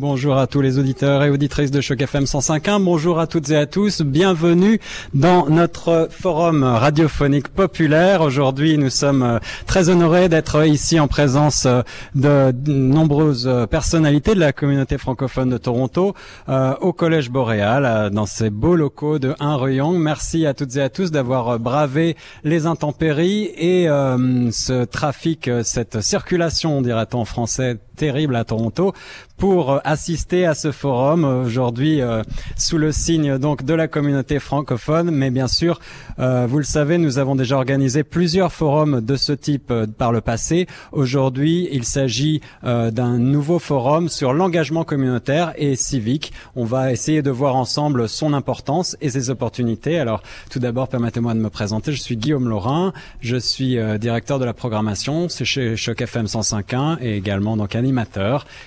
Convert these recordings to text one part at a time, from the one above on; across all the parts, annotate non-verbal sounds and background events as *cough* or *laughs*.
Bonjour à tous les auditeurs et auditrices de Choc FM 105.1. Bonjour à toutes et à tous. Bienvenue dans notre forum radiophonique populaire. Aujourd'hui, nous sommes euh, très honorés d'être ici en présence euh, de nombreuses personnalités de la communauté francophone de Toronto euh, au Collège Boréal, dans ces beaux locaux de 1 Ruyong. Merci à toutes et à tous d'avoir bravé les intempéries et ce trafic, cette circulation, dirait-on en français, terrible à Toronto pour euh, assister à ce forum euh, aujourd'hui euh, sous le signe donc de la communauté francophone. Mais bien sûr, vous le savez, nous avons déjà organisé plusieurs forums de ce type par le passé. Aujourd'hui, il s'agit d'un nouveau forum sur l'engagement communautaire et civique. On va essayer de voir ensemble son importance et ses opportunités. Alors, tout d'abord, permettez-moi de me présenter. Je suis Guillaume Laurin. Je suis directeur de la programmation. Chez Choc FM 105.1 et également donc animateur.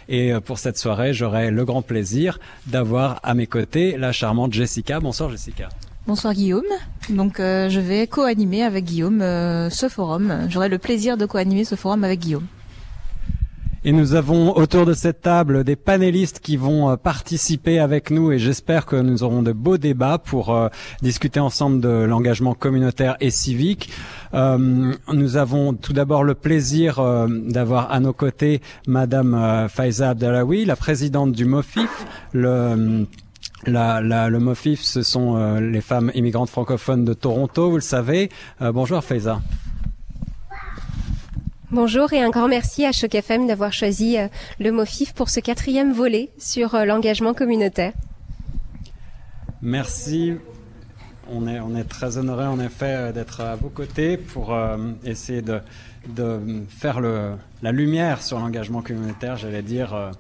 Et pour cette soirée, j'aurai le grand plaisir d'avoir à mes côtés la charmante Jessica. Bonsoir Jessica. Bonsoir Guillaume. Donc euh, je vais co-animer avec Guillaume euh, ce forum. J'aurai le plaisir de co-animer ce forum avec Guillaume. Et nous avons autour de cette table des panélistes qui vont euh, participer avec nous et j'espère que nous aurons de beaux débats pour euh, discuter ensemble de l'engagement communautaire et civique. Euh, nous avons tout d'abord le plaisir d'avoir à nos côtés Madame Faiza Abdalawi, la présidente du MOFIF. Le, le MOFIF, ce sont les femmes immigrantes francophones de Toronto, vous le savez. bonjour Faiza. Bonjour et un grand merci à Choc FM d'avoir choisi euh, le MOFIF pour ce quatrième volet sur euh, l'engagement communautaire. Merci. On est, très honoré en effet euh, d'être à vos côtés pour essayer de, faire la lumière sur l'engagement communautaire, j'allais dire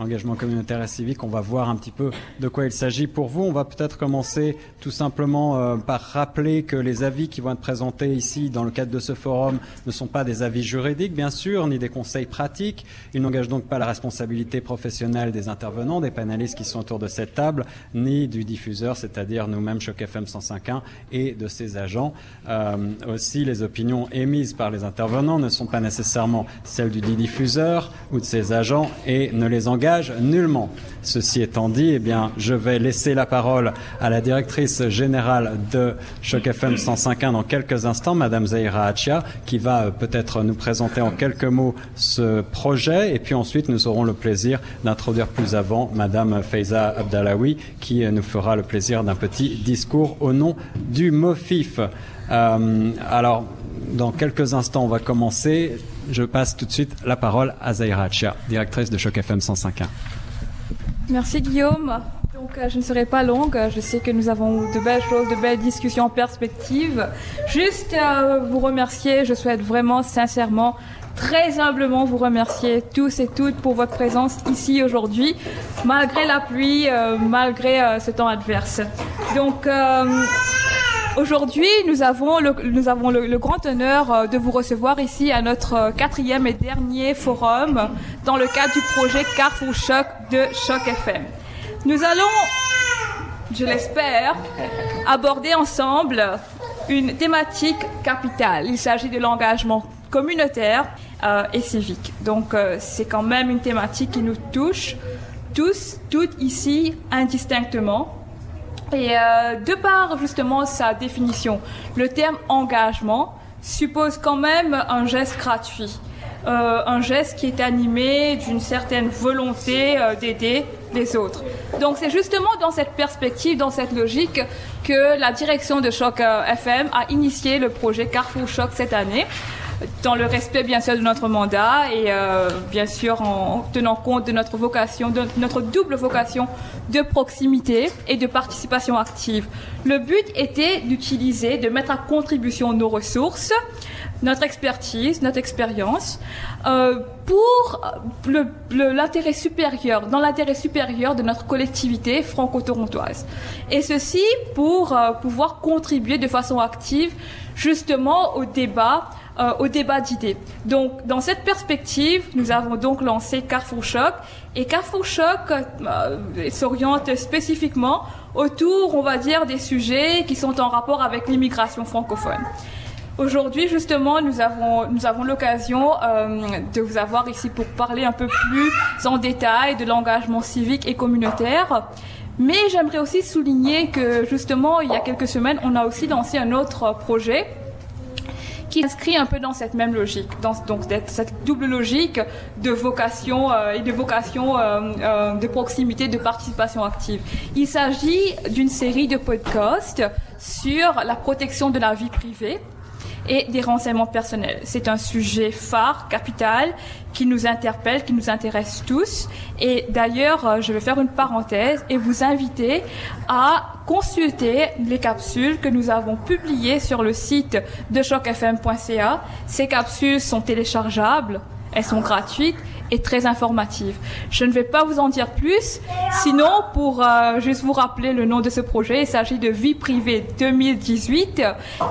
engagement communautaire et civique. On va voir un petit peu de quoi il s'agit pour vous. On va peut-être commencer tout simplement euh, par rappeler que les avis qui vont être présentés ici dans le cadre de ce forum ne sont pas des avis juridiques, bien sûr, ni des conseils pratiques. Ils n'engagent donc pas la responsabilité professionnelle des intervenants, des panélistes qui sont autour de cette table, ni du diffuseur, c'est-à-dire nous-mêmes Choc FM 105.1 et de ses agents. Euh, aussi, les opinions émises par les intervenants ne sont pas nécessairement celles du diffuseur ou de ses agents et ne les engagent nullement. Ceci étant dit, eh bien, je vais laisser la parole à la directrice générale de Choc FM 105.1 dans quelques instants, Madame Zahira Achia, qui va euh, peut-être nous présenter en quelques mots ce projet. Et puis ensuite, nous aurons le plaisir d'introduire plus avant Madame Faiza Abdalawi, qui euh, nous fera le plaisir d'un petit discours au nom du MOFIF. Euh, alors, dans quelques instants, on va commencer je passe tout de suite la parole à Zahira Achia, directrice de Choc FM 105.1. Merci Guillaume. Donc, euh, je ne serai pas longue. Je sais que nous avons de belles choses, de belles discussions en perspective. Juste euh, vous remercier. Je souhaite vraiment, sincèrement, très humblement vous remercier tous et toutes pour votre présence ici aujourd'hui, malgré la pluie, euh, malgré ce temps adverse. Donc, Aujourd'hui, nous avons, le, grand honneur euh, de vous recevoir ici à notre euh, quatrième et dernier forum dans le cadre du projet Carrefour Choc de Choc FM. Nous allons, je l'espère, aborder ensemble une thématique capitale. Il s'agit de l'engagement communautaire euh, et civique. Donc, c'est quand même une thématique qui nous touche tous, toutes ici, indistinctement. Et euh, de par justement sa définition, le terme engagement suppose quand même un geste gratuit, euh, un geste qui est animé d'une certaine volonté euh, d'aider les autres. Donc c'est justement dans cette perspective, dans cette logique, que la direction de Choc FM a initié le projet Carrefour Choc cette année dans le respect bien sûr de notre mandat et euh, bien sûr en tenant compte de notre vocation, de notre double vocation de proximité et de participation active. Le but était d'utiliser, de mettre à contribution nos ressources, notre expertise, notre expérience, euh, pour l'intérêt supérieur, dans l'intérêt supérieur de notre collectivité franco-torontoise. Et ceci pour euh, pouvoir contribuer de façon active justement au débat euh, au débat d'idées. Donc, dans cette perspective, nous avons donc lancé Carrefour Choc. Et Carrefour Choc euh, s'oriente spécifiquement autour, on va dire, des sujets qui sont en rapport avec l'immigration francophone. Aujourd'hui, justement, nous avons, nous avons l'occasion euh, de vous avoir ici pour parler un peu plus en détail de l'engagement civique et communautaire. Mais j'aimerais aussi souligner que, justement, il y a quelques semaines, on a aussi lancé un autre projet qui s'inscrit un peu dans cette même logique, dans donc cette double logique de vocation euh, et de vocation euh, euh, de proximité, de participation active. Il s'agit d'une série de podcasts sur la protection de la vie privée et des renseignements personnels. C'est un sujet phare, capital, qui nous interpelle, qui nous intéresse tous. Et d'ailleurs, euh, je vais faire une parenthèse et vous inviter à consulter les capsules que nous avons publiées sur le site de chocfm.ca. Ces capsules sont téléchargeables, elles sont gratuites et très informatives. Je ne vais pas vous en dire plus, sinon pour euh, juste vous rappeler le nom de ce projet, il s'agit de Vie privée 2018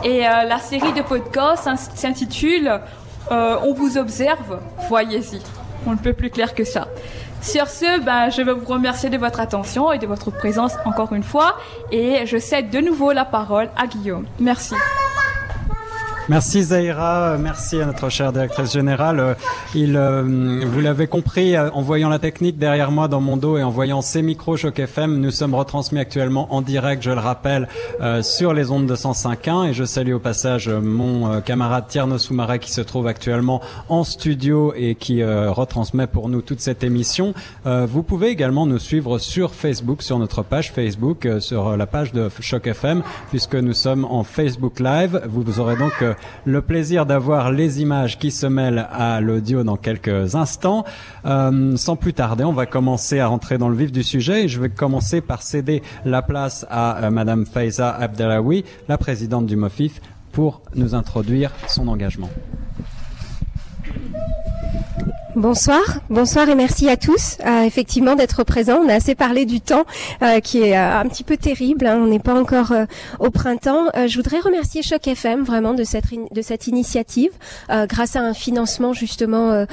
et euh, la série de podcasts s'intitule euh, On vous observe, voyez-y. On ne peut plus clair que ça. Sur ce, ben, je veux vous remercier de votre attention et de votre présence encore une fois et je cède de nouveau la parole à Guillaume. Merci. Merci Zaira, merci à notre chère directrice générale. Euh, il, euh, vous l'avez compris, euh, en voyant la technique derrière moi dans mon dos et en voyant ces micros Choc FM, nous sommes retransmis actuellement en direct, je le rappelle, sur les ondes de 105.1 et je salue au passage mon camarade Tierno Soumaré qui se trouve actuellement en studio et qui retransmet pour nous toute cette émission. vous pouvez également nous suivre sur Facebook, sur notre page Facebook, sur la page de Choc FM, puisque nous sommes en Facebook Live. Vous aurez donc le plaisir d'avoir les images qui se mêlent à l'audio dans quelques instants. Euh, sans plus tarder, on va commencer à rentrer dans le vif du sujet et je vais commencer par céder la place à euh, Madame Faiza Abdelawi, la présidente du MOFIF, pour nous introduire son engagement. Bonsoir, bonsoir et merci à tous. Euh, effectivement d'être présents. On a assez parlé du temps euh, qui est euh, un petit peu terrible. Hein. On n'est pas encore au printemps. je voudrais remercier Choc FM vraiment de cette de cette initiative, grâce à un financement justement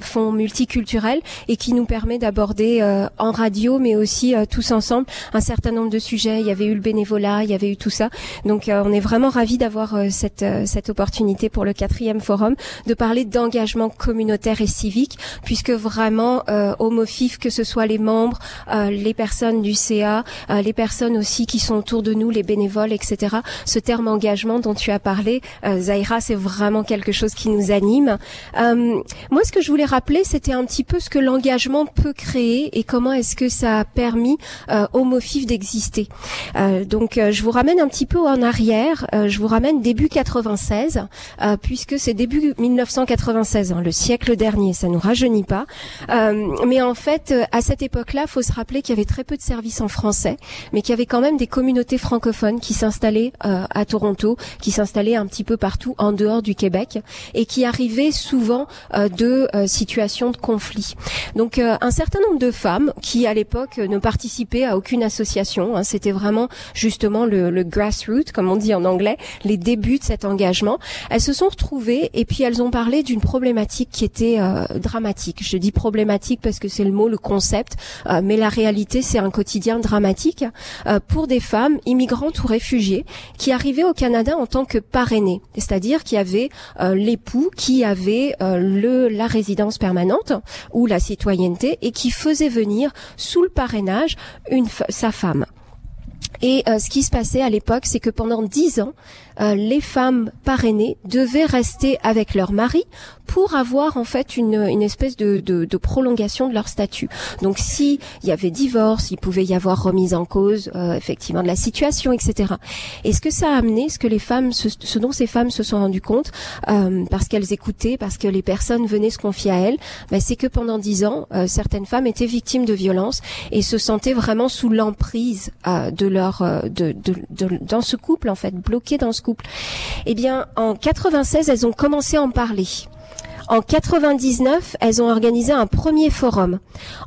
fonds multiculturel et qui nous permet d'aborder en radio, mais aussi tous ensemble un certain nombre de sujets. Il y avait eu le bénévolat, il y avait eu tout ça. Donc on est vraiment ravis d'avoir cette cette opportunité pour le quatrième forum de parler d'engagement communautaire et civique puisque vraiment euh, au MOFIF, que ce soit les membres, euh, les personnes du CA, euh, les personnes aussi qui sont autour de nous, les bénévoles, etc. Ce terme engagement dont tu as parlé, euh, Zaira, c'est vraiment quelque chose qui nous anime. moi, ce que je voulais rappeler, c'était un petit peu ce que l'engagement peut créer et comment est-ce que ça a permis au MOFIF d'exister. donc, je vous ramène un petit peu en arrière. je vous ramène début 96, puisque c'est début 1996, hein, le siècle dernier ça nous rajeunit pas. Euh, mais en fait, euh, à cette époque-là, faut se rappeler qu'il y avait très peu de services en français, mais qu'il y avait quand même des communautés francophones qui s'installaient euh, à Toronto, qui s'installaient un petit peu partout en dehors du Québec, et qui arrivaient souvent de situations de conflit. Donc, un certain nombre de femmes qui, à l'époque, ne participaient à aucune association, hein, c'était vraiment justement le, le grassroots, comme on dit en anglais, les débuts de cet engagement. Elles se sont retrouvées et puis elles ont parlé d'une problématique qui était dramatique. Je dis problématique parce que c'est le mot, le concept, euh, mais la réalité, c'est un quotidien dramatique euh, pour des femmes immigrantes ou réfugiées qui arrivaient au Canada en tant que parrainées, c'est-à-dire qui avaient euh, l'époux qui avait le la résidence permanente ou la citoyenneté et qui faisait venir sous le parrainage une sa femme. Et ce qui se passait à l'époque, c'est que pendant dix ans, euh, les femmes parrainées devaient rester avec leur mari pour avoir en fait une, une espèce de, de, prolongation de leur statut. Donc si il y avait divorce, il pouvait y avoir remise en cause euh, effectivement de la situation, etc. Et ce que ça a amené, ce que les femmes, ce, dont ces femmes se sont rendues compte, euh, parce qu'elles écoutaient, parce que les personnes venaient se confier à elles, ben, c'est que pendant dix ans, certaines femmes étaient victimes de violences et se sentaient vraiment sous l'emprise de leur de, dans ce couple en fait, bloquées dans ce couple Eh bien, en 96, elles ont commencé à en parler En 99, elles ont organisé un premier forum.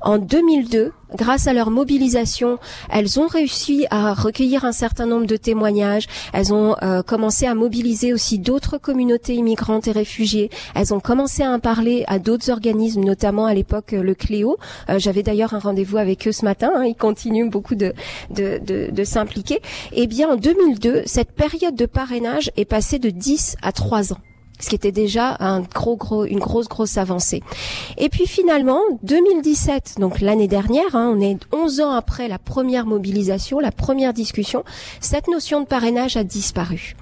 En 2002, grâce à leur mobilisation, elles ont réussi à recueillir un certain nombre de témoignages. Elles ont euh, commencé à mobiliser aussi d'autres communautés immigrantes et réfugiées. Elles ont commencé à en parler à d'autres organismes, notamment à l'époque euh, le Cléo. Euh, j'avais d'ailleurs un rendez-vous avec eux ce matin. Hein. ils continuent beaucoup de, de, s'impliquer. Eh bien, en 2002, cette période de parrainage est passée de 10 à 3 ans ce qui était déjà un gros, gros, une grosse, grosse avancée. Et puis finalement, 2017, donc l'année dernière, hein, on est 11 ans après la première mobilisation, la première discussion, cette notion de parrainage a disparu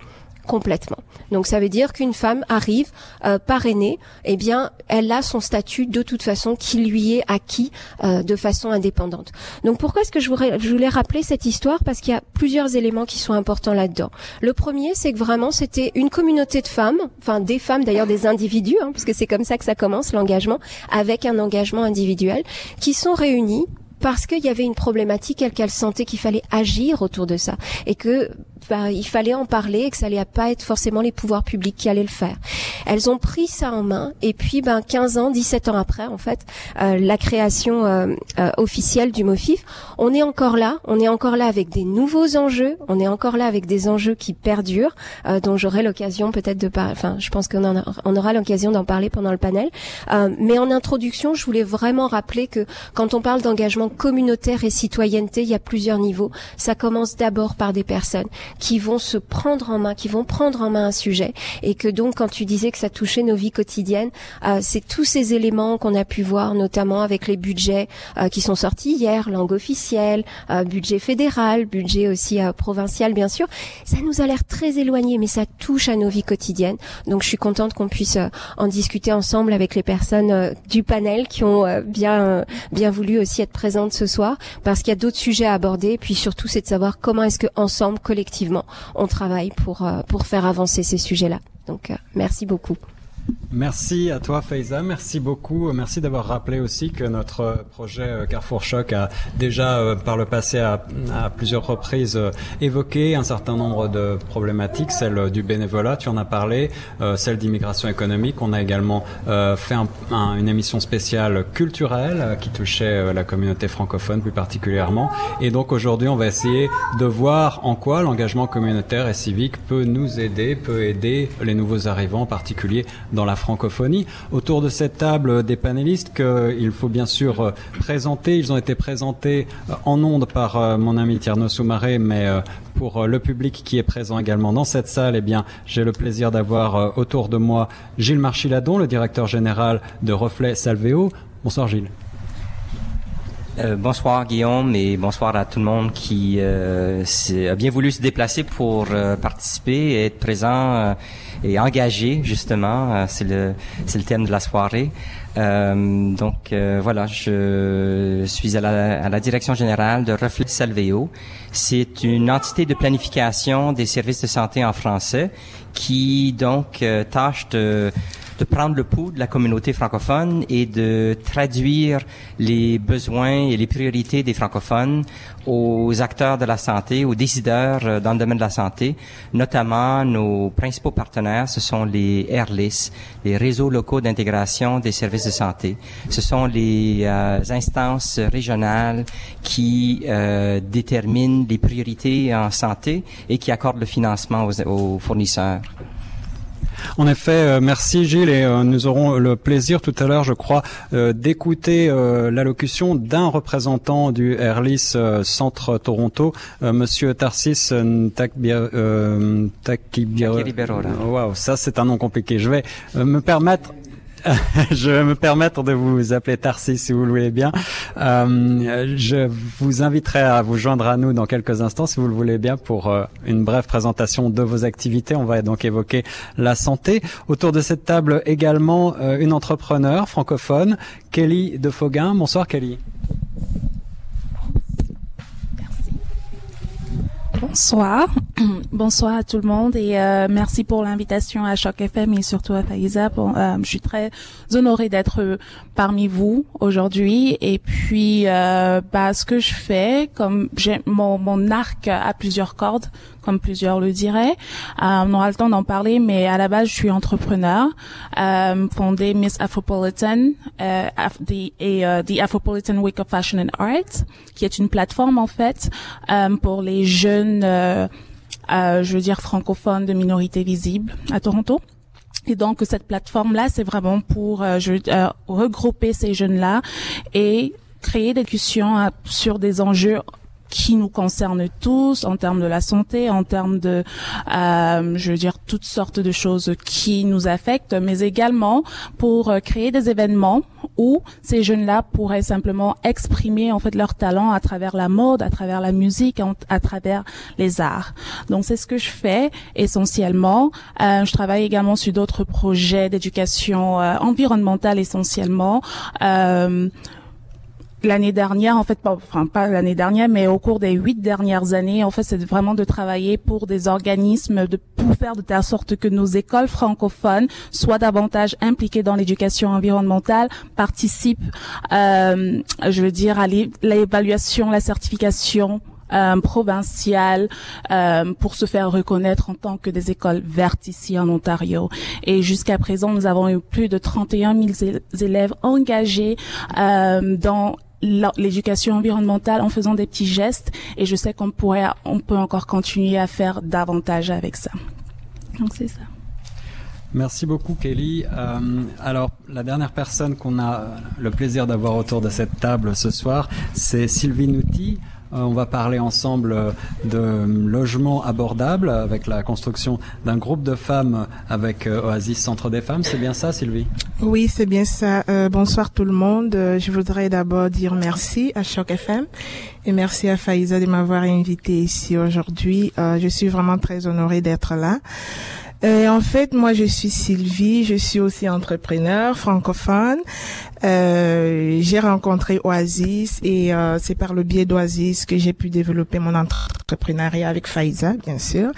complètement. Donc ça veut dire qu'une femme arrive euh, parrainée, eh bien elle a son statut de toute façon qui lui est acquis euh, de façon indépendante. Donc pourquoi est-ce que je voulais, je voulais rappeler cette histoire? Parce qu'il y a plusieurs éléments qui sont importants là-dedans. Le premier, c'est que vraiment c'était une communauté de femmes, enfin des femmes d'ailleurs des individus, hein, parce que c'est comme ça que ça commence l'engagement, avec un engagement individuel, qui sont réunis parce qu'il y avait une problématique qu'elle sentait qu'il fallait agir autour de ça et que bah, il fallait en parler et que ça allait pas être forcément les pouvoirs publics qui allaient le faire. Elles ont pris ça en main et puis ben 15 ans, 17 ans après en fait, euh, la création euh, euh, officielle du MOFIF, on est encore là, on est encore là avec des nouveaux enjeux, on est encore là avec des enjeux qui perdurent dont j'aurai l'occasion peut-être de parler enfin je pense qu'on on aura l'occasion d'en parler pendant le panel. mais en introduction, je voulais vraiment rappeler que quand on parle d'engagement communautaire et citoyenneté, il y a plusieurs niveaux. Ça commence d'abord par des personnes qui vont se prendre en main, qui vont prendre en main un sujet, et que donc quand tu disais que ça touchait nos vies quotidiennes, euh, c'est tous ces éléments qu'on a pu voir, notamment avec les budgets euh, qui sont sortis hier, langue officielle, euh, budget fédéral, budget aussi provincial bien sûr. Ça nous a l'air très éloigné, mais ça touche à nos vies quotidiennes. Donc je suis contente qu'on puisse en discuter ensemble avec les personnes du panel qui ont bien bien voulu aussi être présentes ce soir, parce qu'il y a d'autres sujets à aborder. Et puis surtout, c'est de savoir comment est-ce que ensemble, collectivement on travaille pour, euh, pour faire avancer ces sujets-là. Donc, euh, merci beaucoup. Merci à toi Faiza, merci beaucoup. Merci d'avoir rappelé aussi que notre projet euh, Carrefour Choc a déjà euh, par le passé à, plusieurs reprises euh, évoqué un certain nombre de problématiques, celle du bénévolat, tu en as parlé, celle d'immigration économique. On a également fait une émission spéciale culturelle qui touchait la communauté francophone plus particulièrement. Et donc aujourd'hui, on va essayer de voir en quoi l'engagement communautaire et civique peut nous aider, peut aider les nouveaux arrivants en particulier dans la francophonie. Autour de cette table des panélistes qu'il faut bien sûr euh, présenter, ils ont été présentés euh, en ondes par euh, mon ami Tierno Soumaré, mais pour le public qui est présent également dans cette salle, eh bien, j'ai le plaisir d'avoir autour de moi Gilles Marchiladon, le directeur général de Reflet Salvéo. Bonsoir Gilles. bonsoir Guillaume et bonsoir à tout le monde qui a bien voulu se déplacer pour participer et être présent et engagé justement. Euh, c'est le c'est le thème de la soirée. Euh, donc euh, voilà, je suis à la, à la, direction générale de Reflet Salveo. C'est une entité de planification des services de santé en français qui donc tâche de de prendre le pouls de la communauté francophone et de traduire les besoins et les priorités des francophones aux acteurs de la santé, aux décideurs euh, dans le domaine de la santé, notamment nos principaux partenaires, ce sont les RLIS, les réseaux locaux d'intégration des services de santé. Ce sont les euh, instances régionales qui euh, déterminent les priorités en santé et qui accordent le financement aux fournisseurs. En effet, euh, merci Gilles et euh, nous aurons le plaisir tout à l'heure, je crois, euh, d'écouter l'allocution d'un représentant du Airlis Centre Toronto, Monsieur Tarsis Takibirora. Wow, ça c'est un nom compliqué. Je vais me permettre *laughs* je vais me permettre de vous appeler Tarsis si vous le voulez bien. Euh, je vous inviterai à vous joindre à nous dans quelques instants si vous le voulez bien pour euh, une brève présentation de vos activités. On va donc évoquer la santé. Autour de cette table également euh, une entrepreneur francophone, Kelly de Foguin. Bonsoir Kelly. Bonsoir. *clears throat* Bonsoir à tout le monde et euh, merci pour l'invitation à Choc FM et surtout à Faïza. Euh, je suis très honorée d'être parmi vous aujourd'hui et puis euh, bah, ce que je fais, comme j'ai mon, mon arc à plusieurs cordes, comme plusieurs le diraient. Euh, on aura le temps d'en parler, mais à la base, je suis entrepreneur, euh, fondé Miss Afropolitan euh, et euh, The Afropolitan Week of Fashion and Arts, qui est une plateforme en fait euh, pour les jeunes, euh, je veux dire francophones de minorités visibles à Toronto. Et donc cette plateforme-là, c'est vraiment pour je, regrouper ces jeunes-là et créer des discussions sur des enjeux qui nous concerne tous en termes de la santé, en termes de, euh, je veux dire, toutes sortes de choses qui nous affectent, mais également pour euh, créer des événements où ces jeunes-là pourraient simplement exprimer en fait leur talent à travers la mode, à travers la musique, à travers les arts. Donc c'est ce que je fais essentiellement. Euh, je travaille également sur d'autres projets d'éducation euh, environnementale essentiellement. Euh, l'année dernière, en fait, pas, enfin pas l'année dernière, mais au cours des huit dernières années, en fait, c'est vraiment de travailler pour des organismes, de pour faire de telle sorte que nos écoles francophones soient davantage impliquées dans l'éducation environnementale, participent, euh, je veux dire, à l'évaluation, la certification euh, euh, pour se faire reconnaître en tant que des écoles vertes ici en Ontario. Et jusqu'à présent, nous avons eu plus de 31 000 élèves engagés euh, dans l'éducation environnementale en faisant des petits gestes et je sais qu'on pourrait, on peut encore continuer à faire davantage avec ça. Donc c'est ça. Merci beaucoup Kelly. Euh, alors la dernière personne qu'on a le plaisir d'avoir autour de cette table ce soir, c'est Sylvie Nouty. Euh, on va parler ensemble euh, de logement abordable avec la construction d'un groupe de femmes avec euh, Oasis Centre des Femmes. C'est bien ça, Sylvie? Oui, c'est bien ça. bonsoir tout le monde. Je voudrais d'abord dire merci à Choc FM et merci à Faïza de m'avoir invité ici aujourd'hui. je suis vraiment très honorée d'être là. Euh, en fait, moi, je suis Sylvie, je suis aussi entrepreneur francophone. Euh, j'ai rencontré Oasis et euh, c'est par le biais d'Oasis que j'ai pu développer mon entrepreneuriat avec Faiza, bien sûr.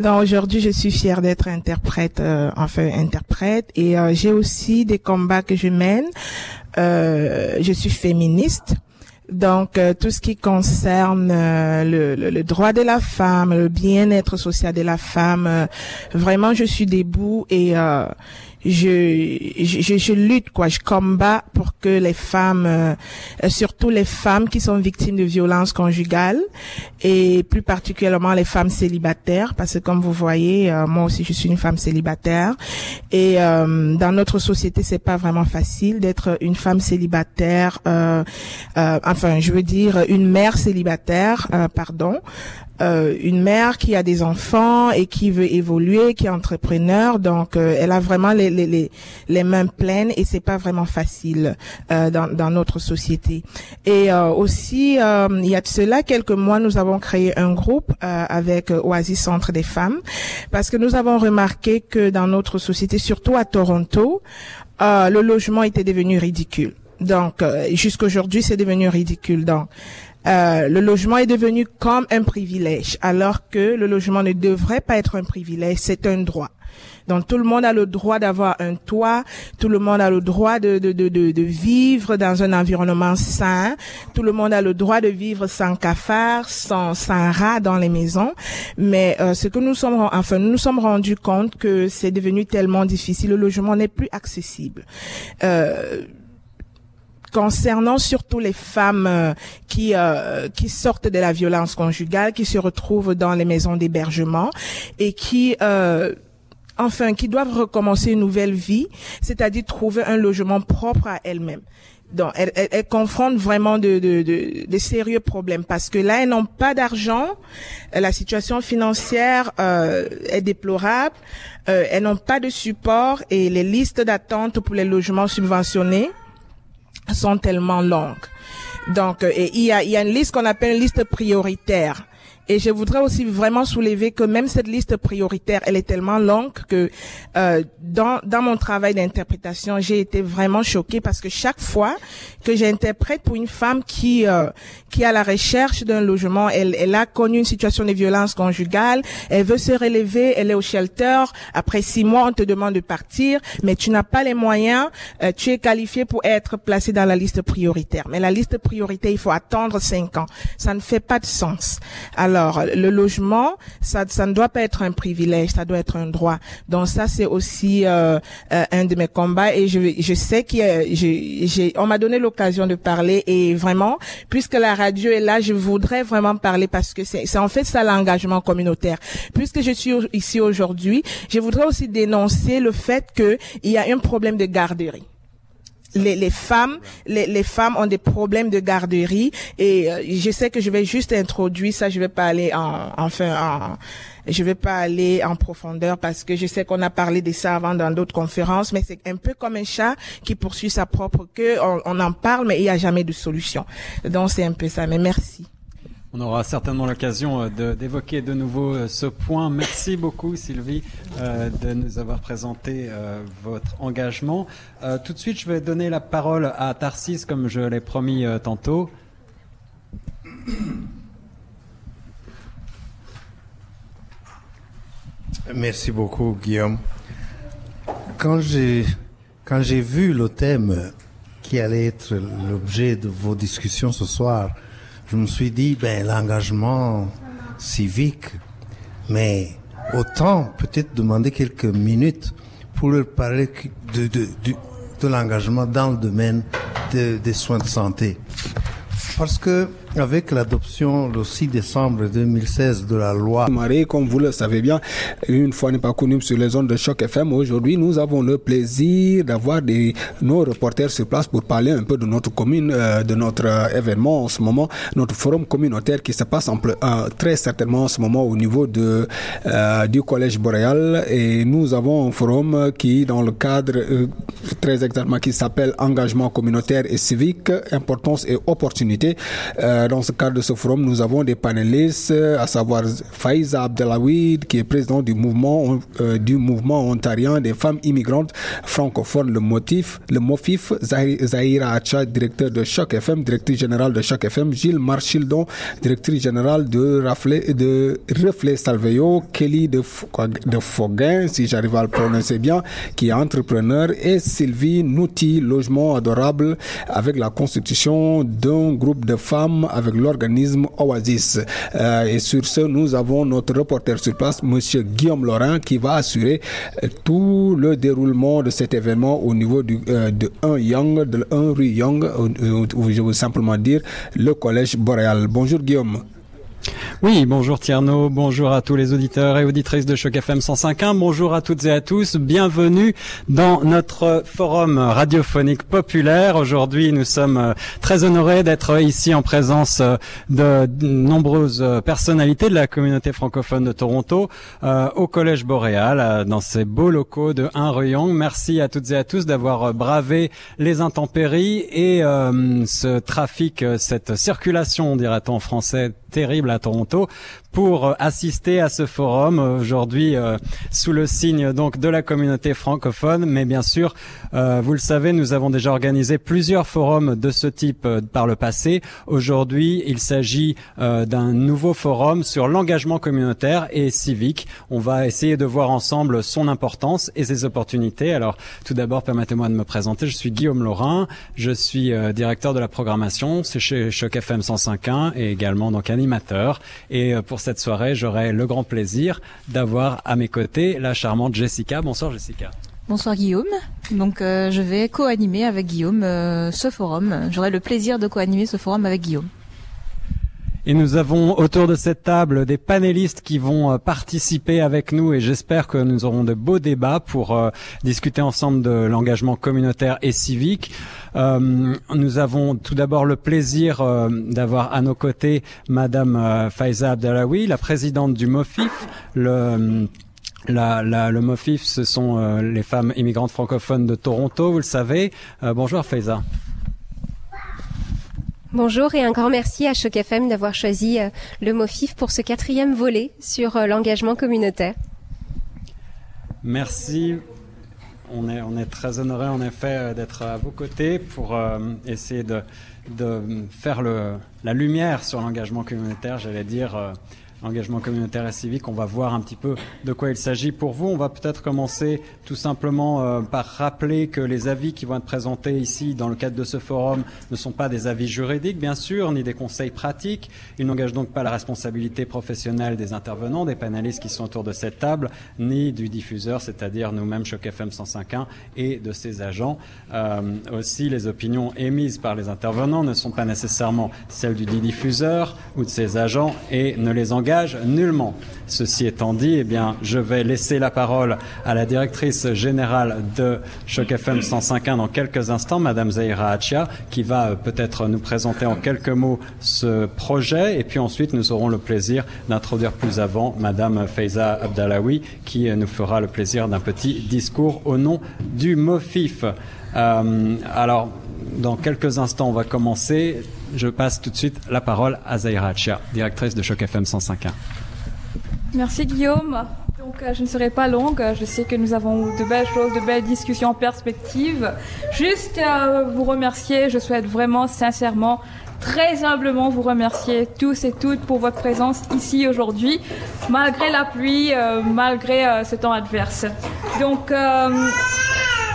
Donc aujourd'hui, je suis fière d'être interprète, euh, enfin interprète, et j'ai aussi des combats que je mène. je suis féministe. Donc, euh, tout ce qui concerne euh, le, le, droit de la femme, le bien-être social de la femme, euh, vraiment, je suis debout et je, je, je, lutte, quoi, je combats pour que les femmes, euh, surtout les femmes qui sont victimes de violences conjugales, et plus particulièrement les femmes célibataires, parce que comme vous voyez, euh, moi aussi je suis une femme célibataire, et euh, dans notre société c'est pas vraiment facile d'être une femme célibataire, enfin je veux dire une mère célibataire, pardon, euh, une mère qui a des enfants et qui veut évoluer, qui est entrepreneur, donc euh, elle a vraiment les, les, les, mains pleines et c'est pas vraiment facile euh, dans, dans notre société. Et aussi, il y a de cela quelques mois, nous avons créé un groupe avec Oasis Centre des Femmes parce que nous avons remarqué que dans notre société, surtout à Toronto, le logement était devenu ridicule. Donc, jusqu'aujourd'hui, c'est devenu ridicule. Donc, euh, le logement est devenu comme un privilège, alors que le logement ne devrait pas être un privilège, c'est un droit. Donc tout le monde a le droit d'avoir un toit, tout le monde a le droit de, de, de, de, vivre dans un environnement sain, tout le monde a le droit de vivre sans cafard, sans, sans rat dans les maisons. Mais euh, ce que nous sommes, enfin nous nous sommes rendus compte que c'est devenu tellement difficile, le logement n'est plus accessible. Euh, concernant surtout les femmes euh, qui euh, qui sortent de la violence conjugale, qui se retrouvent dans les maisons d'hébergement et qui euh, enfin qui doivent recommencer une nouvelle vie, c'est-à-dire trouver un logement propre à elles-mêmes. Donc, elles, elles, confrontent vraiment de, de, de, de, sérieux problèmes parce que là, elles n'ont pas d'argent, la situation financière euh, est déplorable, euh, elles n'ont pas de support et les listes d'attente pour les logements subventionnés sont tellement longues. Donc, euh, et il y a, il y a une liste qu'on appelle une liste prioritaire. Et je voudrais aussi vraiment soulever que même cette liste prioritaire, elle est tellement longue que euh, dans, dans mon travail d'interprétation, j'ai été vraiment choquée parce que chaque fois que j'interprète pour une femme qui euh, qui à la recherche d'un logement, elle, elle a connu une situation de violence conjugale, elle veut se relever, elle est au shelter, après six mois on te demande de partir, mais tu n'as pas les moyens, euh, tu es qualifié pour être placé dans la liste prioritaire. Mais la liste prioritaire, il faut attendre cinq ans. Ça ne fait pas de sens. Le logement, ça, ça ne doit pas être un privilège, ça doit être un droit. Donc ça, c'est aussi euh, euh, un de mes combats et je, je sais qu'il j'ai, on m'a donné l'occasion de parler et vraiment, puisque la radio est là, je voudrais vraiment parler parce que c'est, c'est en fait ça l'engagement communautaire. Puisque je suis ici aujourd'hui, je voudrais aussi dénoncer le fait qu'il y a un problème de garderie les, les femmes, les, les, femmes ont des problèmes de garderie et euh, je sais que je vais juste introduire ça. Je vais pas aller en, enfin, en, je vais pas aller en profondeur parce que je sais qu'on a parlé de ça avant dans d'autres conférences, mais c'est un peu comme un chat qui poursuit sa propre queue. On, on en parle, mais il n'y a jamais de solution. Donc c'est un peu ça. Mais merci. On aura certainement l'occasion euh, d'évoquer de, nouveau euh, ce point. Merci beaucoup Sylvie euh, de nous avoir présenté votre engagement. tout de suite, je vais donner la parole à Tarsis comme je l'ai promis tantôt. Merci beaucoup Guillaume. Quand j'ai quand j'ai vu le thème qui allait être l'objet de vos discussions ce soir, je me suis dit, ben, l'engagement civique, mais autant peut-être demander quelques minutes pour leur parler de, de, de, l'engagement dans le domaine des soins de santé. Parce que avec l'adoption le 6 décembre 2016 de la loi. Marie, comme vous le savez bien, une fois n'est pas connu sur les zones de choc FM, aujourd'hui nous avons le plaisir d'avoir nos reporters sur place pour parler un peu de notre commune, euh, de notre euh, événement en ce moment, notre forum communautaire qui se passe euh, très certainement en ce moment au niveau du Collège Boréal et nous avons un forum qui dans le cadre très exactement qui s'appelle engagement communautaire et civique, importance et opportunité. Dans ce cadre de ce forum, nous avons des panélistes, à savoir Faiza Abdelawid, qui est président du mouvement, euh, du mouvement ontarien des femmes immigrantes francophones, le motif, le MOFIF, Zahira Acha, directeur de Choc FM, directrice générale de Choc FM, Gilles Marchildon, directrice générale de Reflet, de Reflet Salveyo, Kelly de, de Foguin, si j'arrive à le prononcer bien, qui est entrepreneur, et Sylvie Nouti, logement adorable, avec la constitution d'un groupe de femmes avec l'organisme Oasis. Euh, et sur ce, nous avons notre reporter sur place, Monsieur Guillaume Laurent, qui va assurer euh, tout le déroulement de cet événement au niveau du, euh, de 1 Young, de 1 rue Young, ou je veux simplement dire le collège boréal. Bonjour Guillaume. Oui, bonjour Tierno, bonjour à tous les auditeurs et auditrices de Choc FM 105.1, bonjour à toutes et à tous, bienvenue dans notre forum radiophonique populaire. Aujourd'hui, nous sommes euh, très honorés d'être ici en présence euh, de nombreuses personnalités de la communauté francophone de Toronto euh, au Collège Boréal, dans ces beaux locaux de 1 rue Merci à toutes et à tous d'avoir bravé les intempéries et euh, ce trafic, cette circulation, dirait-on en français, terrible à Toronto pour euh, assister à ce forum aujourd'hui euh, sous le signe donc de la communauté francophone. Mais bien sûr, euh, vous le savez, nous avons déjà organisé plusieurs forums de ce type euh, par le passé. Aujourd'hui, il s'agit euh, d'un nouveau forum sur l'engagement communautaire et civique. On va essayer de voir ensemble son importance et ses opportunités. Alors, tout d'abord, permettez-moi de me présenter. Je suis Guillaume Laurin. Je suis directeur de la programmation. Chez Choc FM 105.1 et également donc animateur. Et pour cette soirée, j'aurai le grand plaisir d'avoir à mes côtés la charmante Jessica. Bonsoir Jessica. Bonsoir Guillaume. Donc euh, je vais co-animer avec Guillaume euh, ce forum. J'aurai le plaisir de co-animer ce forum avec Guillaume. Et nous avons autour de cette table des panélistes qui vont euh, participer avec nous et j'espère que nous aurons de beaux débats pour euh, discuter ensemble de l'engagement communautaire et civique. Euh, nous avons tout d'abord le plaisir euh, d'avoir à nos côtés Madame euh, Faiza Abdalawi, la présidente du MOFIF, le la, la, le MOFIF, ce sont euh, les femmes immigrantes francophones de Toronto, vous le savez. Euh, bonjour Faiza. Bonjour et un grand merci à Choc FM d'avoir choisi euh, le MOFIF pour ce quatrième volet sur euh, l'engagement communautaire. Merci. On est, très honoré en effet euh, d'être à vos côtés pour essayer de, faire la lumière sur l'engagement communautaire, j'allais dire engagement communautaire et civique. On va voir un petit peu de quoi il s'agit pour vous. On va peut-être commencer tout simplement euh, par rappeler que les avis qui vont être présentés ici dans le cadre de ce forum ne sont pas des avis juridiques, bien sûr, ni des conseils pratiques. Ils n'engagent donc pas la responsabilité professionnelle des intervenants, des panélistes qui sont autour de cette table, ni du diffuseur, c'est-à-dire nous-mêmes, Choc FM 105.1, et de ses agents. Euh, aussi, les opinions émises par les intervenants ne sont pas nécessairement celles du diffuseur ou de ses agents et ne les engagent nullement. Ceci étant dit, eh bien, je vais laisser la parole à la directrice générale de Choc FM 105.1 dans quelques instants, Madame Zahira Achia, qui va euh, peut-être nous présenter en quelques mots ce projet. Et puis ensuite, nous aurons le plaisir d'introduire plus avant Madame Faiza Abdallaoui, qui euh, nous fera le plaisir d'un petit discours au nom du MOFIF. Euh, alors, dans quelques instants, on va commencer. Je passe tout de suite la parole à Zaira Achia, directrice de Choc FM 105.1. Merci Guillaume. Donc, euh, je ne serai pas longue. Je sais que nous avons de belles choses, de belles discussions en perspective. Juste euh, vous remercier. Je souhaite vraiment, sincèrement, très humblement vous remercier tous et toutes pour votre présence ici aujourd'hui, malgré la pluie, euh, malgré ce temps adverse. Donc,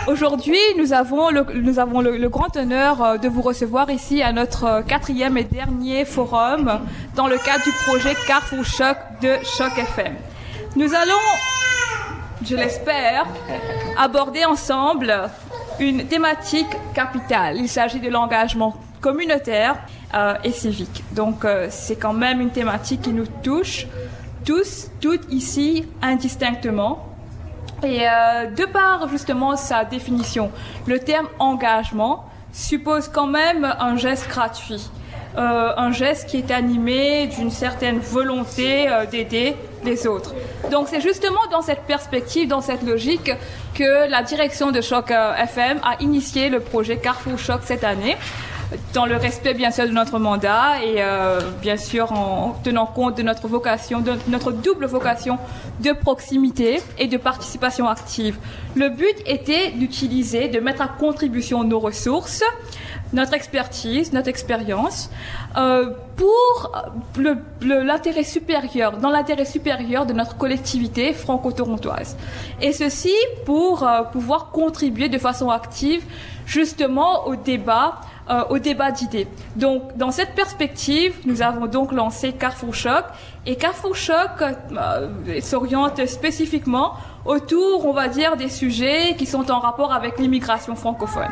Aujourd'hui, nous avons, le, grand honneur euh, de vous recevoir ici à notre euh, quatrième et dernier forum dans le cadre du projet Carrefour Choc de Choc FM. Nous allons, je l'espère, aborder ensemble une thématique capitale. Il s'agit de l'engagement communautaire euh, et civique. Donc, c'est quand même une thématique qui nous touche tous, toutes ici, indistinctement. Et euh, de par justement sa définition, le terme engagement suppose quand même un geste gratuit, euh, un geste qui est animé d'une certaine volonté euh, d'aider les autres. Donc c'est justement dans cette perspective, dans cette logique, que la direction de Choc FM a initié le projet Carrefour Choc cette année dans le respect bien sûr de notre mandat et euh, bien sûr en tenant compte de notre vocation, de notre double vocation de proximité et de participation active. Le but était d'utiliser, de mettre à contribution nos ressources, notre expertise, notre expérience, euh, pour l'intérêt supérieur, dans l'intérêt supérieur de notre collectivité franco-torontoise. Et ceci pour euh, pouvoir contribuer de façon active justement au débat euh, au débat d'idées. Donc, dans cette perspective, nous avons donc lancé Carrefour Choc. Et Carrefour Choc euh, s'oriente spécifiquement autour, on va dire, des sujets qui sont en rapport avec l'immigration francophone.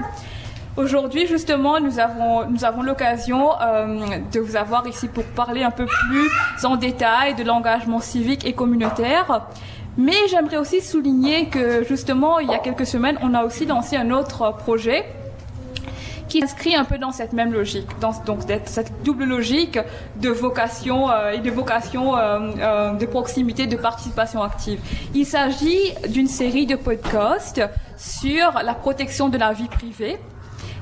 Aujourd'hui, justement, nous avons, nous avons l'occasion euh, de vous avoir ici pour parler un peu plus en détail de l'engagement civique et communautaire. Mais j'aimerais aussi souligner que, justement, il y a quelques semaines, on a aussi lancé un autre projet qui inscrit un peu dans cette même logique, dans donc cette double logique de vocation euh, et de vocation euh, euh, de proximité, de participation active. Il s'agit d'une série de podcasts sur la protection de la vie privée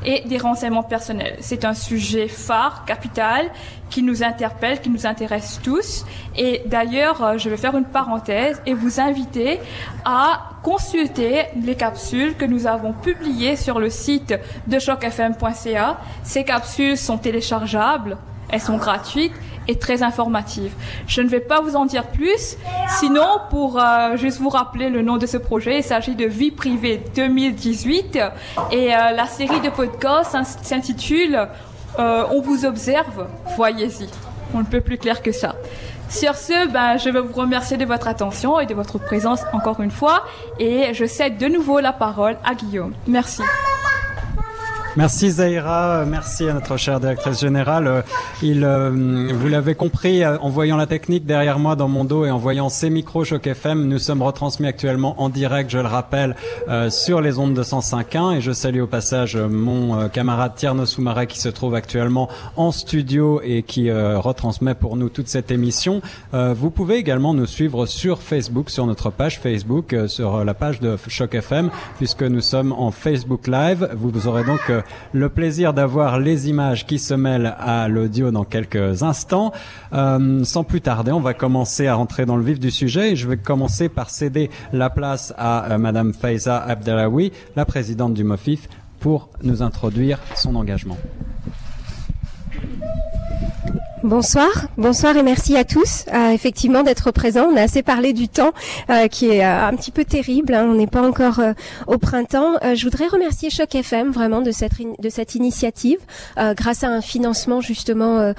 et des renseignements personnels. C'est un sujet phare, capital, qui nous interpelle, qui nous intéresse tous. Et d'ailleurs, euh, je vais faire une parenthèse et vous inviter à consulter les capsules que nous avons publiées sur le site de chocfm.ca. Ces capsules sont téléchargeables, elles sont gratuites et très informative. Je ne vais pas vous en dire plus, sinon pour euh, juste vous rappeler le nom de ce projet, il s'agit de Vie privée 2018 et euh, la série de podcasts s'intitule euh, On vous observe, voyez-y. On ne peut plus clair que ça. Sur ce, ben, je veux vous remercier de votre attention et de votre présence encore une fois et je cède de nouveau la parole à Guillaume. Merci. Merci Zaira, merci à notre chère directrice générale. Euh, il, euh, vous l'avez compris, euh, en voyant la technique derrière moi dans mon dos et en voyant ces micros Choc FM, nous sommes retransmis actuellement en direct, je le rappelle, sur les ondes de 105.1 et je salue au passage mon camarade Tierno Soumaré qui se trouve actuellement en studio et qui retransmet pour nous toute cette émission. vous pouvez également nous suivre sur Facebook, sur notre page Facebook, sur la page de Choc FM, puisque nous sommes en Facebook Live. Vous aurez donc le plaisir d'avoir les images qui se mêlent à l'audio dans quelques instants. Euh, sans plus tarder, on va commencer à rentrer dans le vif du sujet et je vais commencer par céder la place à euh, Madame Faiza Abdelawi, la présidente du MOFIF, pour nous introduire son engagement. Bonsoir, bonsoir et merci à tous. Euh, effectivement d'être présents. On a assez parlé du temps euh, qui est euh, un petit peu terrible. Hein. On n'est pas encore au printemps. Je voudrais remercier Choc FM vraiment de cette de cette initiative, grâce à un financement justement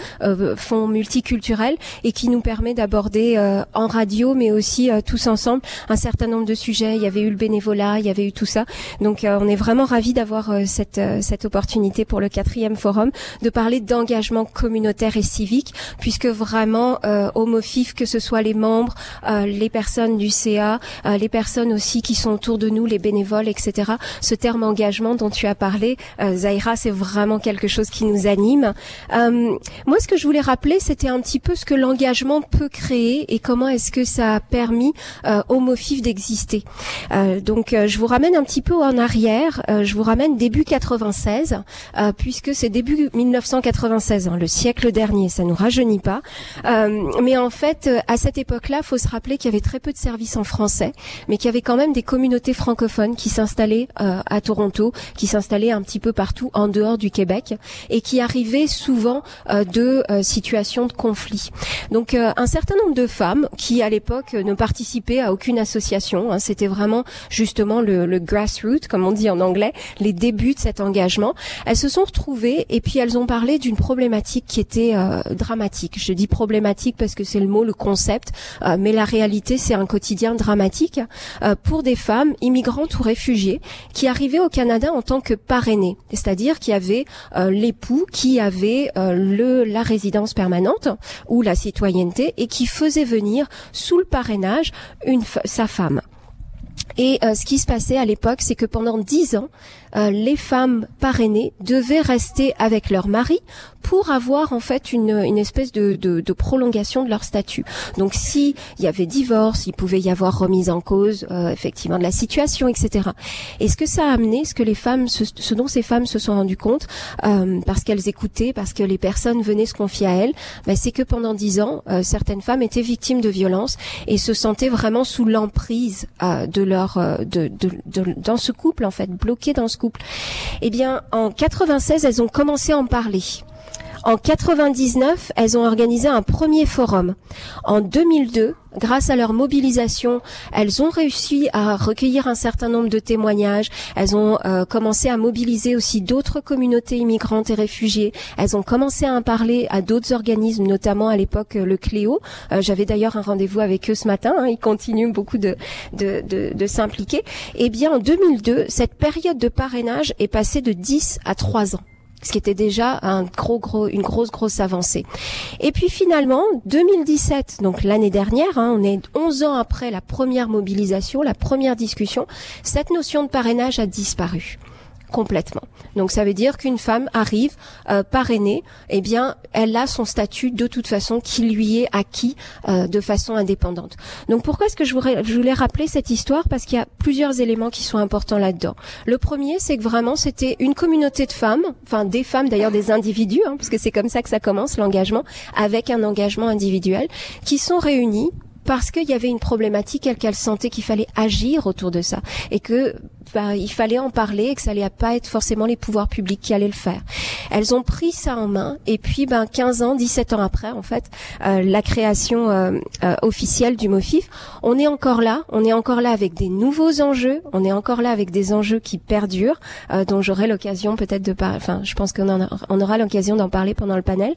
fonds multiculturel et qui nous permet d'aborder en radio, mais aussi tous ensemble un certain nombre de sujets. Il y avait eu le bénévolat, il y avait eu tout ça. Donc on est vraiment ravis d'avoir cette cette opportunité pour le quatrième forum de parler d'engagement communautaire et civique puisque vraiment euh, au MOFIF, que ce soit les membres, euh, les personnes du CA, euh, les personnes aussi qui sont autour de nous, les bénévoles, etc. Ce terme engagement dont tu as parlé, euh, Zaira, c'est vraiment quelque chose qui nous anime. Moi, ce que je voulais rappeler, c'était un petit peu ce que l'engagement peut créer et comment est-ce que ça a permis euh, au MOFIF d'exister. donc, je vous ramène un petit peu en arrière. je vous ramène début 96, puisque c'est début 1996, hein, le siècle dernier. Nous rajeunit pas. Euh, mais en fait, euh, à cette époque-là, faut se rappeler qu'il y avait très peu de services en français, mais qu'il y avait quand même des communautés francophones qui s'installaient euh, à Toronto, qui s'installaient un petit peu partout en dehors du Québec, et qui arrivaient souvent de situations de conflit. Donc, un certain nombre de femmes qui, à l'époque, ne participaient à aucune association, hein, c'était vraiment justement le, le grassroots, comme on dit en anglais, les débuts de cet engagement. Elles se sont retrouvées et puis elles ont parlé d'une problématique qui était dramatique. Je dis problématique parce que c'est le mot, le concept, euh, mais la réalité, c'est un quotidien dramatique euh, pour des femmes immigrantes ou réfugiées qui arrivaient au Canada en tant que parrainées, c'est-à-dire qui avaient euh, l'époux qui avait le la résidence permanente ou la citoyenneté et qui faisait venir sous le parrainage une sa femme. Et ce qui se passait à l'époque, c'est que pendant dix ans, euh, les femmes parrainées devaient rester avec leur mari pour avoir en fait une, une espèce de, de, de, prolongation de leur statut. Donc si il y avait divorce, il pouvait y avoir remise en cause euh, effectivement de la situation, etc. Et ce que ça a amené, ce que les femmes, ce, dont ces femmes se sont rendues compte, euh, parce qu'elles écoutaient, parce que les personnes venaient se confier à elles, bah, c'est que pendant dix ans, certaines femmes étaient victimes de violences et se sentaient vraiment sous l'emprise de leur de, de, de, dans ce couple en fait, bloquées dans ce couple eh bien, en 96, elles ont commencé à en parler. En 99, elles ont organisé un premier forum. En 2002, grâce à leur mobilisation, elles ont réussi à recueillir un certain nombre de témoignages. Elles ont euh, commencé à mobiliser aussi d'autres communautés immigrantes et réfugiées. Elles ont commencé à en parler à d'autres organismes, notamment à l'époque euh, le Cléo. Euh, j'avais d'ailleurs un rendez-vous avec eux ce matin. Hein. ils continuent beaucoup de, de, s'impliquer. Eh bien, en 2002, cette période de parrainage est passée de 10 à 3 ans ce qui était déjà un gros, une grosse, grosse avancée. Et puis finalement, 2017, donc l'année dernière, hein, on est 11 ans après la première mobilisation, la première discussion, cette notion de parrainage a disparu complètement. Donc ça veut dire qu'une femme arrive euh, parrainée, eh bien elle a son statut de toute façon qui lui est acquis euh, de façon indépendante. Donc pourquoi est-ce que je voulais, rappeler cette histoire? Parce qu'il y a plusieurs éléments qui sont importants là-dedans. Le premier, c'est que vraiment c'était une communauté de femmes, enfin des femmes d'ailleurs des individus, hein, parce que c'est comme ça que ça commence l'engagement, avec un engagement individuel, qui sont réunies parce qu'il y avait une problématique et qu'elle sentait qu'il fallait agir autour de ça et que bah, il fallait en parler et que ça allait pas être forcément les pouvoirs publics qui allaient le faire. Elles ont pris ça en main et puis ben 15 ans, 17 ans après en fait, euh, la création euh, euh, officielle du MOFIF, on est encore là, on est encore là avec des nouveaux enjeux, on est encore là avec des enjeux qui perdurent, dont j'aurai l'occasion peut-être de parler, enfin je pense qu'on on aura l'occasion d'en parler pendant le panel.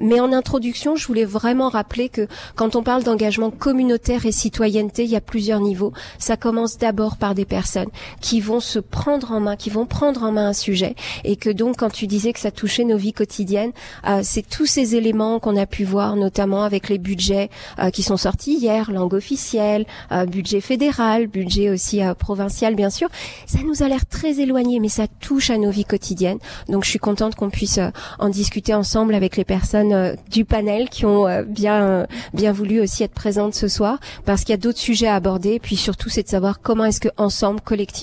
mais en introduction, je voulais vraiment rappeler que quand on parle d'engagement communautaire et citoyenneté, il y a plusieurs niveaux. Ça commence d'abord par des personnes qui vont se prendre en main, qui vont prendre en main un sujet, et que donc quand tu disais que ça touchait nos vies quotidiennes, euh, c'est tous ces éléments qu'on a pu voir, notamment avec les budgets euh, qui sont sortis hier, langue officielle, euh, budget fédéral, budget aussi provincial bien sûr. Ça nous a l'air très éloigné, mais ça touche à nos vies quotidiennes. Donc je suis contente qu'on puisse en discuter ensemble avec les personnes du panel qui ont bien bien voulu aussi être présentes ce soir, parce qu'il y a d'autres sujets à aborder. puis surtout, c'est de savoir comment est-ce que ensemble, collectivement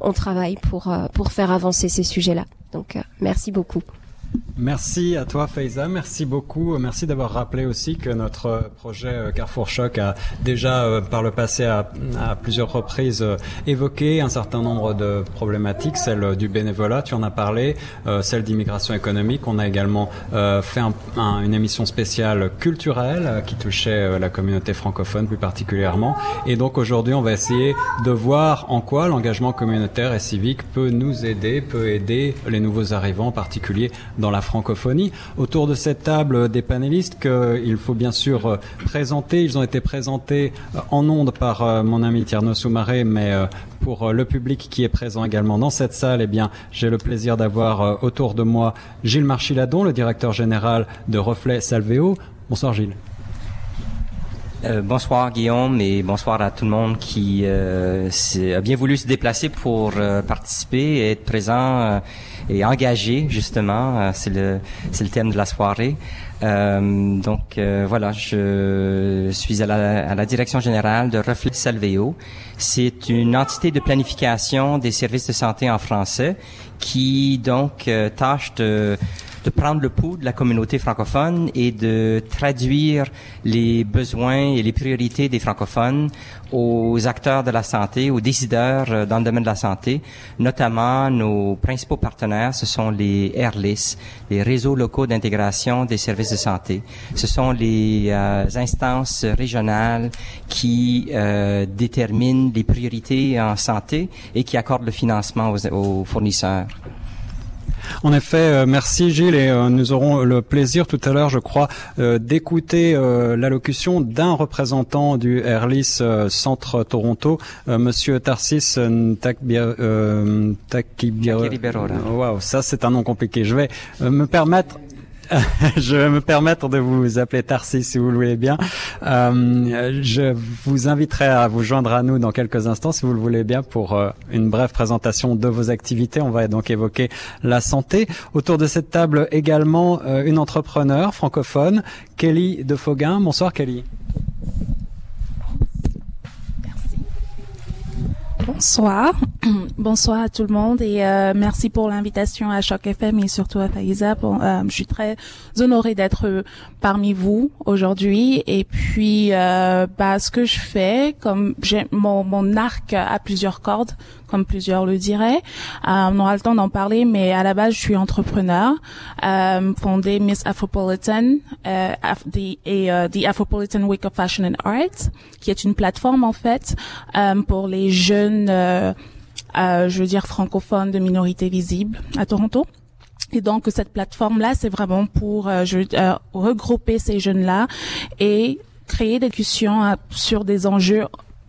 on travaille pour pour faire avancer ces sujets-là. Donc, merci beaucoup. Merci à toi Faiza, merci beaucoup. Merci d'avoir rappelé aussi que notre projet euh, Carrefour Choc a déjà euh, par le passé à, plusieurs reprises euh, évoqué un certain nombre de problématiques, celle du bénévolat, tu en as parlé, celle d'immigration économique. On a également fait une émission spéciale culturelle qui touchait la communauté francophone plus particulièrement. Et donc aujourd'hui, on va essayer de voir en quoi l'engagement communautaire et civique peut nous aider, peut aider les nouveaux arrivants en particulier la francophonie. Autour de cette table des panélistes qu'il faut bien sûr euh, présenter, ils ont été présentés euh, en ondes par euh, mon ami Tierno Soumaré, mais pour le public qui est présent également dans cette salle, eh bien, j'ai le plaisir d'avoir autour de moi Gilles Marchiladon, le directeur général de Reflet Salvéo. Bonsoir Gilles. bonsoir Guillaume et bonsoir à tout le monde qui a bien voulu se déplacer pour participer et être présent et engagé justement. Euh, c'est le c'est le thème de la soirée. Euh, donc euh, voilà, je suis à la, à la, direction générale de Reflet Salveo. C'est une entité de planification des services de santé en français qui donc tâche de de prendre le pouls de la communauté francophone et de traduire les besoins et les priorités des francophones aux acteurs de la santé, aux décideurs euh, dans le domaine de la santé, notamment nos principaux partenaires, ce sont les RLIS, les réseaux locaux d'intégration des services de santé. Ce sont les euh, instances régionales qui euh, déterminent les priorités en santé et qui accordent le financement aux fournisseurs. En effet, euh, merci Gilles et euh, nous aurons le plaisir tout à l'heure, je crois, euh, d'écouter l'allocution d'un représentant du Airlis Centre Toronto, Monsieur Tarsis Takibir. Waouh, ça c'est un nom compliqué. Je vais me permettre *laughs* je vais me permettre de vous appeler Tarsis si vous le voulez bien. Euh, je vous inviterai à vous joindre à nous dans quelques instants si vous le voulez bien pour euh, une brève présentation de vos activités. On va donc évoquer la santé. Autour de cette table également euh, une entrepreneur francophone, Kelly de Foguin. Bonsoir Kelly. Bonsoir. *clears throat* Bonsoir à tout le monde et euh, merci pour l'invitation à Choc FM et surtout à Faïza. Euh, je suis très honorée d'être euh, parmi vous aujourd'hui et puis bah, ce que je fais, comme j'ai mon, mon arc à plusieurs cordes, comme plusieurs le diraient. Euh, on aura le temps d'en parler, mais à la base, je suis entrepreneur, euh, fondé Miss Afropolitan euh, et euh, The Afropolitan Week of Fashion and Arts, qui est une plateforme en fait euh, pour les jeunes, euh, je veux dire francophones de minorités visibles à Toronto. Et donc cette plateforme-là, c'est vraiment pour je, regrouper ces jeunes-là et créer des discussions sur des enjeux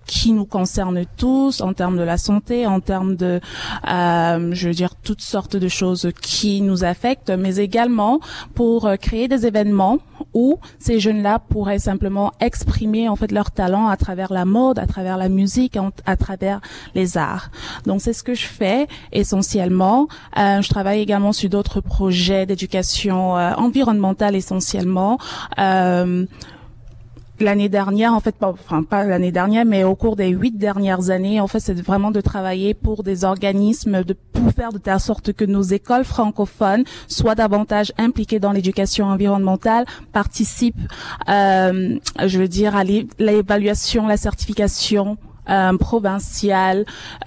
qui nous concerne tous en termes de la santé, en termes de, euh, je veux dire, toutes sortes de choses qui nous affectent, mais également pour euh, créer des événements où ces jeunes-là pourraient simplement exprimer en fait leur talent à travers la mode, à travers la musique, à travers les arts. Donc c'est ce que je fais essentiellement. Euh, je travaille également sur d'autres projets d'éducation euh, environnementale essentiellement. Euh, l'année dernière, en fait, pas, enfin pas l'année dernière, mais au cours des huit dernières années, en fait, c'est vraiment de travailler pour des organismes, de pour faire de telle sorte que nos écoles francophones soient davantage impliquées dans l'éducation environnementale, participent, euh, je veux dire, à l'évaluation, la certification euh,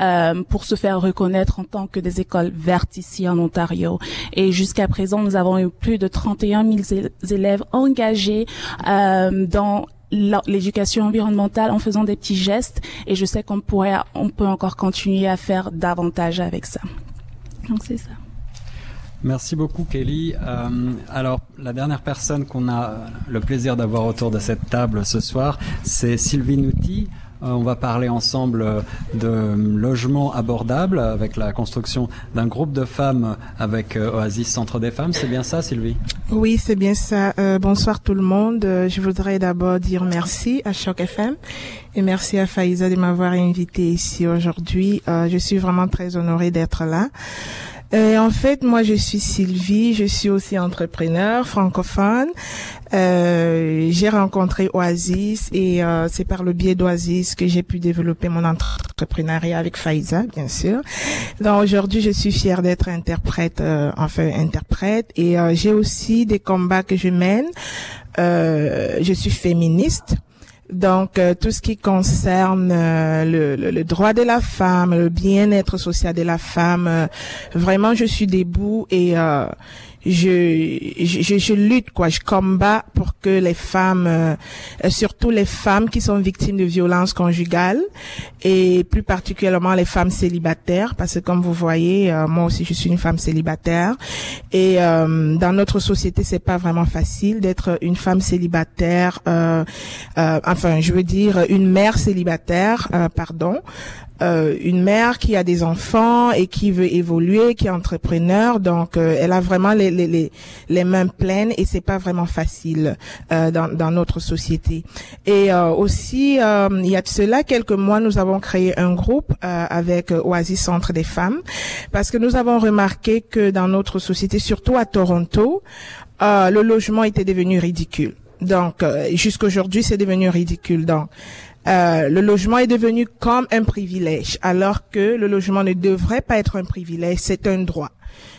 euh, pour se faire reconnaître en tant que des écoles vertes ici en Ontario. Et jusqu'à présent, nous avons eu plus de 31 000 élèves engagés euh, dans l'éducation environnementale en faisant des petits gestes et je sais qu'on pourrait on peut encore continuer à faire davantage avec ça. Donc c'est ça. Merci beaucoup Kelly. Euh, alors la dernière personne qu'on a le plaisir d'avoir autour de cette table ce soir, c'est Sylvie Nouty. Euh, on va parler ensemble euh, de logement abordable avec la construction d'un groupe de femmes avec euh, Oasis Centre des Femmes. C'est bien ça, Sylvie? Oui, c'est bien ça. bonsoir tout le monde. Je voudrais d'abord dire merci à Choc FM et merci à Faïza de m'avoir invité ici aujourd'hui. je suis vraiment très honorée d'être là. Euh, en fait, moi, je suis Sylvie, je suis aussi entrepreneur francophone. Euh, j'ai rencontré Oasis et euh, c'est par le biais d'Oasis que j'ai pu développer mon entrepreneuriat avec Faiza, bien sûr. Donc aujourd'hui, je suis fière d'être interprète, euh, enfin interprète, et j'ai aussi des combats que je mène. je suis féministe. Donc, tout ce qui concerne le, le, le, droit de la femme, le bien-être social de la femme, vraiment, je suis debout et je, je, je, lutte, quoi, je combats pour que les femmes, euh, surtout les femmes qui sont victimes de violences conjugales et plus particulièrement les femmes célibataires, parce que comme vous voyez, euh, moi aussi je suis une femme célibataire et euh, dans notre société c'est pas vraiment facile d'être une femme célibataire, enfin je veux dire une mère célibataire, pardon, euh, une mère qui a des enfants et qui veut évoluer, qui est entrepreneur, donc euh, elle a vraiment les, les, les, mains pleines et c'est pas vraiment facile euh, dans, dans notre société. Et aussi, il y a de cela quelques mois, nous avons créé un groupe avec Oasis Centre des femmes parce que nous avons remarqué que dans notre société, surtout à Toronto, le logement était devenu ridicule. Donc, jusqu'aujourd'hui, c'est devenu ridicule. Donc, euh, le logement est devenu comme un privilège, alors que le logement ne devrait pas être un privilège, c'est un droit.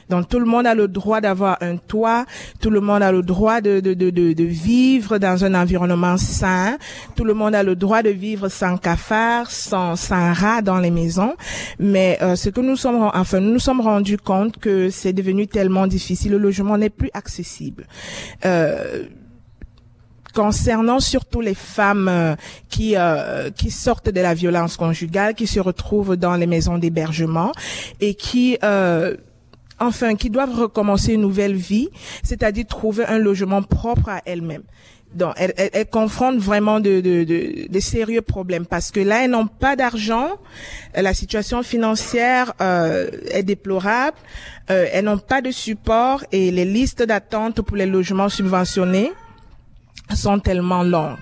Donc tout le monde a le droit d'avoir un toit, tout le monde a le droit de, de, de, de, vivre dans un environnement sain, tout le monde a le droit de vivre sans cafard, sans, sans rat dans les maisons. Mais euh, ce que nous sommes, enfin nous nous sommes rendus compte que c'est devenu tellement difficile, le logement n'est plus accessible. Euh, concernant surtout les femmes euh, qui euh, qui sortent de la violence conjugale, qui se retrouvent dans les maisons d'hébergement et qui euh, enfin qui doivent recommencer une nouvelle vie, c'est-à-dire trouver un logement propre à elles-mêmes. Donc, elles, elles, confrontent vraiment de, de, de, de, sérieux problèmes parce que là, elles n'ont pas d'argent, la situation financière euh, est déplorable, euh, elles n'ont pas de support et les listes d'attente pour les logements subventionnés sont tellement longues.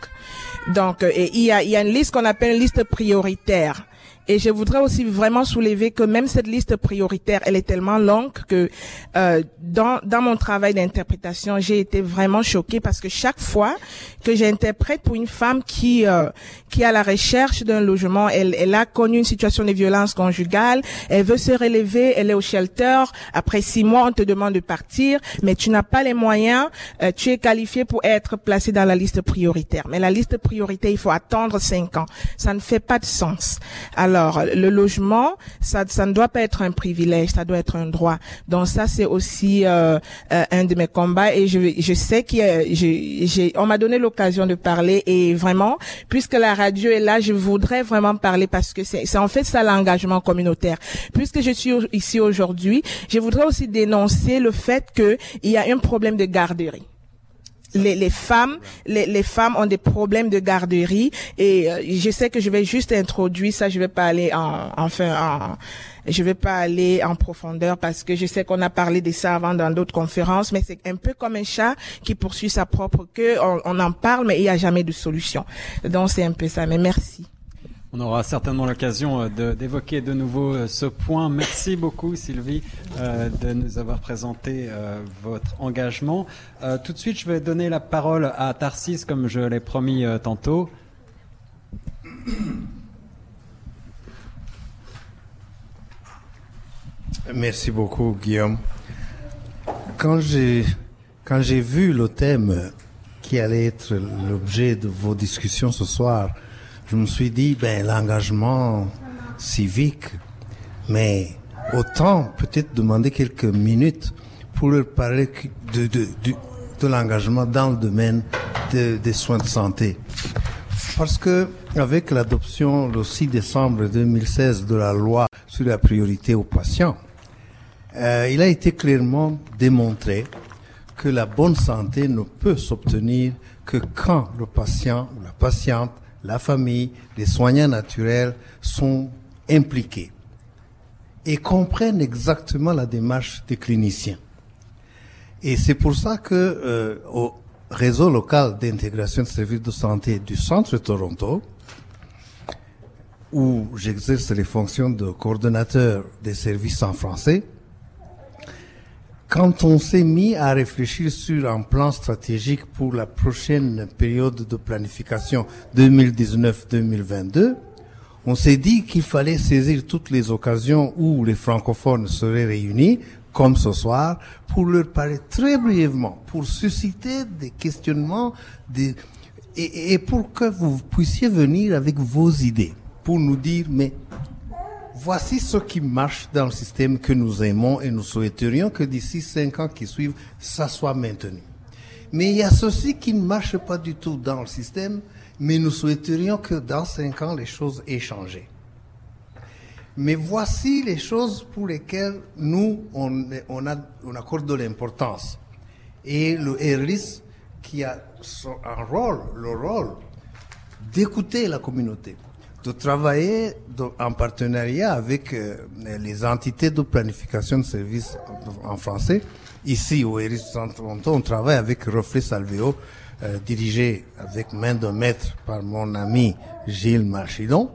Donc, euh, et il y a, il y a une liste qu'on appelle une liste prioritaire. Et je voudrais aussi vraiment soulever que même cette liste prioritaire, elle est tellement longue que euh, dans, dans mon travail d'interprétation, j'ai été vraiment choquée parce que chaque fois que j'interprète pour une femme qui euh, qui a la recherche d'un logement, elle, elle a connu une situation de violence conjugale, elle veut se relever, elle est au shelter. Après six mois, on te demande de partir, mais tu n'as pas les moyens. Euh, tu es qualifié pour être placé dans la liste prioritaire. Mais la liste prioritaire, il faut attendre cinq ans. Ça ne fait pas de sens. Alors alors, le logement, ça, ça ne doit pas être un privilège, ça doit être un droit. Donc ça, c'est aussi euh, euh, un de mes combats et je, je sais qu'on m'a donné l'occasion de parler et vraiment, puisque la radio est là, je voudrais vraiment parler parce que c'est en fait ça l'engagement communautaire. Puisque je suis ici aujourd'hui, je voudrais aussi dénoncer le fait qu'il y a un problème de garderie les, femmes, les, femmes ont des problèmes de garderie et euh, je sais que je vais juste introduire ça. Je vais pas aller en, enfin, en, je vais pas aller en profondeur parce que je sais qu'on a parlé de ça avant dans d'autres conférences, mais c'est un peu comme un chat qui poursuit sa propre queue. On, on en parle, mais il n'y a jamais de solution. Donc c'est un peu ça. Mais merci. On aura certainement l'occasion euh, d'évoquer de, nouveau euh, ce point. Merci beaucoup Sylvie euh, de nous avoir présenté votre engagement. tout de suite, je vais donner la parole à Tarsis comme je l'ai promis tantôt. Merci beaucoup Guillaume. Quand j'ai quand j'ai vu le thème qui allait être l'objet de vos discussions ce soir, je me suis dit, ben, l'engagement civique, mais autant peut-être demander quelques minutes pour leur parler de, de, de, de l'engagement dans le domaine des soins de santé. Parce que avec l'adoption le 6 décembre 2016 de la loi sur la priorité aux patients, euh, il a été clairement démontré que la bonne santé ne peut s'obtenir que quand le patient ou la patiente la famille, les soignants naturels sont impliqués et comprennent exactement la démarche des cliniciens. Et c'est pour ça que euh, au réseau local d'intégration de services de santé du centre Toronto, où j'exerce les fonctions de coordonnateur des services en français, quand on s'est mis à réfléchir sur un plan stratégique pour la prochaine période de planification 2019-2022, on s'est dit qu'il fallait saisir toutes les occasions où les francophones seraient réunis, comme ce soir, pour leur parler très brièvement, pour susciter des questionnements et, et pour que vous puissiez venir avec vos idées, pour nous dire, mais voici ce qui marche dans le système que nous aimons et nous souhaiterions que d'ici cinq ans qui suivent, ça soit maintenu. Mais il y a ceci qui ne marche pas du tout dans le système, mais nous souhaiterions que dans cinq ans, les choses aient changé. Mais voici les choses pour lesquelles nous, on, a, on accorde de l'importance. Et le RLIS, qui a un rôle, le rôle d'écouter la communauté, de travailler en partenariat avec euh, les entités de planification de services en, français. Ici, au RLIS Toronto, on travaille avec Reflet Salveo, euh, dirigé avec main de maître par mon ami Gilles Marchidon,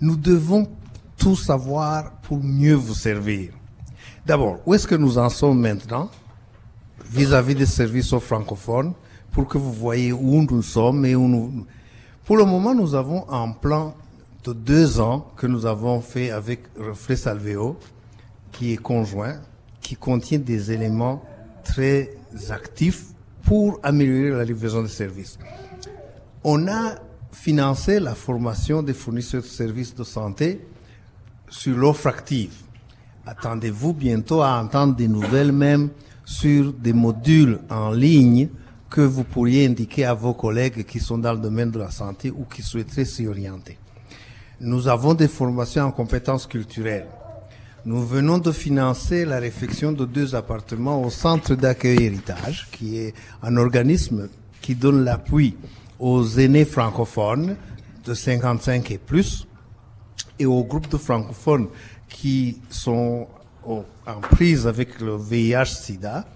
nous devons tout savoir pour mieux vous servir. D'abord, où est-ce que nous en sommes maintenant vis-à-vis des services aux francophones pour que vous voyez où nous sommes et où nous... Pour le moment, nous avons un plan de deux ans que nous avons fait avec Reflet Salveo, qui est conjoint, qui contient des éléments très actifs pour améliorer la livraison des services. On a financé la formation des fournisseurs de services de santé sur l'offre active. Attendez-vous bientôt à entendre des nouvelles même sur des modules en ligne que vous pourriez indiquer à vos collègues qui sont dans le domaine de la santé ou qui souhaiteraient s'y orienter. Nous avons des formations en compétences culturelles. Nous venons de financer la réfection de deux appartements au centre d'accueil héritage, qui est un organisme qui donne l'appui aux aînés francophones de 55 et plus et aux groupes de francophones qui sont en prise avec le VIH-Sida.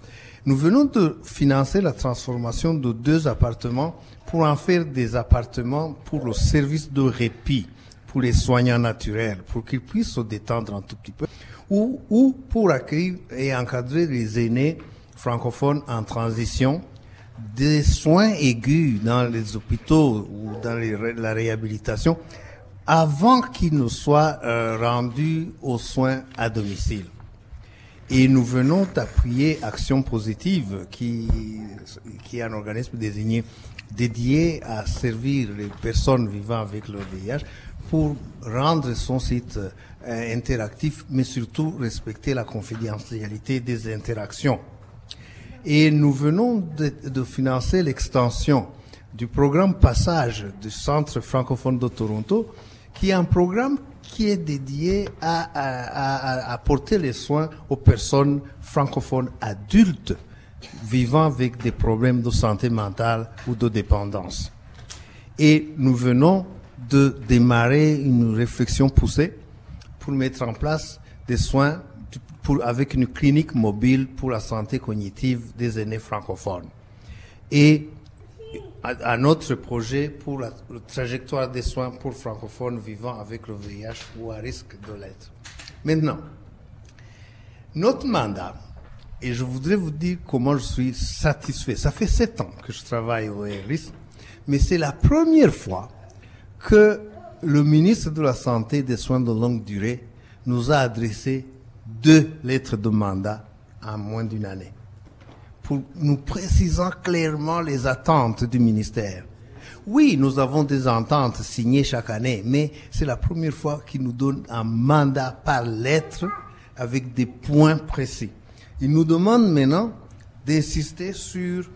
Nous venons de financer la transformation de deux appartements pour en faire des appartements pour le service de répit pour les soignants naturels, pour qu'ils puissent se détendre un tout petit peu, ou, ou pour accueillir et encadrer les aînés francophones en transition des soins aigus dans les hôpitaux ou dans la réhabilitation avant qu'ils ne soient euh, rendus aux soins à domicile. Et nous venons d'appuyer Action Positive, qui, est un organisme désigné dédié à servir les personnes vivant avec le VIH pour rendre son site euh, interactif, mais surtout respecter la confidentialité des interactions. Et nous venons de financer l'extension du programme Passage du Centre francophone de Toronto, qui est un programme qui est dédié à, à, les soins aux personnes francophones adultes vivant avec des problèmes de santé mentale ou de dépendance. Et nous venons de démarrer une réflexion poussée pour mettre en place des soins pour, avec une clinique mobile pour la santé cognitive des aînés francophones. Et un autre projet pour la, trajectoire des soins pour francophones vivant avec le VIH ou à risque de l'être. Maintenant, notre mandat, et je voudrais vous dire comment je suis satisfait. Ça fait sept ans que je travaille au RIS, mais c'est la première fois que le ministre de la Santé et des Soins de longue durée nous a adressé deux lettres de mandat en moins d'une année pour nous précisant clairement les attentes du ministère. Oui, nous avons des ententes signées chaque année, mais c'est la première fois qu'il nous donne un mandat par lettre avec des points précis. Il nous demande maintenant d'insister sur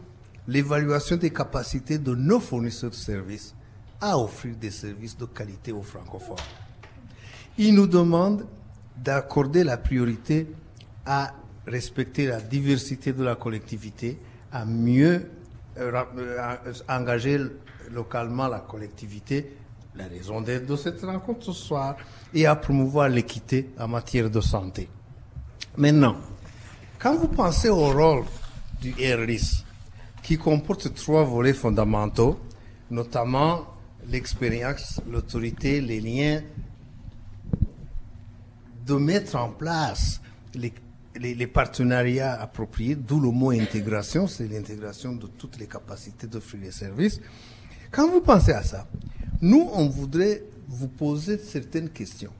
l'évaluation des capacités de nos fournisseurs de services à offrir des services de qualité aux francophones. Il nous demande d'accorder la priorité à respecter la diversité de la collectivité, à mieux euh, engager localement la collectivité, la raison d'être de cette rencontre ce soir, et à promouvoir l'équité en matière de santé. Maintenant, quand vous pensez au rôle du RLIS, qui comporte trois volets fondamentaux, notamment l'expérience, l'autorité, les liens, de mettre en place les les, les partenariats appropriés, d'où le mot intégration, c'est l'intégration de toutes les capacités d'offrir les services. Quand vous pensez à ça, nous, on voudrait vous poser certaines questions.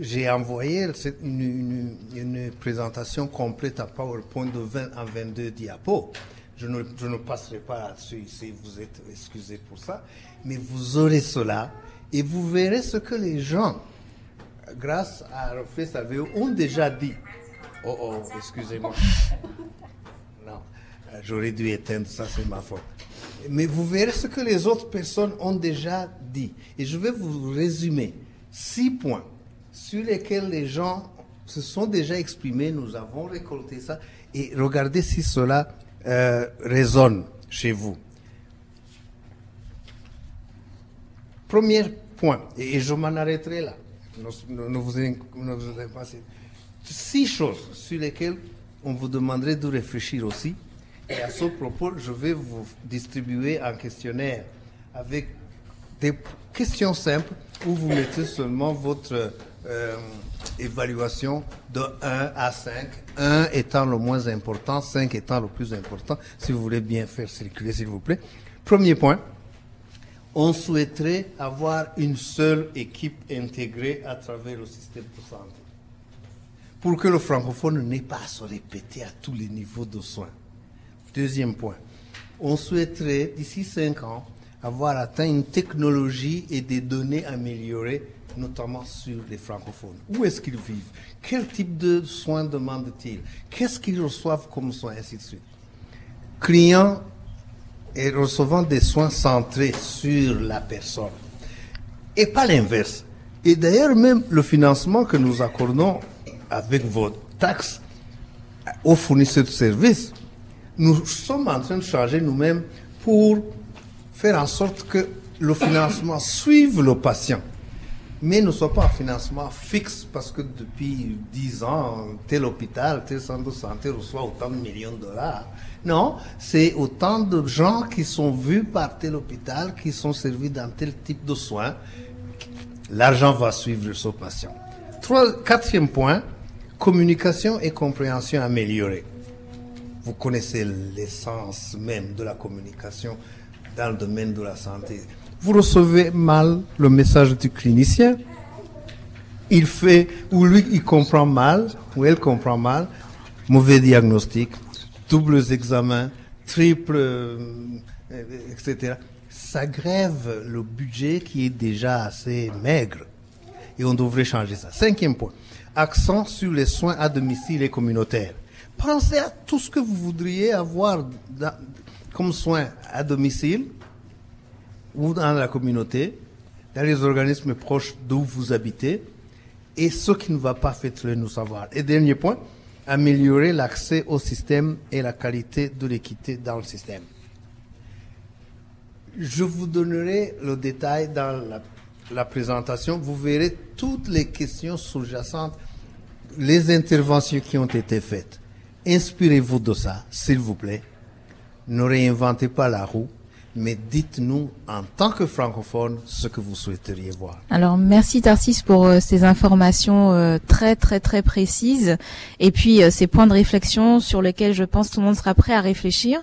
J'ai envoyé une, une- une présentation complète à PowerPoint de 20 à 22 diapos. Je ne, je ne passerai pas là-dessus ici, vous êtes excusés pour ça, mais vous aurez cela et vous verrez ce que les gens, grâce à Reflet Salveo, ont déjà dit. Oh oh, excusez-moi. *laughs* Non, euh, j'aurais dû éteindre ça, c'est ma faute. Mais vous verrez ce que les autres personnes ont déjà dit. Et je vais vous résumer six points sur lesquels les gens se sont déjà exprimés. Nous avons récolté ça. Et regardez si cela euh, résonne chez vous. Premier point, et je m'en arrêterai là. Ne, vous, inquiétez pas, Six choses sur lesquelles on vous demanderait de réfléchir aussi. Et à ce propos, je vais vous distribuer un questionnaire avec des questions simples où vous mettez seulement votre euh, évaluation de 1 à 5, 1 étant le moins important, 5 étant le plus important, si vous voulez bien faire circuler, s'il vous plaît. Premier point, on souhaiterait avoir une seule équipe intégrée à travers le système de santé pour que le francophone n'ait pas à se répéter à tous les niveaux de soins. Deuxième point, on souhaiterait d'ici cinq ans avoir atteint une technologie et des données améliorées, notamment sur les francophones. Où est-ce qu'ils vivent? Quel type de soins demandent-ils? Qu'est-ce qu'ils reçoivent comme soins, ainsi de suite? Clients et recevant des soins centrés sur la personne et pas l'inverse. Et d'ailleurs, même le financement que nous accordons avec vos taxes aux fournisseurs de services, nous sommes en train de changer nous-mêmes pour faire en sorte que le financement suive le patient, mais ne soit pas un financement fixe parce que depuis 10 ans, tel hôpital, tel centre de santé reçoit autant de millions de dollars. Non, c'est autant de gens qui sont vus par tel hôpital, qui sont servis dans tel type de soins. L'argent va suivre ce patient. Trois, quatrième point, communication et compréhension améliorée. Vous connaissez l'essence même de la communication dans le domaine de la santé. Vous recevez mal le message du clinicien, il fait, ou lui, il comprend mal, ou elle comprend mal, mauvais diagnostic, doubles examens, triple, euh, etc. Ça grève le budget qui est déjà assez maigre. Et on devrait changer ça. Cinquième point. Accent sur les soins à domicile et communautaires. Pensez à tout ce que vous voudriez avoir comme soins à domicile ou dans la communauté, dans les organismes proches d'où vous habitez, et ce qui ne va pas, faites-le nous savoir. Et dernier point, améliorer l'accès au système et la qualité de l'équité dans le système. Je vous donnerai le détail dans la, la présentation. Vous verrez toutes les questions sous-jacentes, les interventions qui ont été faites. Inspirez-vous de ça, s'il vous plaît. Ne réinventez pas la roue, mais dites-nous en tant que francophone ce que vous souhaiteriez voir. Alors merci Tarsis pour euh, ces informations euh, très très très précises et puis euh, ces points de réflexion sur lesquels je pense tout le monde sera prêt à réfléchir.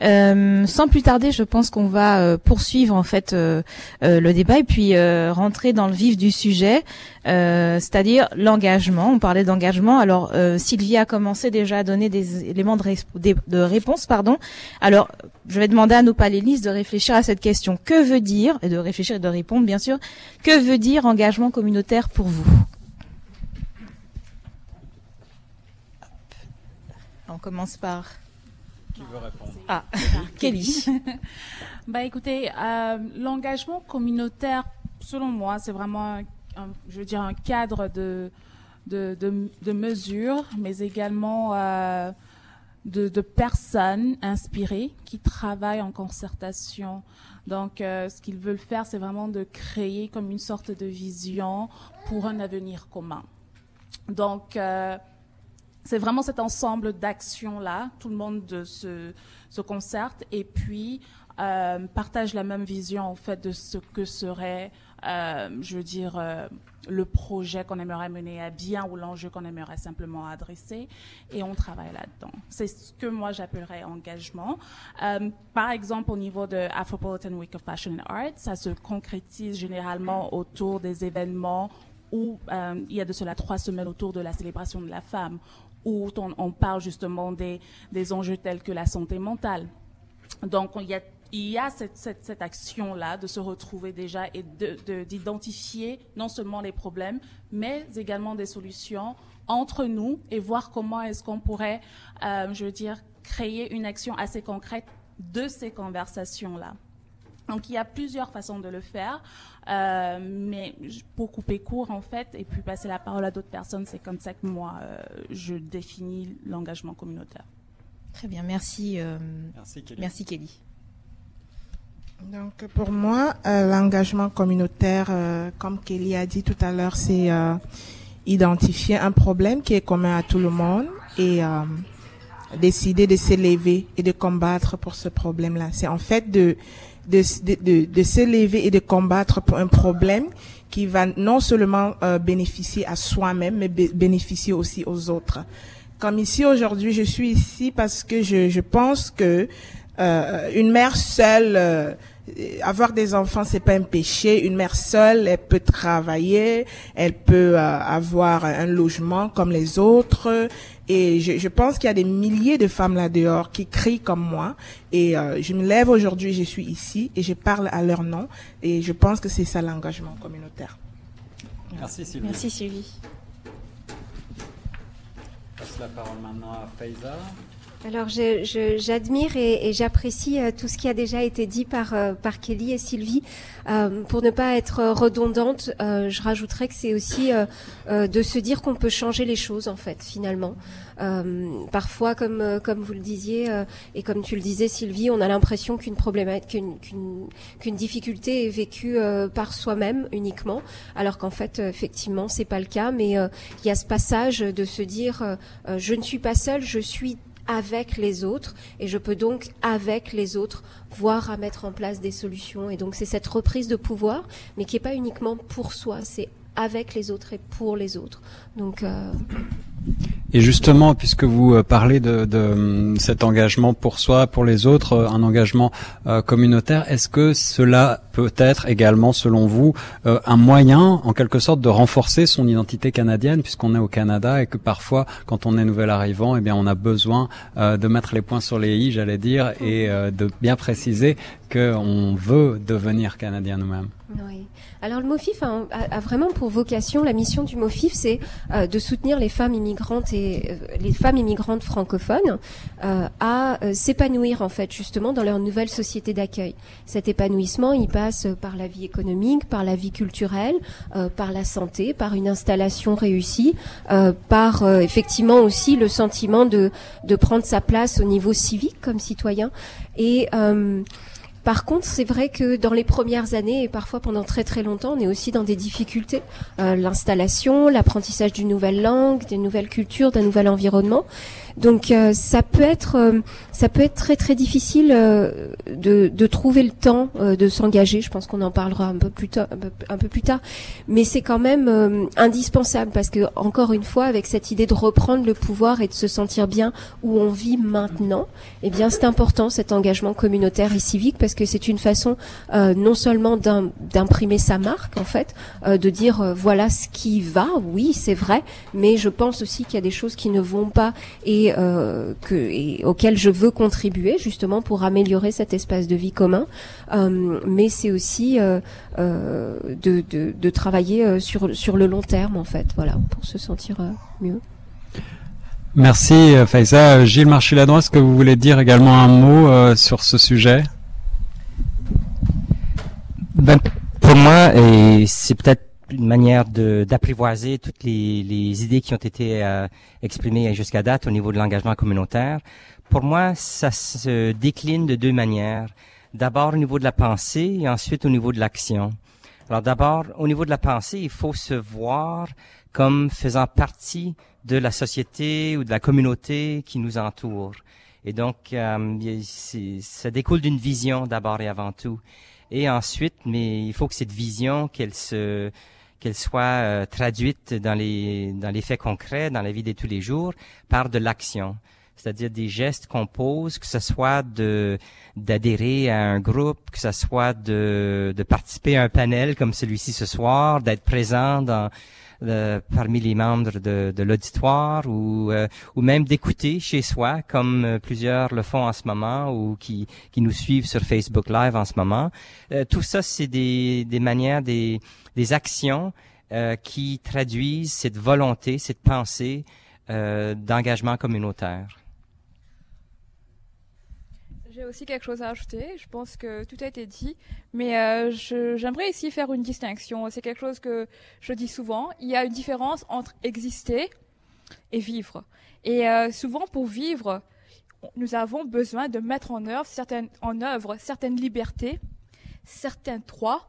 Sans plus tarder, je pense qu'on va poursuivre en fait le débat et puis rentrer dans le vif du sujet, euh, c'est-à-dire l'engagement. On parlait d'engagement. Alors euh, Sylvie a commencé déjà à donner des éléments de, réponse, pardon. Alors je vais demander à nos panélistes de réfléchir à cette question. Que veut dire et de réfléchir et de répondre bien sûr. Que veut dire engagement communautaire pour vous? On commence par Qui veut répondre? Ah *laughs* Kelly. *laughs* Bah écoutez, euh, l'engagement communautaire, selon moi, c'est vraiment, un, je veux dire, un cadre de, de, de, mesures, mais également euh, de, personnes inspirées qui travaillent en concertation. Donc, euh, ce qu'ils veulent faire, c'est vraiment de créer comme une sorte de vision pour un avenir commun. Donc, euh, c'est vraiment cet ensemble d'actions-là, tout le monde se, se concerte et puis partage la même vision en fait de ce que serait, je veux dire, euh, le projet qu'on aimerait mener à bien ou l'enjeu qu'on aimerait simplement adresser et on travaille là-dedans. C'est ce que moi j'appellerais engagement. Euh, par exemple, au niveau de Afropolitan Week of Fashion and Art, ça se concrétise généralement autour des événements où euh, il y a de cela trois semaines autour de la célébration de la femme, où on, parle justement des, des enjeux tels que la santé mentale. Donc, il y a il y a cette, cette, cette action-là de se retrouver déjà et d'identifier de, non seulement les problèmes, mais également des solutions entre nous et voir comment est-ce qu'on pourrait, euh, je veux dire, créer une action assez concrète de ces conversations-là. Donc il y a plusieurs façons de le faire, euh, mais pour couper court en fait et puis passer la parole à d'autres personnes, c'est comme ça que moi euh, je définis l'engagement communautaire. Très bien, merci. Euh, merci Kelly. Merci Kelly. Donc pour moi, euh, l'engagement communautaire, euh, comme Kelly a dit tout à l'heure, c'est euh, identifier un problème qui est commun à tout le monde et décider de s'élever et de combattre pour ce problème-là. C'est en fait de de, de, de, s'élever et de combattre pour un problème qui va non seulement bénéficier à soi-même, mais bénéficier aussi aux autres. Comme ici aujourd'hui, je suis ici parce que je, je pense que une mère seule euh, avoir des enfants c'est pas un péché. Une mère seule elle peut travailler elle peut euh, avoir un logement comme les autres. Et je, je pense qu'il y a des milliers de femmes là dehors qui crient comme moi. Et euh, je me lève aujourd'hui je suis ici et je parle à leur nom. Et je pense que c'est ça l'engagement communautaire. Merci Sylvie. Merci Sylvie. Je passe la parole maintenant à Faiza alors j'admire et, et j'apprécie euh, tout ce qui a déjà été dit par, euh, par Kelly et Sylvie. Euh, pour ne pas être redondante, euh, je rajouterais que c'est aussi de se dire qu'on peut changer les choses en fait finalement. parfois, comme comme vous le disiez et comme tu le disais Sylvie, on a l'impression qu'une problématique, qu'une qu'une difficulté est vécue par soi-même uniquement, alors qu'en fait effectivement c'est pas le cas. Mais il y a ce passage de se dire je ne suis pas seule, je suis avec les autres et je peux donc avec les autres voir à mettre en place des solutions. Et donc c'est cette reprise de pouvoir mais qui est pas uniquement pour soi c'est avec les autres et pour les autres donc euh, et justement, puisque vous euh, parlez de, de, hum, cet engagement pour soi, pour les autres, euh, un engagement euh, communautaire, est-ce que cela peut être également, selon vous, un moyen, en quelque sorte, de renforcer son identité canadienne, puisqu'on est au Canada et que parfois, quand on est nouvel arrivant, eh bien, on a besoin de mettre les points sur les i, j'allais dire, et de bien préciser qu'on veut devenir canadien nous-mêmes. Oui. Alors le MOFIF a, a, vraiment pour vocation, la mission du MOFIF, c'est de soutenir les femmes immigrantes et euh, les, femmes immigrantes francophones euh, à euh, s'épanouir en fait justement dans leur nouvelle société d'accueil. Cet épanouissement, il passe par la vie économique, par la vie culturelle, par la santé, par une installation réussie, par effectivement aussi le sentiment de, de prendre sa place au niveau civique comme citoyen et par contre, c'est vrai que dans les premières années et parfois pendant très très longtemps, on est aussi dans des difficultés. Euh, l'installation, l'apprentissage d'une nouvelle langue, d'une nouvelle culture, d'un nouvel environnement. Donc euh, ça peut être euh, ça peut être très très difficile euh, de, de, trouver le temps de s'engager. Je pense qu'on en parlera un peu plus tard, un peu, plus tard. Mais c'est quand même indispensable parce que encore une fois, avec cette idée de reprendre le pouvoir et de se sentir bien où on vit maintenant, eh bien c'est important cet engagement communautaire et civique parce que c'est une façon non seulement d'imprimer sa marque en fait, de dire voilà ce qui va, oui c'est vrai, mais je pense aussi qu'il y a des choses qui ne vont pas et et, euh, que, auquel je veux contribuer justement pour améliorer cet espace de vie commun. Euh, mais c'est aussi euh, de, de, de, travailler sur, sur le long terme en fait, voilà, pour se sentir mieux. Merci Faïza. Gilles Marchiladon, est-ce que vous voulez dire également un mot sur ce sujet? Ben, Pour moi, et c'est peut-être une manière d'apprivoiser toutes les, les, idées qui ont été euh, exprimées jusqu'à date au niveau de l'engagement communautaire. Pour moi, ça se décline de deux manières. D'abord au niveau de la pensée et ensuite au niveau de l'action. Alors d'abord, au niveau de la pensée, il faut se voir comme faisant partie de la société ou de la communauté qui nous entoure. Et donc, euh, ça découle d'une vision d'abord et avant tout. Et ensuite, mais il faut que cette vision, qu'elle se qu'elle soit euh, traduite dans les dans les faits concrets, dans la vie de tous les jours, par de l'action. C'est-à-dire des gestes qu'on pose, que ce soit de d'adhérer à un groupe, que ce soit de, de participer à un panel comme celui-ci ce soir, d'être présent dans euh, parmi les membres de, de l'auditoire ou euh, ou même d'écouter chez soi comme euh, plusieurs le font en ce moment ou qui qui nous suivent sur Facebook Live en ce moment. tout ça c'est des des manières des des actions qui traduisent cette volonté, cette pensée d'engagement communautaire. J'ai aussi quelque chose à ajouter. Je pense que tout a été dit, mais euh, j'aimerais ici faire une distinction. C'est quelque chose que je dis souvent. Il y a une différence entre exister et vivre. Et euh, souvent, pour vivre, nous avons besoin de mettre en œuvre certaines, en œuvre certaines libertés, certains droits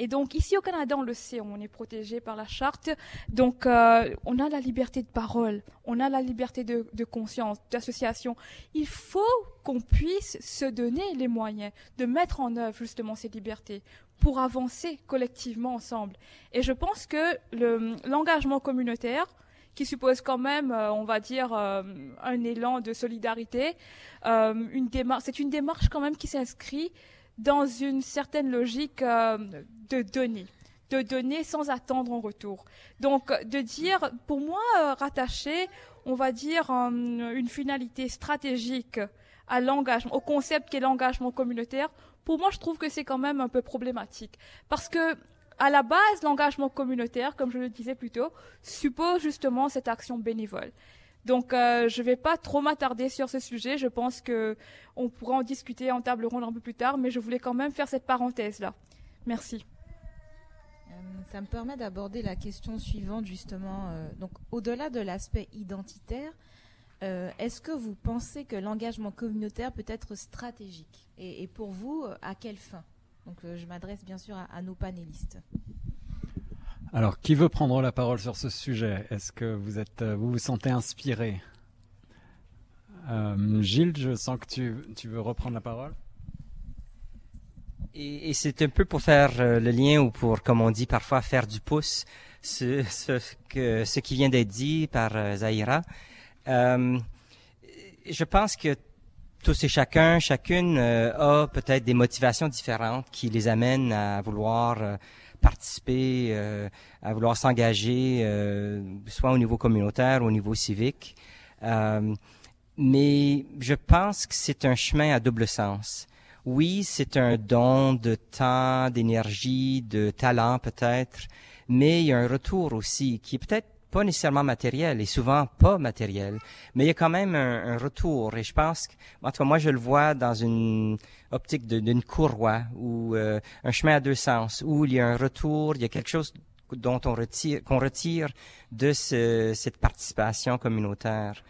et donc ici au Canada, on le sait, on est protégé par la charte. Donc euh, on a la liberté de parole, on a la liberté de, conscience, d'association. Il faut qu'on puisse se donner les moyens de mettre en œuvre justement ces libertés pour avancer collectivement ensemble. Et je pense que l'engagement communautaire, qui suppose quand même, euh, on va dire, euh, un élan de solidarité, c'est une démarche quand même qui s'inscrit dans une certaine logique euh, de donner de donner sans attendre en retour. Donc, de dire, pour moi, euh, rattacher, on va dire, une finalité stratégique à l'engagement, au concept qu'est l'engagement communautaire, pour moi, je trouve que c'est quand même un peu problématique. Parce que, à la base, l'engagement communautaire, comme je le disais plus tôt, suppose justement cette action bénévole. Donc, euh, je ne vais pas trop m'attarder sur ce sujet. Je pense que on pourra en discuter en table ronde un peu plus tard, mais je voulais quand même faire cette parenthèse-là. Merci. Euh, ça me permet d'aborder la question suivante, justement. Euh, donc, au-delà de l'aspect identitaire, est-ce que vous pensez que l'engagement communautaire peut être stratégique? Et, pour vous, à quelle fin? Donc, je m'adresse bien sûr à nos panélistes. Alors, qui veut prendre la parole sur ce sujet? Est-ce que vous êtes, euh, vous vous sentez inspiré? Euh, Gilles, je sens que tu, tu, veux reprendre la parole. Et, c'est un peu pour faire euh, le lien ou pour, comme on dit parfois, faire du pouce, ce, ce, que, ce qui vient d'être dit par Zahira. je pense que tous et chacun, chacune a peut-être des motivations différentes qui les amènent à vouloir participer, euh, à vouloir s'engager, euh, soit au niveau communautaire au niveau civique. Euh, mais je pense que c'est un chemin à double sens. Oui, c'est un don de temps, d'énergie, de talent peut-être, mais il y a un retour aussi qui est peut-être pas nécessairement matériel et souvent pas matériel, mais il y a quand même un, retour. Et je pense que, en tout cas, moi, je le vois dans une optique d'une courroie ou euh, un chemin à deux sens où il y a un retour, il y a quelque chose dont on retire, qu'on retire de ce, cette participation communautaire.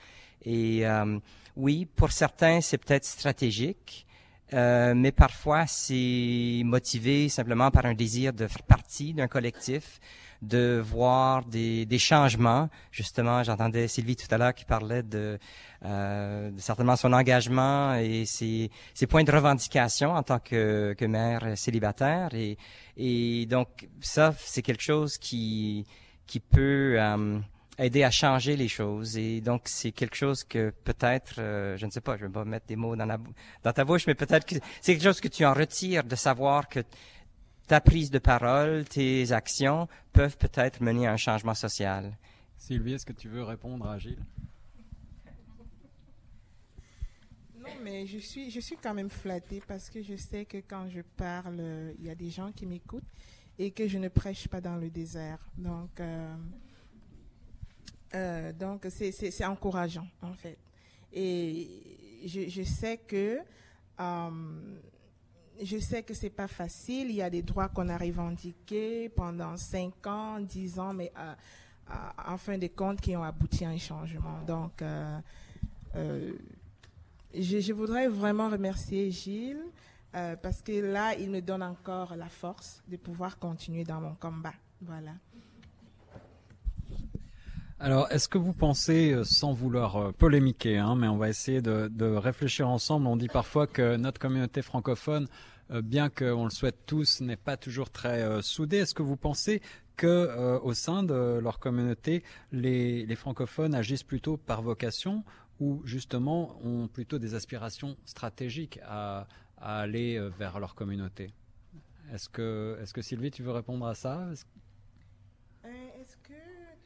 Et euh, oui, pour certains, c'est peut-être stratégique. Euh, mais parfois c'est motivé simplement par un désir de faire partie d'un collectif, de voir des, des changements. Justement, j'entendais Sylvie tout à l'heure qui parlait de, euh, certainement son engagement et ses, ses, points de revendication en tant que, que mère célibataire. Et, et donc ça, c'est quelque chose qui, qui peut euh, aider à changer les choses. Et donc, c'est quelque chose que peut-être, euh, je ne sais pas, je vais pas mettre des mots dans, la, dans ta bouche, mais peut-être que c'est quelque chose que tu en retires de savoir que ta prise de parole, tes actions peuvent peut-être mener à un changement social. Sylvie, est-ce que tu veux répondre à Gilles? Non, mais je suis, je suis quand même flattée parce que je sais que quand je parle, il y a des gens qui m'écoutent et que je ne prêche pas dans le désert. Donc, euh, euh, donc c'est encourageant en fait. Et je, je sais que euh, je sais que c'est pas facile. Il y a des droits qu'on a revendiqués pendant 5 ans, 10 ans, mais euh, euh, en fin de compte, qui ont abouti à un changement. Donc, euh, je, je, voudrais vraiment remercier Gilles parce que là, il me donne encore la force de pouvoir continuer dans mon combat. Voilà. Alors, est-ce que vous pensez, euh, sans vouloir euh, polémiquer, hein, mais on va essayer de, réfléchir ensemble, on dit parfois que notre communauté francophone, euh, bien qu'on le souhaite tous, n'est pas toujours très euh, soudée. Est-ce que vous pensez que euh, au sein de leur communauté, les, les, francophones agissent plutôt par vocation ou justement ont plutôt des aspirations stratégiques à, à aller vers leur communauté? Est-ce que, est-ce que Sylvie, tu veux répondre à ça? Est-ce que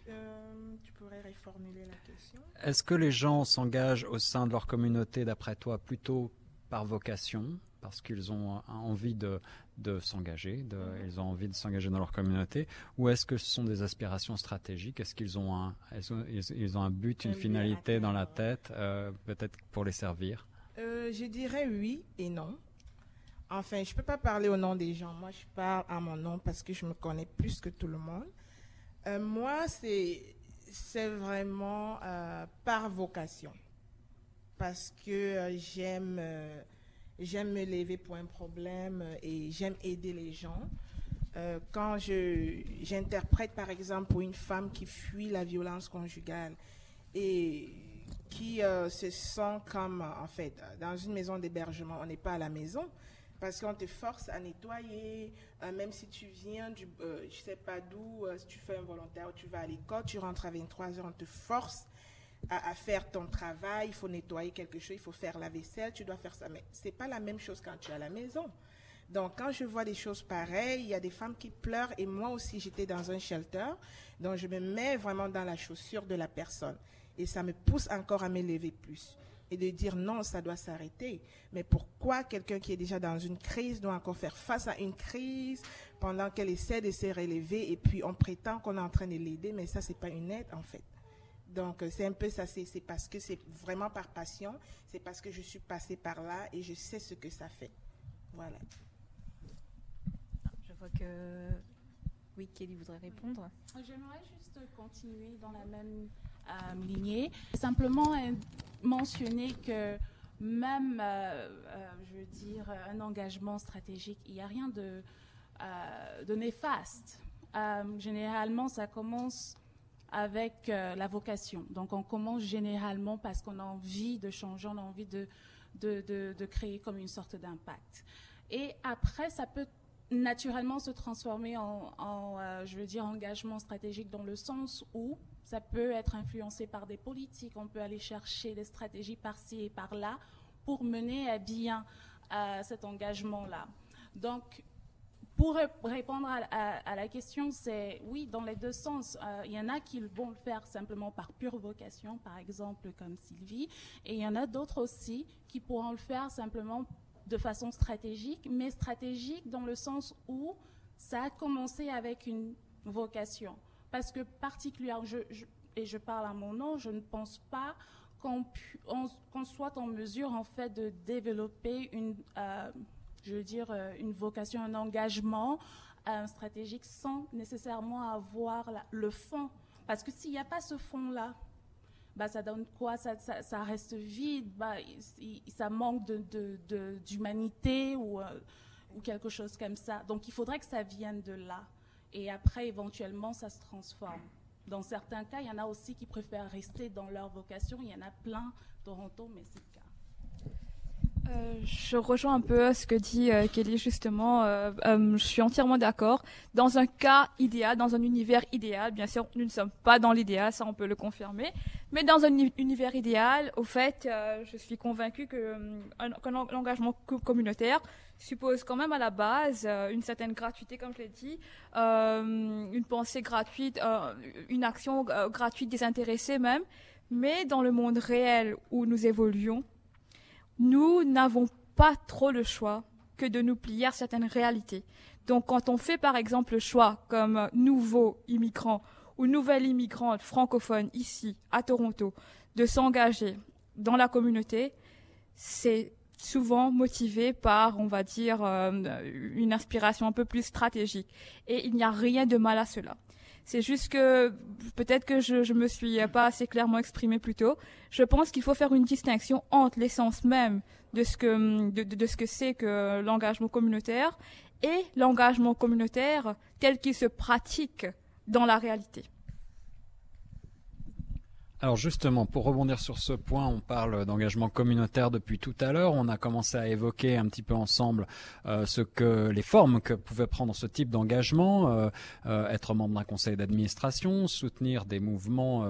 euh, tu pourrais reformuler la question? Est-ce que les gens s'engagent au sein de leur communauté, d'après toi, plutôt par vocation, parce qu'ils ont envie de, de s'engager, de, ils ont envie de s'engager dans leur communauté, ou est-ce que ce sont des aspirations stratégiques? Est-ce qu'ils ont un, ils, ils ont un but, une un finalité dans la tête, euh, peut-être pour les servir? Euh, Je dirais oui et non. Enfin, je ne peux pas parler au nom des gens. Moi, je parle à mon nom parce que je me connais plus que tout le monde. Euh, moi, c'est c'est vraiment euh, par vocation, parce que j'aime j'aime me lever pour un problème et j'aime aider les gens. quand je j'interprète par exemple pour une femme qui fuit la violence conjugale et qui se sent comme en fait dans une maison d'hébergement, on n'est pas à la maison, parce qu'on te force à nettoyer, euh, même si tu viens du, euh, je sais pas d'où, euh, si tu fais un volontaire, tu vas à l'école, tu rentres à 23 heures, on te force à, faire ton travail, il faut nettoyer quelque chose, il faut faire la vaisselle, tu dois faire ça, mais c'est pas la même chose quand tu es à la maison. Donc, quand je vois des choses pareilles, il y a des femmes qui pleurent et moi aussi, j'étais dans un shelter, donc je me mets vraiment dans la chaussure de la personne et ça me pousse encore à m'élever plus et de dire non, ça doit s'arrêter. Mais pourquoi quelqu'un qui est déjà dans une crise doit encore faire face à une crise pendant qu'elle essaie de se relever et puis on prétend qu'on est en train de l'aider, mais ça, c'est pas une aide en fait. Donc, c'est un peu ça, c'est parce que c'est vraiment par passion, c'est parce que je suis passée par là et je sais ce que ça fait. Voilà. Je vois que oui, Kelly voudrait répondre. J'aimerais juste continuer dans la même euh, lignée. Simplement euh, mentionner que même, euh, euh, je veux dire, un engagement stratégique, il n'y a rien de, euh, de néfaste. généralement, ça commence avec la vocation. Donc, on commence généralement parce qu'on a envie de changer, on a envie de, de, de, créer comme une sorte d'impact. Et après, ça peut naturellement se transformer en, en euh, je veux dire, engagement stratégique dans le sens où ça peut être influencé par des politiques, on peut aller chercher des stratégies par-ci et par-là pour mener à bien euh, cet engagement-là. Donc, pour répondre à, la question, c'est oui, dans les deux sens. Euh, il y en a qui vont le faire simplement par pure vocation, par exemple comme Sylvie, et il y en a d'autres aussi qui pourront le faire simplement de façon stratégique, mais stratégique dans le sens où ça a commencé avec une vocation. Parce que particulièrement, et je parle à mon nom, je ne pense pas qu'on qu soit en mesure en fait de développer une, euh, je veux dire, euh, une vocation, un engagement euh, stratégique sans nécessairement avoir le fond. Parce que s'il n'y a pas ce fond-là, bah, ça donne quoi? Ça, reste vide, bah, ça manque d'humanité ou, euh, ou quelque chose comme ça. Donc il faudrait que ça vienne de là. Et après, éventuellement, ça se transforme. Dans certains cas, il y en a aussi qui préfèrent rester dans leur vocation. Il y en a plein, Toronto, mais c'est. Euh, je rejoins un peu ce que dit euh, Kelly justement. Euh, je suis entièrement d'accord. Dans un cas idéal, dans un univers idéal, bien sûr, nous ne sommes pas dans l'idéal, ça on peut le confirmer. Mais dans un univers idéal, au fait, je suis convaincue que l'engagement communautaire suppose quand même à la base une certaine gratuité, comme je l'ai dit, une pensée gratuite, une action gratuite désintéressée même. Mais dans le monde réel où nous évoluons, nous n'avons pas trop le choix que de nous plier à certaines réalités. Donc quand on fait par exemple le choix comme nouveau immigrant ou nouvelle immigrante francophone ici à Toronto de s'engager dans la communauté, c'est souvent motivé par, on va dire, euh, une inspiration un peu plus stratégique. Et il n'y a rien de mal à cela. C'est juste que peut-être que je, je me suis pas assez clairement exprimée plus tôt. Je pense qu'il faut faire une distinction entre l'essence même de ce que de ce que c'est que l'engagement communautaire et l'engagement communautaire tel qu'il se pratique dans la réalité. Alors justement, pour rebondir sur ce point, on parle d'engagement communautaire depuis tout à l'heure. On a commencé à évoquer un petit peu ensemble euh, ce que les formes que pouvait prendre ce type d'engagement, euh, euh, être membre d'un conseil d'administration, soutenir des mouvements,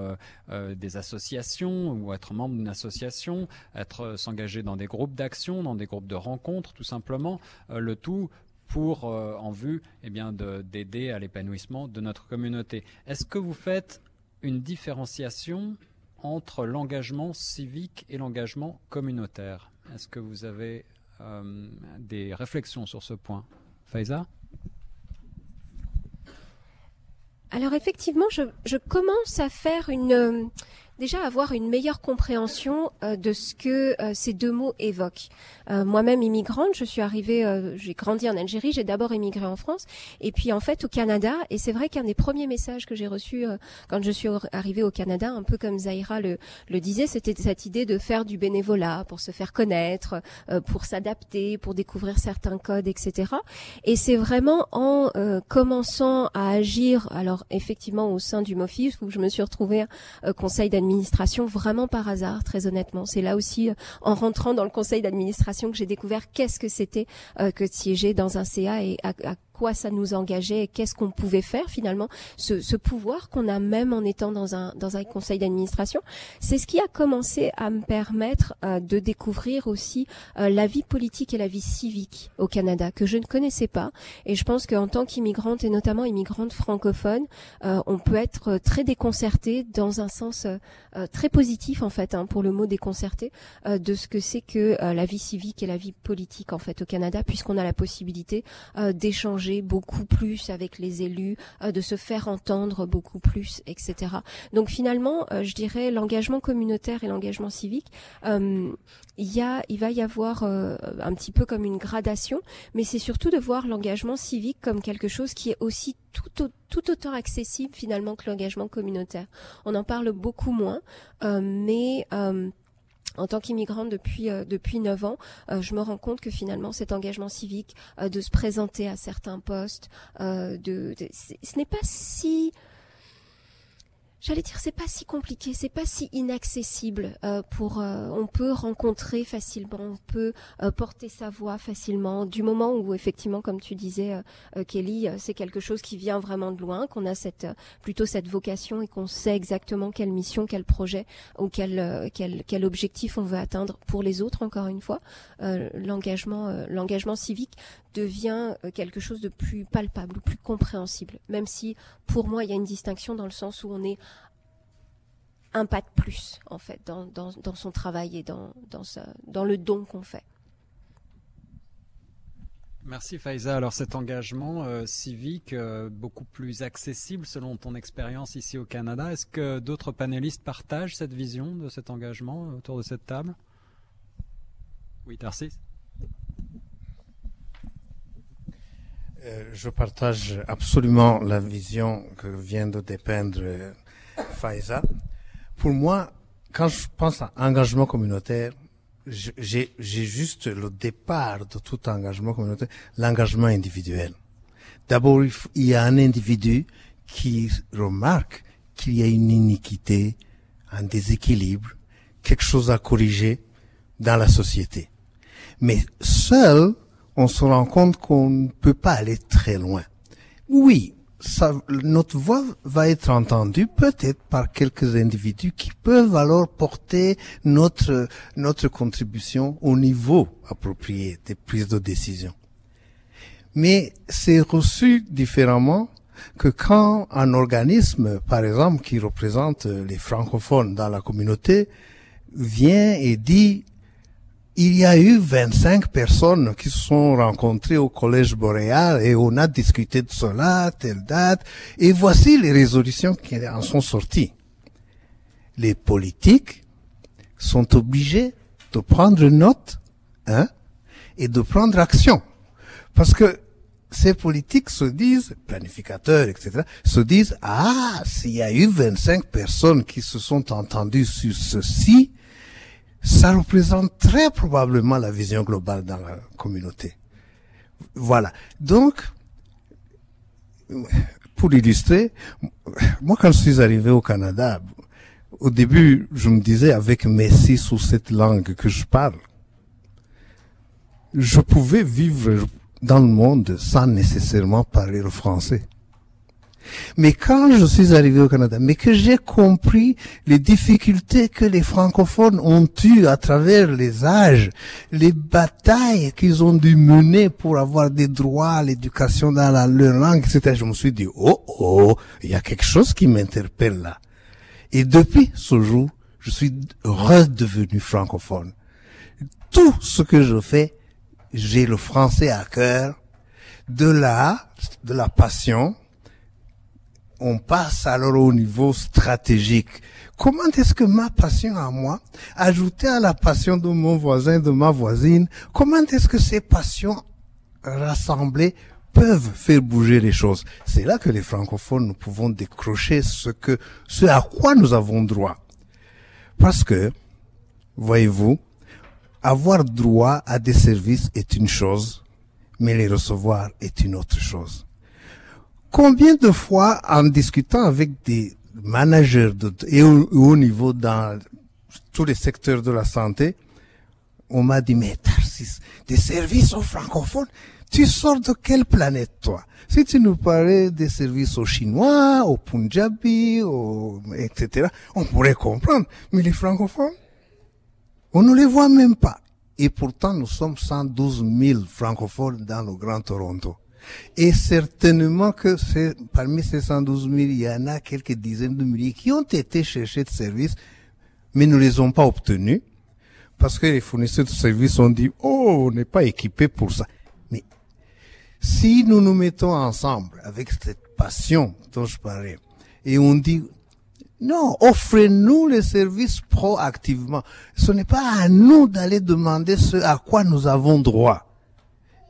des associations ou être membre d'une association, être s'engager dans des groupes d'action, dans des groupes de rencontres, tout simplement. le tout pour en vue eh bien d'aider à l'épanouissement de notre communauté. Est-ce que vous faites une différenciation entre l'engagement civique et l'engagement communautaire. Est-ce que vous avez euh, des réflexions sur ce point? Faiza? Alors effectivement, je, je, commence à faire une déjà avoir une meilleure compréhension euh, de ce que euh, ces deux mots évoquent. Euh, moi-même immigrante, je suis arrivée, j'ai grandi en Algérie, j'ai d'abord émigré en France, et puis en fait au Canada. Et c'est vrai qu'un des premiers messages que j'ai reçus quand je suis arrivée au Canada, un peu comme Zahira le, le disait, c'était cette idée de faire du bénévolat pour se faire connaître, pour s'adapter, pour découvrir certains codes, etc. Et c'est vraiment en commençant à agir, alors effectivement au sein du MOFIS, où je me suis retrouvée conseil d'administration administration vraiment par hasard, très honnêtement. C'est là aussi, euh, en rentrant dans le conseil d'administration, que j'ai découvert qu'est-ce que c'était euh, que de siéger dans un CA et quoi ça nous engageait et qu'est-ce qu'on pouvait faire finalement, ce, ce pouvoir qu'on a même en étant dans un, dans un conseil d'administration, c'est ce qui a commencé à me permettre euh, de découvrir aussi euh, la vie politique et la vie civique au Canada que je ne connaissais pas. Et je pense qu'en tant qu'immigrante et notamment immigrante francophone, euh, on peut être très déconcerté dans un sens très positif en fait hein, pour le mot déconcerté de ce que c'est que la vie civique et la vie politique en fait au Canada puisqu'on a la possibilité d'échanger beaucoup plus avec les élus, euh, de se faire entendre beaucoup plus, etc. Donc finalement, euh, je dirais l'engagement communautaire et l'engagement civique, euh, il y il va y avoir un petit peu comme une gradation, mais c'est surtout de voir l'engagement civique comme quelque chose qui est aussi tout, tout autant accessible finalement que l'engagement communautaire. On en parle beaucoup moins, mais en tant qu'immigrante depuis euh, depuis 9 ans, euh, je me rends compte que finalement cet engagement civique euh, de se présenter à certains postes, de, de ce n'est pas si J'allais dire c'est pas si compliqué, c'est pas si inaccessible euh, pour euh, on peut rencontrer facilement, on peut euh, porter sa voix facilement du moment où effectivement comme tu disais Kelly, c'est quelque chose qui vient vraiment de loin, qu'on a cette plutôt cette vocation et qu'on sait exactement quelle mission, quel projet ou quel quel quel objectif on veut atteindre pour les autres encore une fois. l'engagement l'engagement civique devient quelque chose de plus palpable, plus compréhensible, même si pour moi il y a une distinction dans le sens où on est un pas de plus en fait dans, dans, dans son travail et dans, dans, dans le don qu'on fait. Merci Faiza. Alors cet engagement euh, civique euh, beaucoup plus accessible selon ton expérience ici au Canada, est-ce que d'autres panélistes partagent cette vision de cet engagement euh, autour de cette table? Oui, Tarsis Je partage absolument la vision que vient de dépeindre Faiza pour moi, quand je pense à engagement communautaire, j'ai juste le départ de tout engagement communautaire, l'engagement individuel. D'abord, il y a un individu qui remarque qu'il y a une iniquité, un déséquilibre, quelque chose à corriger dans la société. Mais seul, on se rend compte qu'on ne peut pas aller très loin. Oui, notre voix va être entendue peut-être par quelques individus qui peuvent alors porter notre, notre contribution au niveau approprié des prises de décision. Mais c'est reçu différemment que quand un organisme, par exemple, qui représente les francophones dans la communauté, vient et dit il y a eu 25 personnes qui se sont rencontrées au Collège Boréal et on a discuté de cela, telle date, et voici les résolutions qui en sont sorties. Les politiques sont obligés de prendre note, hein, et de prendre action. Parce que ces politiques se disent, planificateurs, etc., se disent, ah, s'il y a eu 25 personnes qui se sont entendues sur ceci, ça représente très probablement la vision globale dans la communauté. Voilà. Donc, pour illustrer, moi quand je suis arrivé au Canada, au début, je me disais, avec mes six ou sept langues que je parle, je pouvais vivre dans le monde sans nécessairement parler le français. Mais quand je suis arrivé au Canada, mais que j'ai compris les difficultés que les francophones ont eues à travers les âges, les batailles qu'ils ont dû mener pour avoir des droits, l'éducation dans leur langue, etc., je me suis dit, oh, oh, il y a quelque chose qui m'interpelle là. Et depuis ce jour, je suis redevenu francophone. Tout ce que je fais, j'ai le français à cœur. De là, de la passion, on passe alors au niveau stratégique. Comment est-ce que ma passion à moi, ajoutée à la passion de mon voisin, de ma voisine, comment est-ce que ces passions rassemblées peuvent faire bouger les choses? C'est là que les francophones, nous pouvons décrocher ce que, ce à quoi nous avons droit. Parce que, voyez-vous, avoir droit à des services est une chose, mais les recevoir est une autre chose. Combien de fois, en discutant avec des managers de, et au, au niveau dans tous les secteurs de la santé, on m'a dit, mais Tarsis, des services aux francophones, tu sors de quelle planète, toi? Si tu nous parlais des services aux Chinois, aux Punjabi, etc., on pourrait comprendre. Mais les francophones, on ne les voit même pas. Et pourtant, nous sommes 112 000 francophones dans le Grand Toronto. Et certainement que parmi ces 112 000, il y en a quelques dizaines de milliers qui ont été cherchés de services, mais ne les ont pas obtenus. Parce que les fournisseurs de services ont dit, oh, on n'est pas équipé pour ça. Mais si nous nous mettons ensemble avec cette passion dont je parlais, et on dit, non, offrez-nous les services proactivement. Ce n'est pas à nous d'aller demander ce à quoi nous avons droit.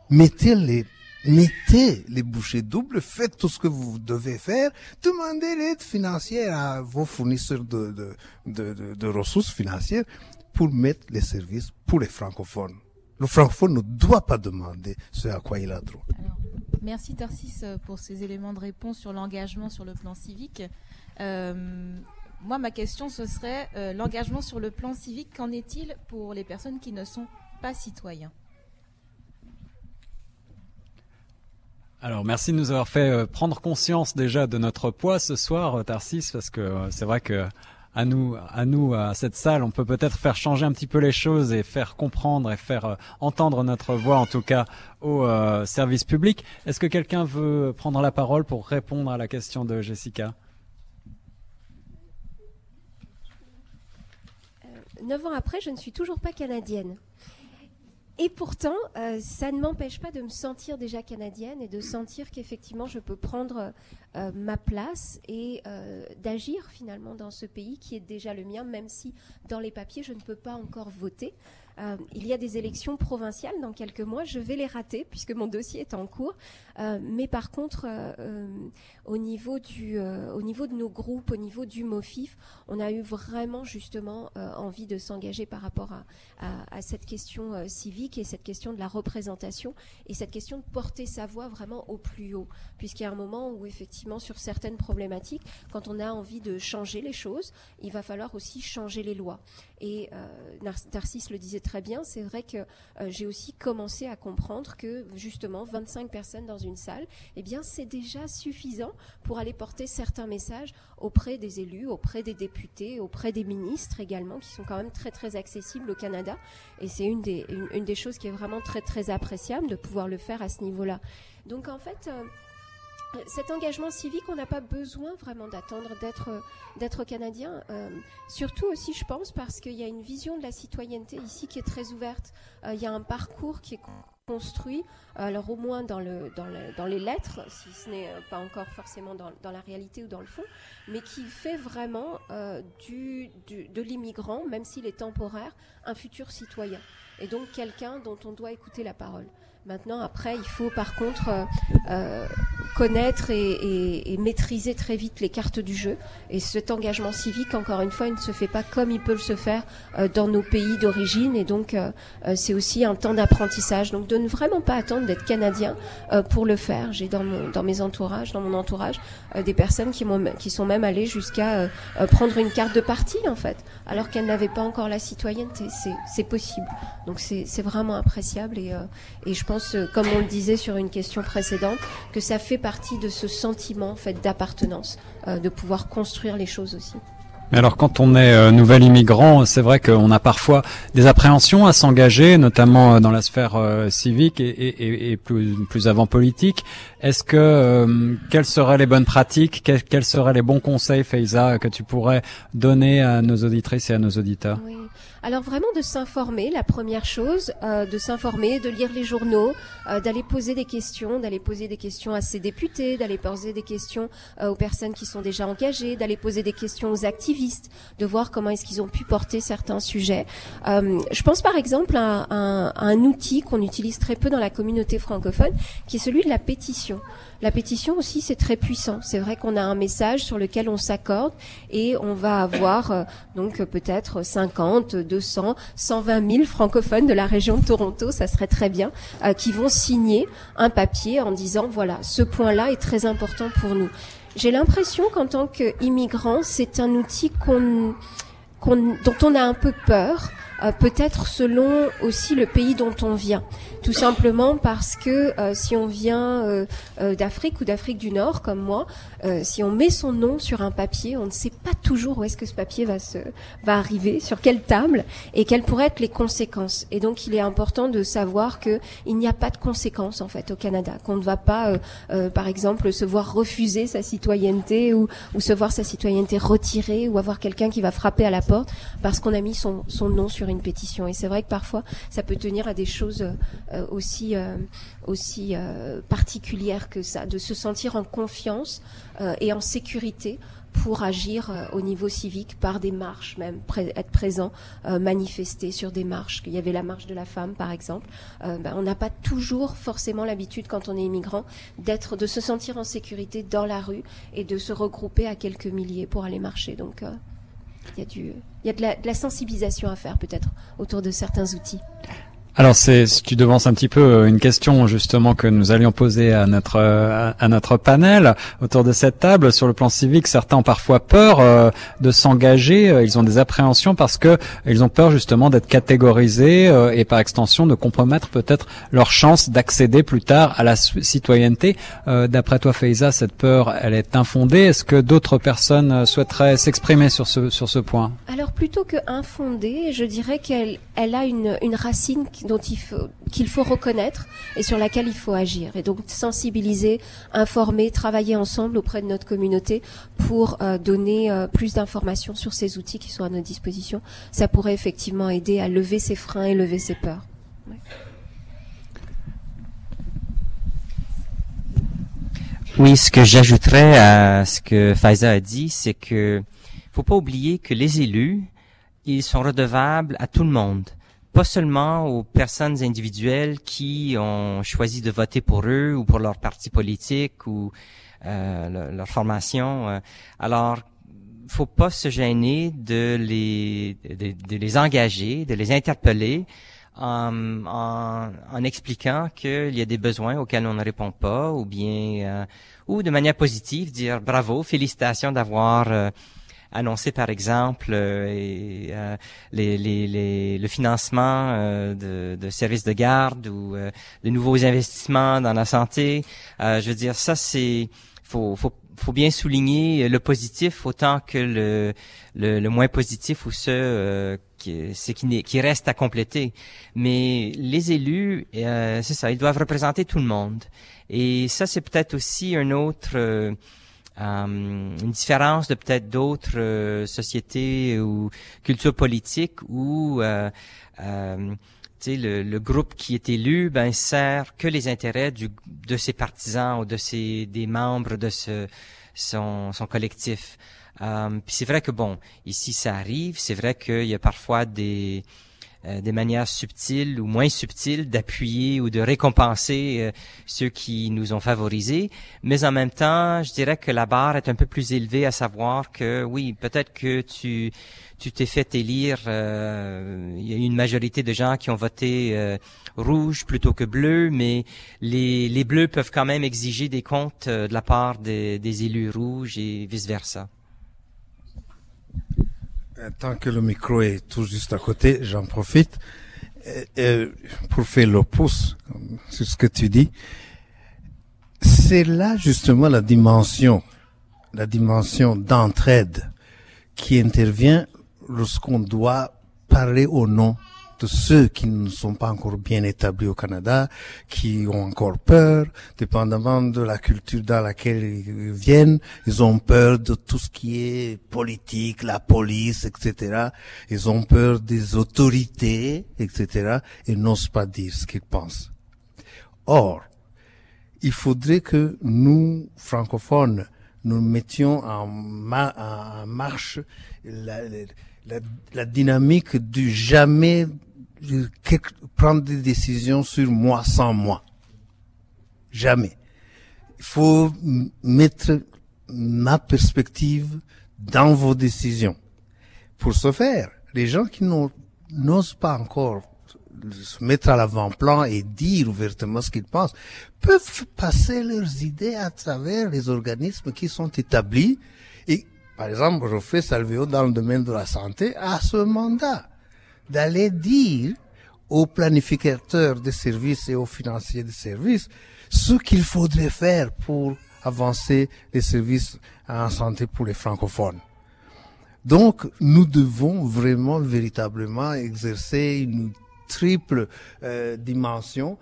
Mettez les mettez les bouchées doubles, faites tout ce que vous devez faire, demandez l'aide financière à vos fournisseurs de, ressources financières pour mettre les services pour les francophones. Le francophone ne doit pas demander ce à quoi il a droit. Merci Tarsis pour ces éléments de réponse sur l'engagement sur le plan civique. Euh, moi, ma question, ce serait euh, l'engagement sur le plan civique, qu'en est-il pour les personnes qui ne sont pas citoyens? Alors merci de nous avoir fait euh, prendre conscience déjà de notre poids ce soir, Tarsis, parce que euh, c'est vrai que à nous, à nous, à cette salle, on peut peut-être faire changer un petit peu les choses et faire comprendre et faire euh, entendre notre voix, en tout cas, au euh, service public. Est-ce que quelqu'un veut prendre la parole pour répondre à la question de Jessica? Euh, Neuf ans après, je ne suis toujours pas canadienne. Et pourtant, euh, ça ne m'empêche pas de me sentir déjà canadienne et de sentir qu'effectivement je peux prendre euh, ma place et euh, d'agir finalement dans ce pays qui est déjà le mien, même si dans les papiers je ne peux pas encore voter. Euh, il y a des élections provinciales dans quelques mois. Je vais les rater puisque mon dossier est en cours. Euh, mais par contre, euh, au, niveau du, au niveau de nos groupes, au niveau du MOFIF, on a eu vraiment justement envie de s'engager par rapport à, à, à cette question civique et cette question de la représentation et cette question de porter sa voix vraiment au plus haut. Puisqu'il y a un moment où effectivement sur certaines problématiques, quand on a envie de changer les choses, il va falloir aussi changer les lois. Et euh, Narcisse le disait très bien, c'est vrai que euh, j'ai aussi commencé à comprendre que justement 25 personnes dans une salle, eh bien c'est déjà suffisant pour aller porter certains messages auprès des élus, auprès des députés, auprès des ministres également, qui sont quand même très très accessibles au Canada. Et c'est une des, une, des choses qui est vraiment très très appréciable de pouvoir le faire à ce niveau-là. Donc en fait... Euh, cet engagement civique, on n'a pas besoin vraiment d'attendre d'être canadien. Euh, surtout aussi, je pense, parce qu'il y a une vision de la citoyenneté ici qui est très ouverte. Euh, il y a un parcours qui est construit, alors au moins dans, le, dans, le, dans les lettres, si ce n'est pas encore forcément dans, la réalité ou dans le fond, mais qui fait vraiment euh, de l'immigrant, même s'il est temporaire, un futur citoyen. Et donc quelqu'un dont on doit écouter la parole. Maintenant, après, il faut par contre euh, euh, connaître et, maîtriser très vite les cartes du jeu. Et cet engagement civique, encore une fois, il ne se fait pas comme il peut se faire euh, dans nos pays d'origine. Et donc, c'est aussi un temps d'apprentissage. Donc, de ne vraiment pas attendre d'être canadien pour le faire. J'ai dans, dans mes entourages, dans mon entourage, des personnes qui, qui sont même allées jusqu'à prendre une carte de parti, en fait, alors qu'elles n'avaient pas encore la citoyenneté. C'est possible. Donc, c'est vraiment appréciable. Et, et je pense euh, comme on le disait sur une question précédente, que ça fait partie de ce sentiment fait d'appartenance, euh, de pouvoir construire les choses aussi. Mais alors quand on est euh, nouvel immigrant, c'est vrai qu'on a parfois des appréhensions à s'engager, notamment dans la sphère civique et, plus, avant politique. Est-ce que quelles seraient les bonnes pratiques, quels, seraient les bons conseils, Faiza, que tu pourrais donner à nos auditrices et à nos auditeurs? Alors vraiment de s'informer, la première chose, euh, de s'informer, de lire les journaux, euh, d'aller poser des questions, d'aller poser des questions à ses députés, d'aller poser des questions euh, aux personnes qui sont déjà engagées, d'aller poser des questions aux activistes, de voir comment est-ce qu'ils ont pu porter certains sujets. je pense par exemple à, à un outil qu'on utilise très peu dans la communauté francophone, qui est celui de la pétition. La pétition aussi, c'est très puissant. C'est vrai qu'on a un message sur lequel on s'accorde et on va avoir euh, donc peut-être 50, 200, 120 000 francophones de la région de Toronto, ça serait très bien, euh, qui vont signer un papier en disant voilà, ce point-là est très important pour nous. J'ai l'impression qu'en tant qu'immigrant, c'est un outil qu'on, dont on a un peu peur. Euh, peut-être selon aussi le pays dont on vient. Tout simplement parce que euh, si on vient euh, d'Afrique ou d'Afrique du Nord comme moi, si on met son nom sur un papier, on ne sait pas toujours où est-ce que ce papier va se va arriver, sur quelle table et quelles pourraient être les conséquences. Et donc il est important de savoir que il n'y a pas de conséquences en fait au Canada, qu'on ne va pas par exemple se voir refuser sa citoyenneté ou, ou se voir sa citoyenneté retirée ou avoir quelqu'un qui va frapper à la porte parce qu'on a mis son, son nom sur une pétition. Et c'est vrai que parfois, ça peut tenir à des choses euh, aussi euh, aussi euh, particulières que ça, de se sentir en confiance et en sécurité pour agir au niveau civique par des marches, même être présent, manifester sur des marches. Il y avait la marche de la femme, par exemple. Ben, on n'a pas toujours forcément l'habitude, quand on est immigrant, d'être, de se sentir en sécurité dans la rue et de se regrouper à quelques milliers pour aller marcher. Donc, il y a du, il y a de la sensibilisation à faire peut-être autour de certains outils. Alors c'est tu devances un petit peu euh, une question justement que nous allions poser à notre euh, à notre panel autour de cette table sur le plan civique. Certains ont parfois peur euh, de s'engager, ils ont des appréhensions parce que ils ont peur justement d'être catégorisés et par extension de compromettre peut-être leur chance d'accéder plus tard à la citoyenneté. D'après toi, Faiza, cette peur, elle est infondée. Est-ce que d'autres personnes souhaiteraient s'exprimer sur ce sur ce point? Alors plutôt que infondée, je dirais qu'elle elle a une une racine qu'il faut reconnaître et sur laquelle il faut agir. Et donc sensibiliser, informer, travailler ensemble auprès de notre communauté pour euh, donner euh, plus d'informations sur ces outils qui sont à notre disposition. Ça pourrait effectivement aider à lever ses freins et lever ses peurs. Oui, ce que j'ajouterais à ce que Faiza a dit, c'est que faut pas oublier que les élus, ils sont redevables à tout le monde pas seulement aux personnes individuelles qui ont choisi de voter pour eux ou pour leur parti politique ou euh, leur, formation. Euh. Alors, faut pas se gêner de les de, les engager, de les interpeller en, en, en expliquant qu'il y a des besoins auxquels on ne répond pas, ou bien euh, ou de manière positive dire bravo, félicitations d'avoir euh, annoncer par exemple euh, euh, les, les, les, le financement euh, de, de, services de garde ou de nouveaux investissements dans la santé. je veux dire, ça c'est faut, faut faut bien souligner le positif autant que le, le, le moins positif ou ce qui, qui, qui reste à compléter. Mais les élus, c'est ça, ils doivent représenter tout le monde. Et ça, c'est peut-être aussi un autre euh, une différence de peut-être d'autres euh, sociétés ou cultures politiques où euh, euh le, le, groupe qui est élu ben sert que les intérêts du, de ses partisans ou de ses des membres de ce son, son collectif. Euh, puis c'est vrai que bon, ici ça arrive, c'est vrai qu'il y a parfois des euh, des manières subtiles ou moins subtiles d'appuyer ou de récompenser euh, ceux qui nous ont favorisés. Mais en même temps, je dirais que la barre est un peu plus élevée à savoir que oui, peut-être que tu tu t'es fait élire. Euh, il y a une majorité de gens qui ont voté rouge plutôt que bleu, mais les, les bleus peuvent quand même exiger des comptes de la part des, des élus rouges et vice versa. Euh, tant que le micro est tout juste à côté, j'en profite pour faire le pouce sur ce que tu dis. C'est là justement la dimension, la dimension d'entraide qui intervient lorsqu'on doit parler au nom de ceux qui ne sont pas encore bien établis au Canada, qui ont encore peur, dépendamment de la culture dans laquelle ils viennent, ils ont peur de tout ce qui est politique, la police, etc. Ils ont peur des autorités, etc. et n'osent pas dire ce qu'ils pensent. Or, il faudrait que nous, francophones, nous mettions en, marche la, dynamique du jamais prendre des décisions sur moi sans moi. Jamais. Il faut mettre ma perspective dans vos décisions. Pour ce faire, les gens qui n'osent pas encore se mettre à l'avant-plan et dire ouvertement ce qu'ils pensent, peuvent passer leurs idées à travers les organismes qui sont établis. Et, par exemple, je fais Salvéo dans le domaine de la santé à ce mandat d'aller dire aux planificateurs des services et aux financiers des services ce qu'il faudrait faire pour avancer les services en santé pour les francophones. Donc, nous devons vraiment, véritablement exercer une triple euh, dimension.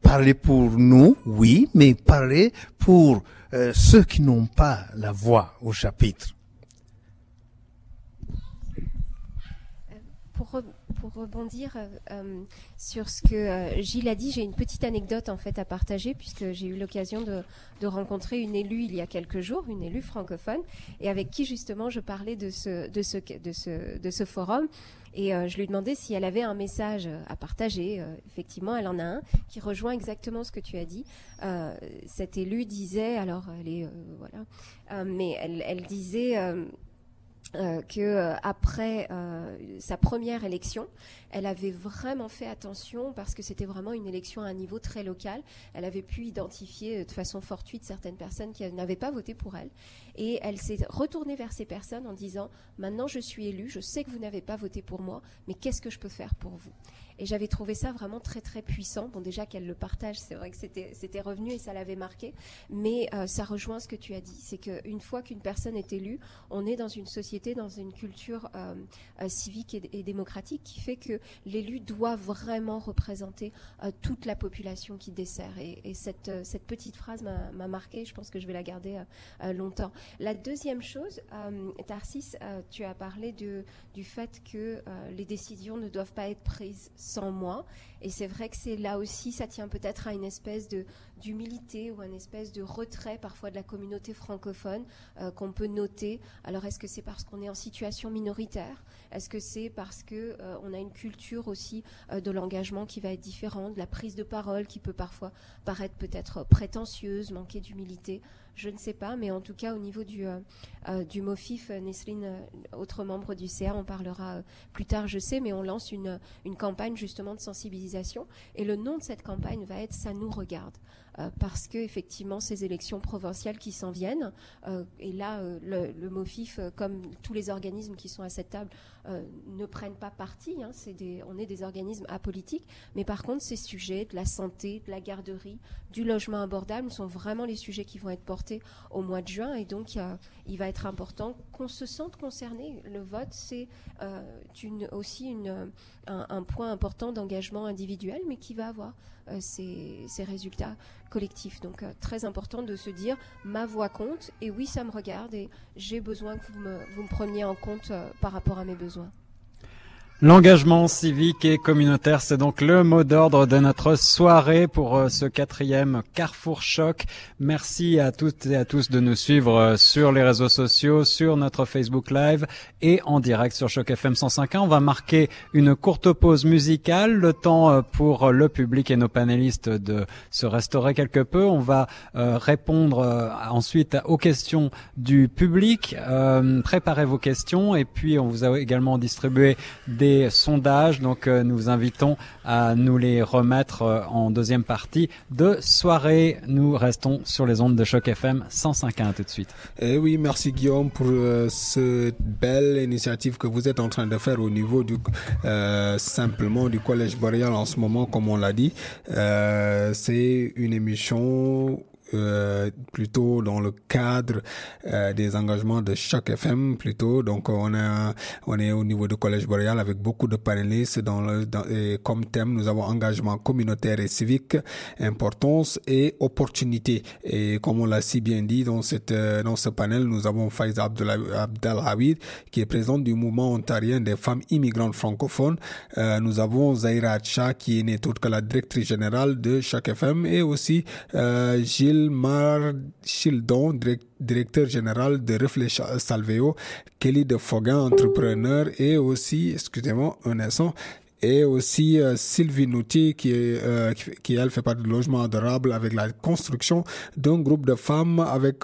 Parler pour nous, oui, mais parler pour euh, ceux qui n'ont pas la voix au chapitre. Pour rebondir euh, euh, sur ce que euh, Gilles a dit, j'ai une petite anecdote en fait à partager puisque j'ai eu l'occasion de, rencontrer une élue il y a quelques jours, une élue francophone, et avec qui justement je parlais de ce, forum. Et je lui demandais si elle avait un message à partager. effectivement, elle en a un qui rejoint exactement ce que tu as dit. cette élue disait, alors elle est voilà, mais elle disait euh, que euh, après euh, sa première élection, elle avait vraiment fait attention parce que c'était vraiment une élection à un niveau très local. Elle avait pu identifier de façon fortuite certaines personnes qui n'avaient pas voté pour elle. Et elle s'est retournée vers ces personnes en disant, maintenant je suis élue, je sais que vous n'avez pas voté pour moi, mais qu'est-ce que je peux faire pour vous? Et j'avais trouvé ça vraiment très très puissant. Bon déjà qu'elle le partage, c'est vrai que c'était revenu et ça l'avait marqué, mais euh, ça rejoint ce que tu as dit, c'est qu'une fois qu'une personne est élue, on est dans une société, dans une culture euh, euh, civique et, démocratique qui fait que l'élu doit vraiment représenter toute la population qui dessert. Et, cette petite phrase m'a marqué. Je pense que je vais la garder longtemps. La deuxième chose, Tarsis, tu as parlé du fait que les décisions ne doivent pas être prises sans moi. Et c'est vrai que c'est là aussi, ça tient peut-être à une espèce de d'humilité ou une espèce de retrait parfois de la communauté francophone euh, qu'on peut noter. Alors est-ce que c'est parce qu'on est en situation minoritaire? Est-ce que c'est parce que euh, on a une culture aussi euh, de l'engagement qui va être différente, de la prise de parole qui peut parfois paraître peut-être prétentieuse, manquer d'humilité? Je ne sais pas, mais en tout cas au niveau du, euh, euh, du MOFIF, euh, Nesrine, autre membre du CA, on parlera plus tard, je sais, mais on lance une, une campagne justement de sensibilisation. Et le nom de cette campagne va être Ça nous regarde. Parce que effectivement ces élections provinciales qui s'en viennent, et là le, MOFIF, comme tous les organismes qui sont à cette table, ne prennent pas parti. Hein, on est des organismes apolitiques, mais par contre ces sujets de la santé, de la garderie, du logement abordable sont vraiment les sujets qui vont être portés au mois de juin et donc il va être important qu'on se sente concerné. Le vote, c'est euh, aussi un, point important d'engagement individuel, mais qui va avoir euh, ces, résultats collectifs. Donc euh, très important de se dire ma voix compte et oui, ça me regarde et j'ai besoin que vous me, vous me preniez en compte par rapport à mes besoins. well. L'engagement civique et communautaire, c'est donc le mot d'ordre de notre soirée pour euh, ce quatrième Carrefour Choc. Merci à toutes et à tous de nous suivre euh, sur les réseaux sociaux, sur notre Facebook Live et en direct sur Choc FM 105.1. On va marquer une courte pause musicale, le temps euh, pour le public et nos panélistes de se restaurer quelque peu. On va répondre ensuite aux questions du public. préparez vos questions et puis on vous a également distribué des sondages. Donc euh, nous vous invitons à nous les remettre euh, en deuxième partie de soirée. Nous restons sur les ondes de choc FM 105.1 tout de suite. Et eh oui, merci Guillaume pour euh, cette belle initiative que vous êtes en train de faire au niveau du simplement du collège boréal en ce moment, comme on l'a dit. C'est une émission euh, plutôt dans le cadre euh, des engagements de chaque FM plutôt. Donc on a on est au niveau du collège boréal avec beaucoup de panélistes comme thème nous avons engagement communautaire et civique, importance et opportunité. Et comme on l'a si bien dit dans cette euh, dans ce panel, nous avons Faiza Abdelhawid qui est présidente du mouvement ontarien des femmes immigrantes francophones. Euh, nous avons Zaira Cha qui est n'est autre que la directrice générale de chaque FM et aussi Gilles Mar Childon, directeur général de Reflex Salveo, Kelly de Foguin, entrepreneur, et aussi, excusez-moi un et aussi euh, Sylvie Nouti qui, euh, qui, elle fait partie du logement adorable avec la construction d'un groupe de femmes avec,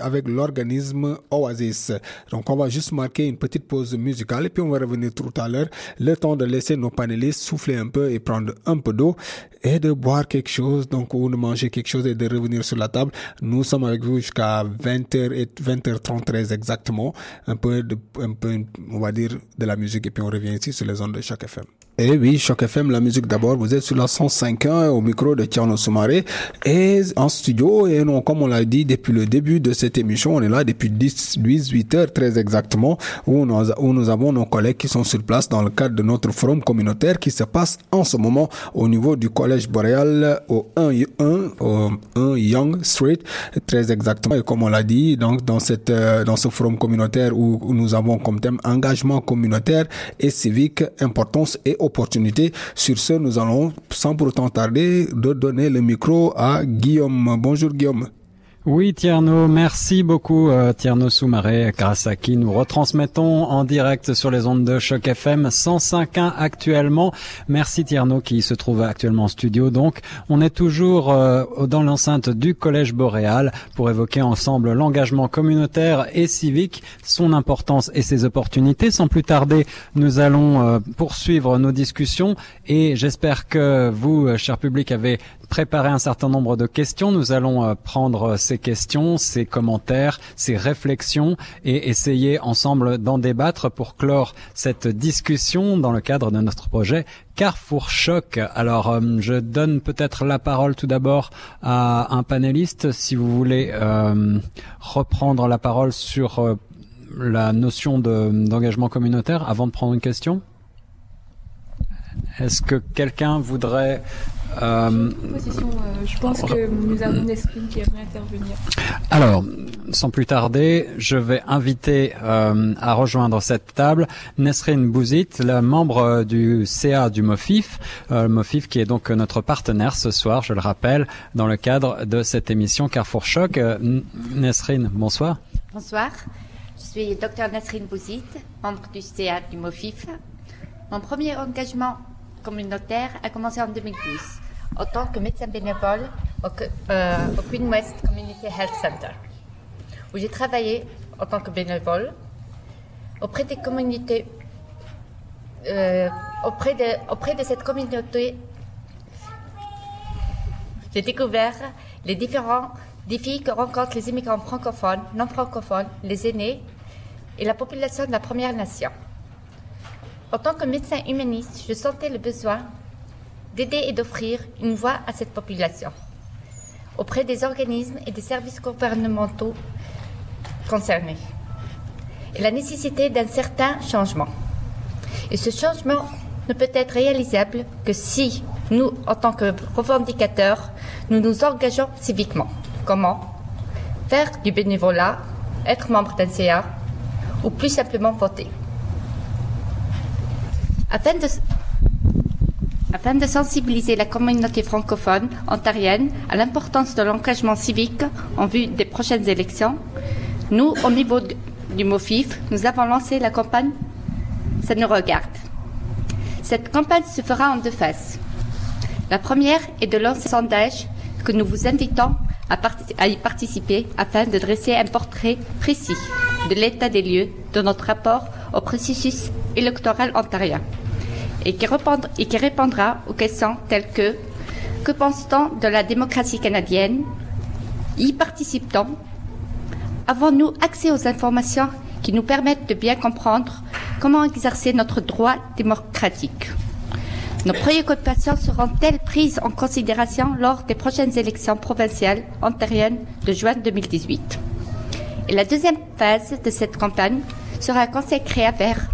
avec l'organisme Oasis. Donc on va juste marquer une petite pause musicale et puis on va revenir tout à l'heure. Le temps de laisser nos panélistes souffler un peu et prendre un peu d'eau et de boire quelque chose, donc ou de manger quelque chose et de revenir sur la table. Nous sommes avec vous jusqu'à 20h et 20h33 exactement. Un peu de, un peu, on va dire, de la musique et puis on revient ici sur les ondes de chaque FM. Eh oui, Choc FM, la musique d'abord. Vous êtes sur la 105.1 au micro de Tiano Soumaré et en studio. Et non, comme on l'a dit depuis le début de cette émission, on est là depuis 10, 8 heures très exactement où nous, avons nos collègues qui sont sur place dans le cadre de notre forum communautaire qui se passe en ce moment au niveau du collège boréal au 1, 1, au 1 Young Street, très exactement. Et comme on l'a dit, donc dans cette, euh, dans ce forum communautaire où nous avons comme thème engagement communautaire et civique, importance et opportunité. Sur ce, nous allons, sans pour autant tarder, de donner le micro à Guillaume. Bonjour Guillaume. Oui, Tierno, merci beaucoup, euh, Tierno Soumaré, grâce à qui nous retransmettons en direct sur les ondes de Choc FM 105.1 actuellement. Merci Tierno qui se trouve actuellement en studio. Donc, on est toujours euh, dans l'enceinte du Collège Boréal pour évoquer ensemble l'engagement communautaire et civique, son importance et ses opportunités. Sans plus tarder, nous allons euh, poursuivre nos discussions et j'espère que vous, cher public, avez préparé un certain nombre de questions. Nous allons prendre ces questions, ces commentaires, ces réflexions et essayer ensemble d'en débattre pour clore cette discussion dans le cadre de notre projet Carrefour Choc. Alors, euh, je donne peut-être la parole tout d'abord à un panéliste, si vous voulez euh, reprendre la parole sur la notion d'engagement communautaire avant de prendre une question. Est-ce que quelqu'un voudrait euh, euh, je pense que nous avons Nesrine qui aimerait intervenir. Alors, sans plus tarder, je vais inviter euh, à rejoindre cette table Nesrine Bouzit, la membre du CA du MOFIF, euh, MOFIF qui est donc notre partenaire ce soir, je le rappelle, dans le cadre de cette émission Carrefour Choc. Nesrine, bonsoir. Bonsoir. Je suis Dr Nesrine Bouzit, membre du CA du MOFIF. Mon premier engagement communautaire a commencé en 2012 en tant que médecin bénévole au, euh, Queen West Community Health Center, où j'ai travaillé en tant que bénévole auprès des communautés, euh, auprès de cette communauté. J'ai découvert les différents défis que rencontrent les immigrants francophones, non francophones, les aînés et la population de la Première Nation. En tant que médecin humaniste, je sentais le besoin d'aider et d'offrir une voix à cette population auprès des organismes et des services gouvernementaux concernés et la nécessité d'un certain changement. Et ce changement ne peut être réalisable que si nous, en tant que revendicateurs, nous nous engageons civiquement. Comment Faire du bénévolat, être membre d'un CA ou plus simplement voter? Afin de, sensibiliser la communauté francophone ontarienne à l'importance de l'engagement civique en vue des prochaines élections, nous, au niveau du MOFIF, nous avons lancé la campagne Ça nous regarde. Cette campagne se fera en deux phases. La première est de lancer un sondage que nous vous invitons à, y participer afin de dresser un portrait précis de l'état des lieux de notre rapport au processus électoral ontarien et qui, et qui répondra aux questions telles que que pense-t-on de la démocratie canadienne? Y participe-t-on? Avons-nous accès aux informations qui nous permettent de bien comprendre comment exercer notre droit démocratique? Nos préoccupations seront-elles prises en considération lors des prochaines élections provinciales ontariennes de juin 2018 Et la deuxième phase de cette campagne sera consacrée à faire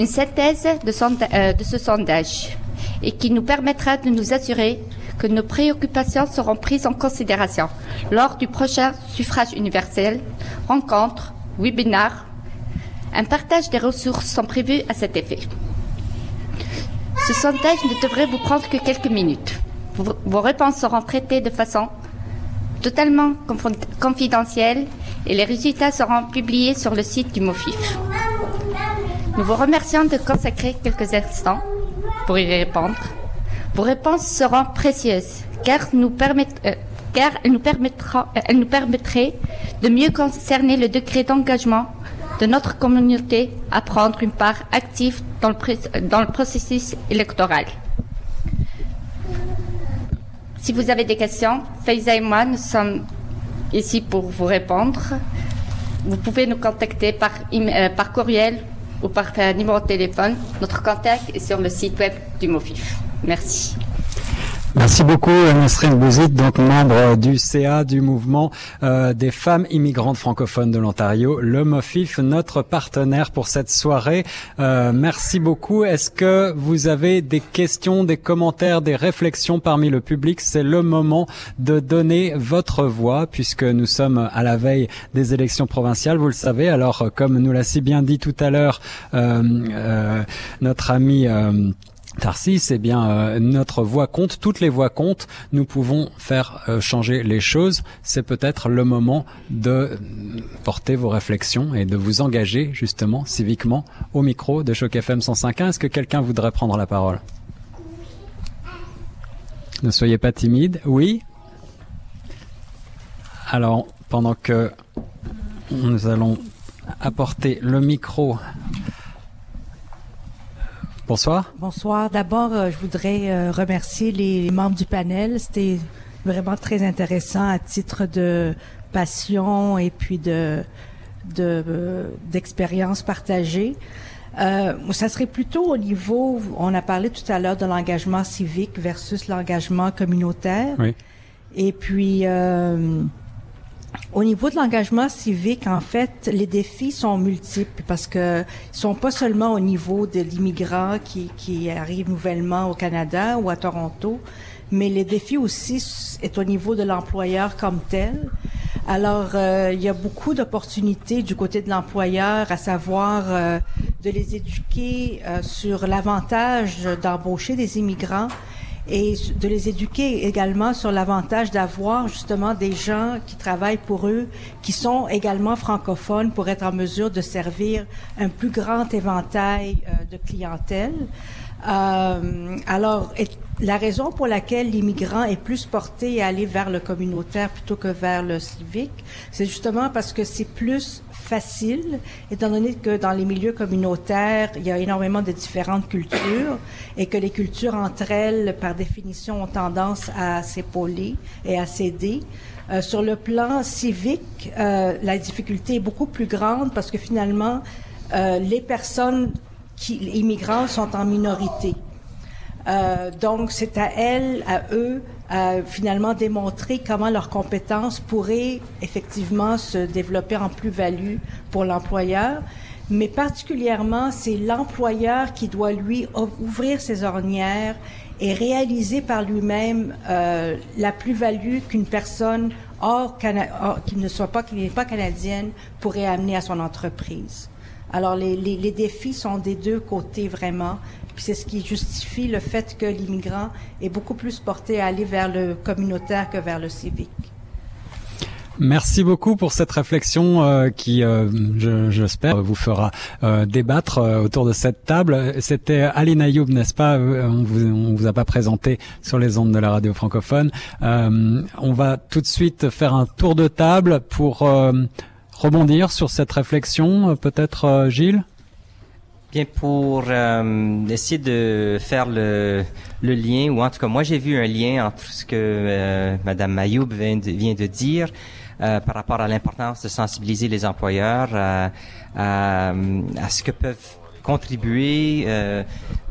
une synthèse de, euh, de ce sondage et qui nous permettra de nous assurer que nos préoccupations seront prises en considération lors du prochain suffrage universel, rencontre, webinaire. Un partage des ressources sont prévus à cet effet. Ce sondage ne devrait vous prendre que quelques minutes. Vos, réponses seront traitées de façon totalement confidentielle et les résultats seront publiés sur le site du MOFIF. Nous vous remercions de consacrer quelques instants pour y répondre. Vos réponses seront précieuses car, euh, elles, nous euh, elles nous permettraient de mieux concerner le degré d'engagement de notre communauté à prendre une part active dans le, processus électoral. Si vous avez des questions, Faiza et moi, nous sommes ici pour vous répondre. Vous pouvez nous contacter par, euh, par courriel ou par numéro de téléphone. Notre contact est sur le site web du MOFIF. Merci. Merci beaucoup, Nasrine Bouzid, donc membre du CA du mouvement euh, des femmes immigrantes francophones de l'Ontario, le MOFIF, notre partenaire pour cette soirée. Euh, merci beaucoup. Est-ce que vous avez des questions, des commentaires, des réflexions parmi le public? C'est le moment de donner votre voix puisque nous sommes à la veille des élections provinciales, vous le savez. Alors, comme nous l'a si bien dit tout à l'heure euh, notre ami Tarsis, eh bien, euh, notre voix compte, toutes les voix comptent. Nous pouvons faire euh, changer les choses. C'est peut-être le moment de porter vos réflexions et de vous engager justement civiquement au micro de Choc FM 105.1. Est-ce que quelqu'un voudrait prendre la parole? Ne soyez pas timide. Oui? Alors, pendant que nous allons apporter le micro Bonsoir. Bonsoir. D'abord, euh, je voudrais euh, remercier les membres du panel. C'était vraiment très intéressant à titre de passion et puis de d'expérience partagée. Euh, ça serait plutôt au niveau, on a parlé tout à l'heure de l'engagement civique versus l'engagement communautaire. Oui. Et puis, euh, au niveau de l'engagement civique, en fait, les défis sont multiples parce que ils sont pas seulement au niveau de l'immigrant qui, arrive nouvellement au Canada ou à Toronto, mais les défis aussi est au niveau de l'employeur comme tel. Alors, euh, il y a beaucoup d'opportunités du côté de l'employeur, à savoir euh, de les éduquer euh, sur l'avantage d'embaucher des immigrants, et de les éduquer également sur l'avantage d'avoir justement des gens qui travaillent pour eux, qui sont également francophones pour être en mesure de servir un plus grand éventail euh, de clientèle. Euh, alors, la raison pour laquelle l'immigrant est plus porté à aller vers le communautaire plutôt que vers le civique, c'est justement parce que c'est plus facile, étant donné que dans les milieux communautaires, il y a énormément de différentes cultures et que les cultures entre elles, par définition, ont tendance à s'épauler et à s'aider. Euh, sur le plan civique, euh, la difficulté est beaucoup plus grande parce que finalement, euh, les personnes qui, immigrantes sont en minorité. Euh, donc, c'est à elles, à eux, finalement démontrer comment leurs compétences pourraient effectivement se développer en plus-value pour l'employeur. Mais particulièrement, c'est l'employeur qui doit lui ouvrir ses ornières et réaliser par lui-même euh, la plus-value qu'une personne hors, qui ne soit qui n'est pas canadienne pourrait amener à son entreprise. Alors les, les, les, défis sont des deux côtés vraiment. Puis c'est ce qui justifie le fait que l'immigrant est beaucoup plus porté à aller vers le communautaire que vers le civique. Merci beaucoup pour cette réflexion euh, qui, euh, j'espère, vous fera euh, débattre euh, autour de cette table. C'était Aline Ayoub, n'est-ce pas? On vous, on vous a pas présenté sur les ondes de la radio francophone. on va tout de suite faire un tour de table pour rebondir sur cette réflexion. Peut-être Gilles? Bien, pour euh, essayer de faire le, le, lien, ou en tout cas, moi j'ai vu un lien entre ce que euh, Madame Mayoub vient de, vient de dire euh, par rapport à l'importance de sensibiliser les employeurs à ce que peuvent contribuer euh,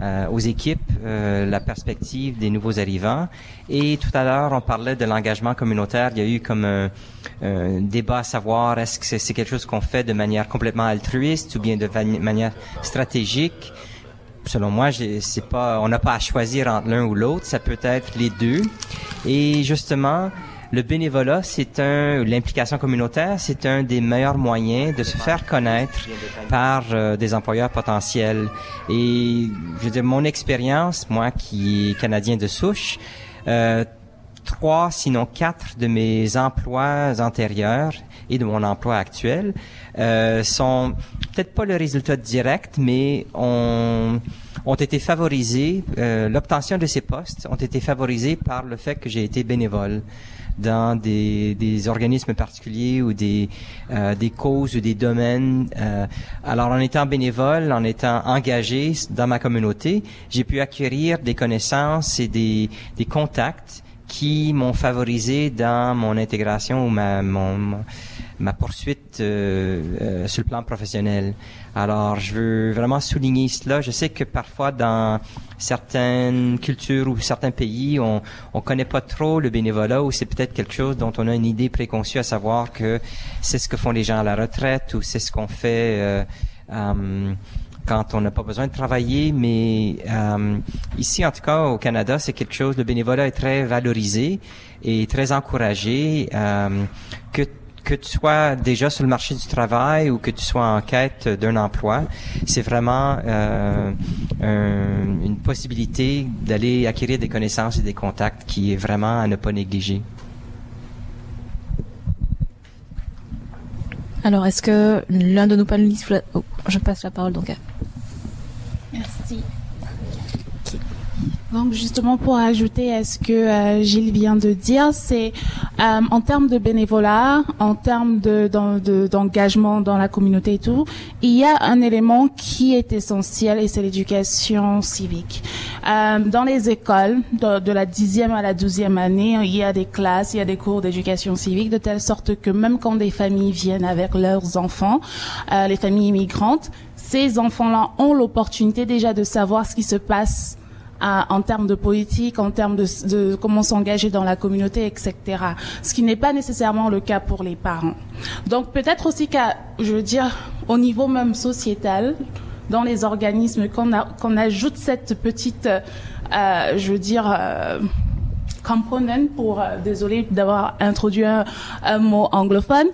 euh, aux équipes euh, la perspective des nouveaux arrivants. Et tout à l'heure, on parlait de l'engagement communautaire. Il y a eu comme un, débat à savoir est-ce que c'est quelque chose qu'on fait de manière complètement altruiste ou bien de manière stratégique? Selon moi, c'est pas, on n'a pas à choisir entre l'un ou l'autre. Ça peut être les deux. Et justement, le bénévolat, c'est un, l'implication communautaire, c'est un des meilleurs moyens de se faire connaître par euh, des employeurs potentiels. Et je veux dire, mon expérience, moi qui est canadien de souche, euh, trois, sinon quatre de mes emplois antérieurs et de mon emploi actuel euh, sont peut-être pas le résultat direct, mais ont, ont été favorisés, euh, l'obtention de ces postes ont été favorisés par le fait que j'ai été bénévole dans des, des organismes particuliers ou des, euh, des causes ou des domaines. Euh, alors, en étant bénévole, en étant engagé dans ma communauté, j'ai pu acquérir des connaissances et des, des contacts qui m'ont favorisé dans mon intégration ou ma, mon, ma poursuite euh, euh, sur le plan professionnel. Alors, je veux vraiment souligner cela. Je sais que parfois, dans certaines cultures ou certains pays, on on connaît pas trop le bénévolat ou c'est peut-être quelque chose dont on a une idée préconçue à savoir que c'est ce que font les gens à la retraite ou c'est ce qu'on fait euh quand on n'a pas besoin de travailler, mais euh, ici, en tout cas, au Canada, c'est quelque chose, le bénévolat est très valorisé et très encouragé. Euh, que que tu sois déjà sur le marché du travail ou que tu sois en quête d'un emploi, c'est vraiment euh, un, une possibilité d'aller acquérir des connaissances et des contacts qui est vraiment à ne pas négliger. Alors, est-ce que l'un de nos panélistes... Oh, je passe la parole donc à... Merci. Donc justement pour ajouter à ce que euh, Gilles vient de dire, c'est euh, en termes de bénévolat, en termes d'engagement de, dans la communauté et tout, il y a un élément qui est essentiel et c'est l'éducation civique. Euh, dans les écoles, de, de, la dixième à la douzième année, il y a des classes, il y a des cours d'éducation civique de telle sorte que même quand des familles viennent avec leurs enfants, euh, les familles immigrantes, ces enfants-là ont l'opportunité déjà de savoir ce qui se passe en termes de politique, en termes de, de comment s'engager dans la communauté, etc. Ce qui n'est pas nécessairement le cas pour les parents. Donc peut-être aussi qu'à, je veux dire, au niveau même sociétal, dans les organismes, qu'on ajoute cette petite, euh, je veux dire, euh, component pour, euh, désolé d'avoir introduit un, un, mot anglophone,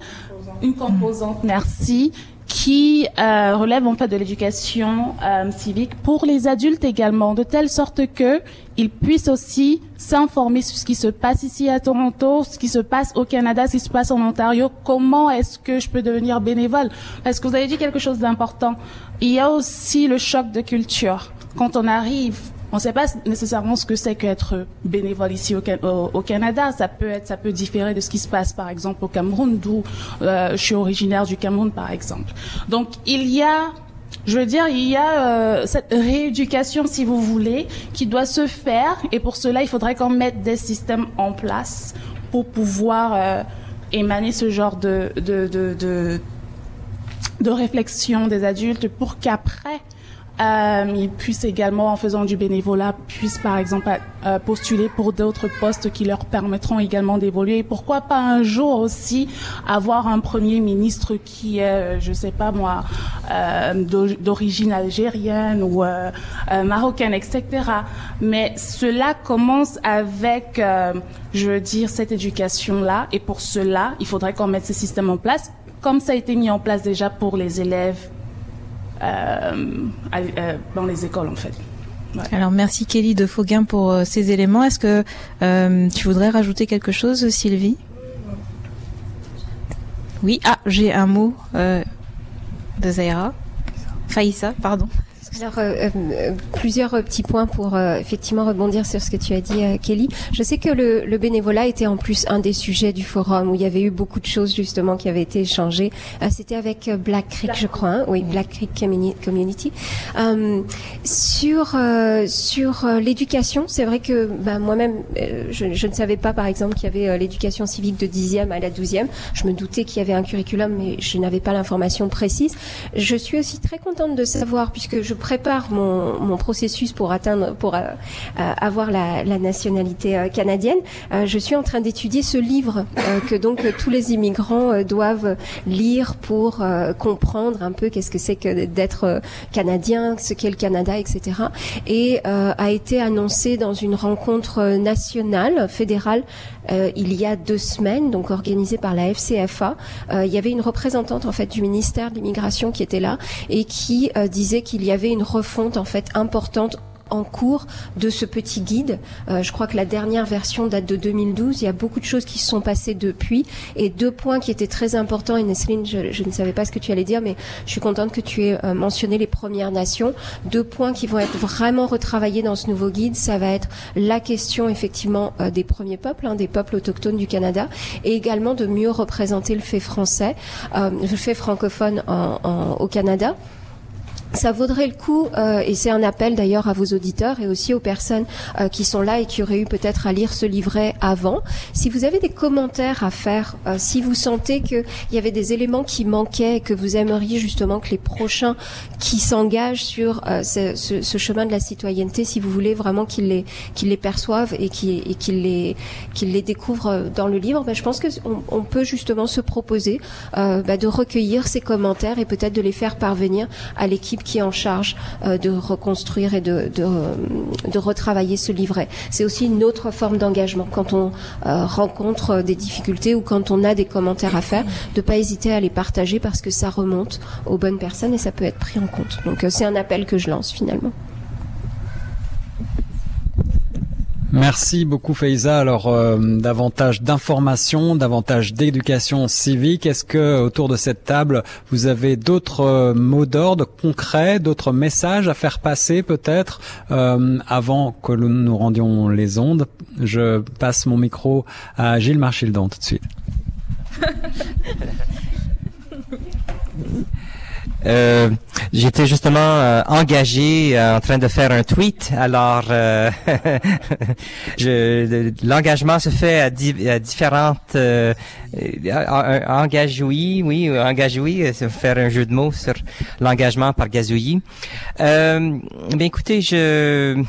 une composante, merci, qui euh, relève en fait de l'éducation euh, civique pour les adultes également, de telle sorte que ils puissent aussi s'informer sur ce qui se passe ici à Toronto, ce qui se passe au Canada, ce qui se passe en Ontario. Comment est-ce que je peux devenir bénévole? Parce que vous avez dit quelque chose d'important. Il y a aussi le choc de culture. Quand on arrive on ne sait pas nécessairement ce que c'est qu'être bénévole ici au, Canada. Ça peut être, ça peut différer de ce qui se passe, par exemple, au Cameroun, d'où euh, je suis originaire du Cameroun, par exemple. Donc, il y a je veux dire, il y a euh, cette rééducation, si vous voulez, qui doit se faire, et pour cela, il faudrait qu'on mette des systèmes en place pour pouvoir euh, émaner ce genre de, de, de, de réflexion des adultes, pour qu'après, euh, ils puissent également, en faisant du bénévolat, puissent par exemple euh, postuler pour d'autres postes qui leur permettront également d'évoluer. Pourquoi pas un jour aussi avoir un premier ministre qui est, euh, je sais pas moi, euh, d'origine algérienne ou euh, marocaine, etc. Mais cela commence avec, je veux dire, cette éducation-là. Et pour cela, il faudrait qu'on mette ce système en place, comme ça a été mis en place déjà pour les élèves dans les écoles en fait. Alors merci Kelly de Fauguin pour euh, ces éléments. Est-ce que euh, tu voudrais rajouter quelque chose, Sylvie? Oui, ah, j'ai un mot euh, de Zaira. Faïssa, pardon. Alors, euh, euh, plusieurs petits points pour euh, effectivement rebondir sur ce que tu as dit, euh, Kelly. Je sais que le, le, bénévolat était en plus un des sujets du forum où il y avait eu beaucoup de choses justement qui avaient été échangées. Euh, C'était avec Black Creek, je crois. Hein oui, Black Creek Community. sur sur l'éducation, c'est vrai que bah, moi-même, je, je, ne savais pas, par exemple, qu'il y avait l'éducation civique de 10e à la 12e. Je me doutais qu'il y avait un curriculum, mais je n'avais pas l'information précise. Je suis aussi très contente de savoir, puisque je prépare mon, processus pour atteindre, pour euh, avoir la, nationalité euh, canadienne, euh, je suis en train d'étudier ce livre que donc tous les immigrants doivent lire pour comprendre un peu qu'est-ce que c'est que d'être canadien, ce qu'est le Canada, etc. Et a été annoncé dans une rencontre nationale, fédérale, il y a deux semaines, donc organisée par la FCFA. il y avait une représentante en fait du ministère de l'immigration qui était là et qui disait qu'il y avait une refonte en fait importante en cours de ce petit guide. Euh, je crois que la dernière version date de 2012. Il y a beaucoup de choses qui se sont passées depuis. Et deux points qui étaient très importants, et Nesseline, je, ne savais pas ce que tu allais dire, mais je suis contente que tu aies euh, mentionné les Premières Nations. Deux points qui vont être vraiment retravaillés dans ce nouveau guide, ça va être la question effectivement euh, des premiers peuples, hein, des peuples autochtones du Canada, et également de mieux représenter le fait français, le fait francophone au Canada ça vaudrait le coup, euh, et c'est un appel d'ailleurs à vos auditeurs et aussi aux personnes euh, qui sont là et qui auraient eu peut-être à lire ce livret avant. Si vous avez des commentaires à faire, euh, si vous sentez qu'il y avait des éléments qui manquaient et que vous aimeriez justement que les prochains qui s'engagent sur euh, ce, ce, ce, chemin de la citoyenneté, si vous voulez vraiment qu'ils les, qu'ils les perçoivent et qu'ils qu'ils les, qu'ils les découvrent dans le livre, ben, je pense qu'on on peut justement se proposer euh, ben, de recueillir ces commentaires et peut-être de les faire parvenir à l'équipe qui est en charge euh, de reconstruire et de, de, de, retravailler ce livret. C'est aussi une autre forme d'engagement quand on euh, rencontre des difficultés ou quand on a des commentaires à faire, de pas hésiter à les partager parce que ça remonte aux bonnes personnes et ça peut être pris en compte. Donc euh, c'est un appel que je lance finalement. Merci beaucoup Faiza. Alors euh, davantage d'informations, davantage d'éducation civique. Est-ce que autour de cette table, vous avez d'autres euh, mots d'ordre concrets, d'autres messages à faire passer peut-être euh, avant que nous nous rendions les ondes? Je passe mon micro à Gilles Marchildon tout de suite. *laughs* Euh, j'étais justement euh, engagé euh, en train de faire un tweet. Alors, euh, *laughs* l'engagement se fait à, di à différentes engagouilles, oui, engagouilles, c'est faire un jeu de mots sur l'engagement par gazouillis. Euh, ben écoutez, je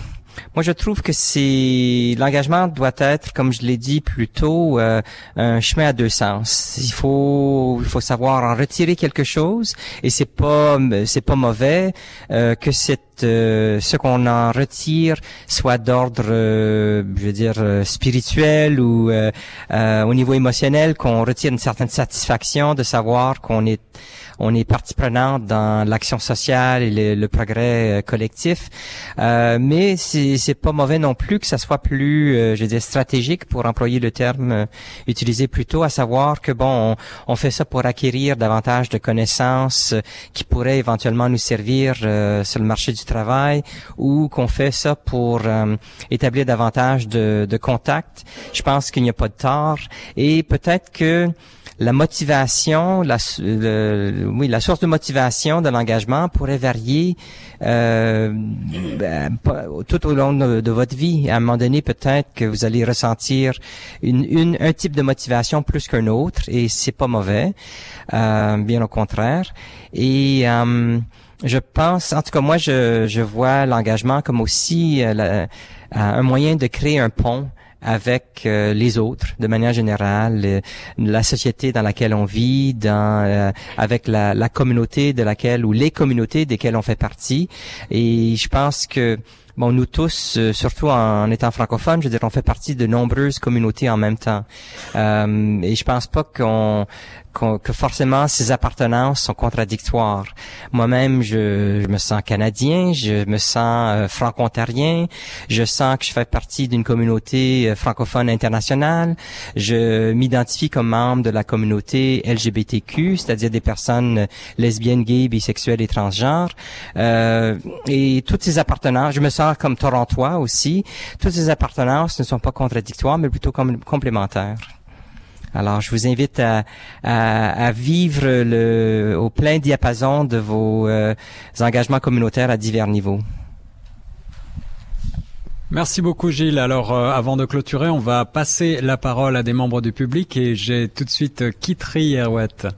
moi, je trouve que c'est l'engagement doit être, comme je l'ai dit plus tôt, euh, un chemin à deux sens. Il faut, il faut savoir en retirer quelque chose, et c'est pas, c'est pas mauvais euh, que cette, euh, ce qu'on en retire soit d'ordre, euh, je veux dire, euh, spirituel ou au niveau émotionnel, qu'on retire une certaine satisfaction de savoir qu'on est on est partie prenante dans l'action sociale et le, le progrès euh, collectif. Euh, mais c'est pas mauvais non plus que ça soit plus, euh, je veux dire, stratégique pour employer le terme euh, utilisé plus tôt, à savoir que bon, on, on, fait ça pour acquérir davantage de connaissances euh, qui pourraient éventuellement nous servir sur le marché du travail, ou qu'on fait ça pour établir davantage de, de contacts. Je pense qu'il n'y a pas de tort et peut-être que la motivation, la, le, oui, la source de motivation de l'engagement pourrait varier euh, ben, tout au long de, votre vie. À un moment donné, peut-être que vous allez ressentir une, une, un type de motivation plus qu'un autre, et c'est pas mauvais, euh, bien au contraire. Et euh, je pense, en tout cas, moi, je, je vois l'engagement comme aussi euh, la, un moyen de créer un pont avec euh, les autres de manière générale, euh, la société dans laquelle on vit, dans euh, avec la, la, communauté de laquelle ou les communautés desquelles on fait partie. Et je pense que bon, nous tous, euh, surtout en, étant francophones, je veux dire, on fait partie de nombreuses communautés en même temps. Euh, et je pense pas qu'on que forcément ces appartenances sont contradictoires. Moi-même, je, je, me sens canadien, je me sens euh, franco-ontarien, je sens que je fais partie d'une communauté euh, francophone internationale, je m'identifie comme membre de la communauté LGBTQ, c'est-à-dire des personnes lesbiennes, gays, bisexuelles et transgenres. Euh, et toutes ces appartenances, je me sens comme torontois aussi, toutes ces appartenances ne sont pas contradictoires, mais plutôt comme complémentaires. Alors, je vous invite à, à, vivre le, au plein diapason de vos euh, engagements communautaires à divers niveaux. Merci beaucoup Gilles. Alors euh, avant de clôturer, on va passer la parole à des membres du public et j'ai tout de suite euh, Kitri Herouette.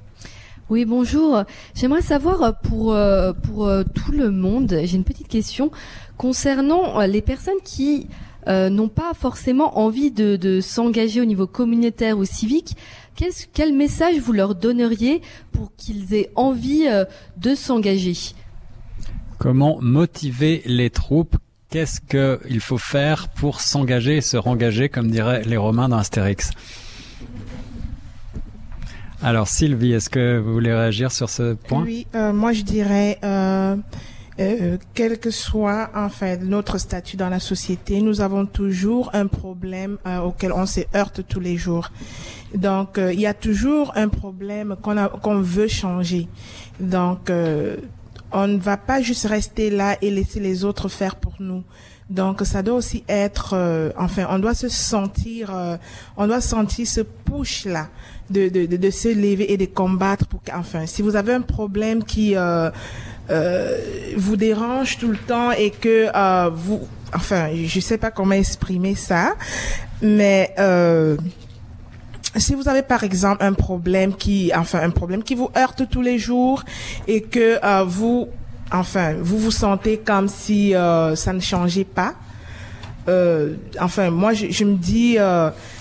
Oui, bonjour. J'aimerais savoir pour pour tout le monde, j'ai une petite question concernant les personnes qui euh, n'ont pas forcément envie de, s'engager au niveau communautaire ou civique, quel message vous leur donneriez pour qu'ils aient envie euh, de s'engager? Comment motiver les troupes? Qu'est-ce qu'il faut faire pour s'engager et se rengager, comme diraient les Romains dans Astérix? Alors Sylvie, est-ce que vous voulez réagir sur ce point? Oui, euh, moi je dirais euh, quel que soit en fait notre statut dans la société, nous avons toujours un problème euh, auquel on se heurte tous les jours. Donc euh, il y a toujours un problème qu'on qu'on veut changer. Donc on ne va pas juste rester là et laisser les autres faire pour nous. Donc ça doit aussi être, enfin, on doit se sentir, on doit sentir ce push là de, de, de, de, se lever et de combattre pour, enfin, si vous avez un problème qui euh, vous dérange tout le temps et que euh, vous, enfin, je sais pas comment exprimer ça, mais euh, si vous avez par exemple un problème qui, enfin, un problème qui vous heurte tous les jours et que euh, vous, enfin, vous vous sentez comme si euh, ça ne changeait pas. Euh, enfin, moi, je, je me dis,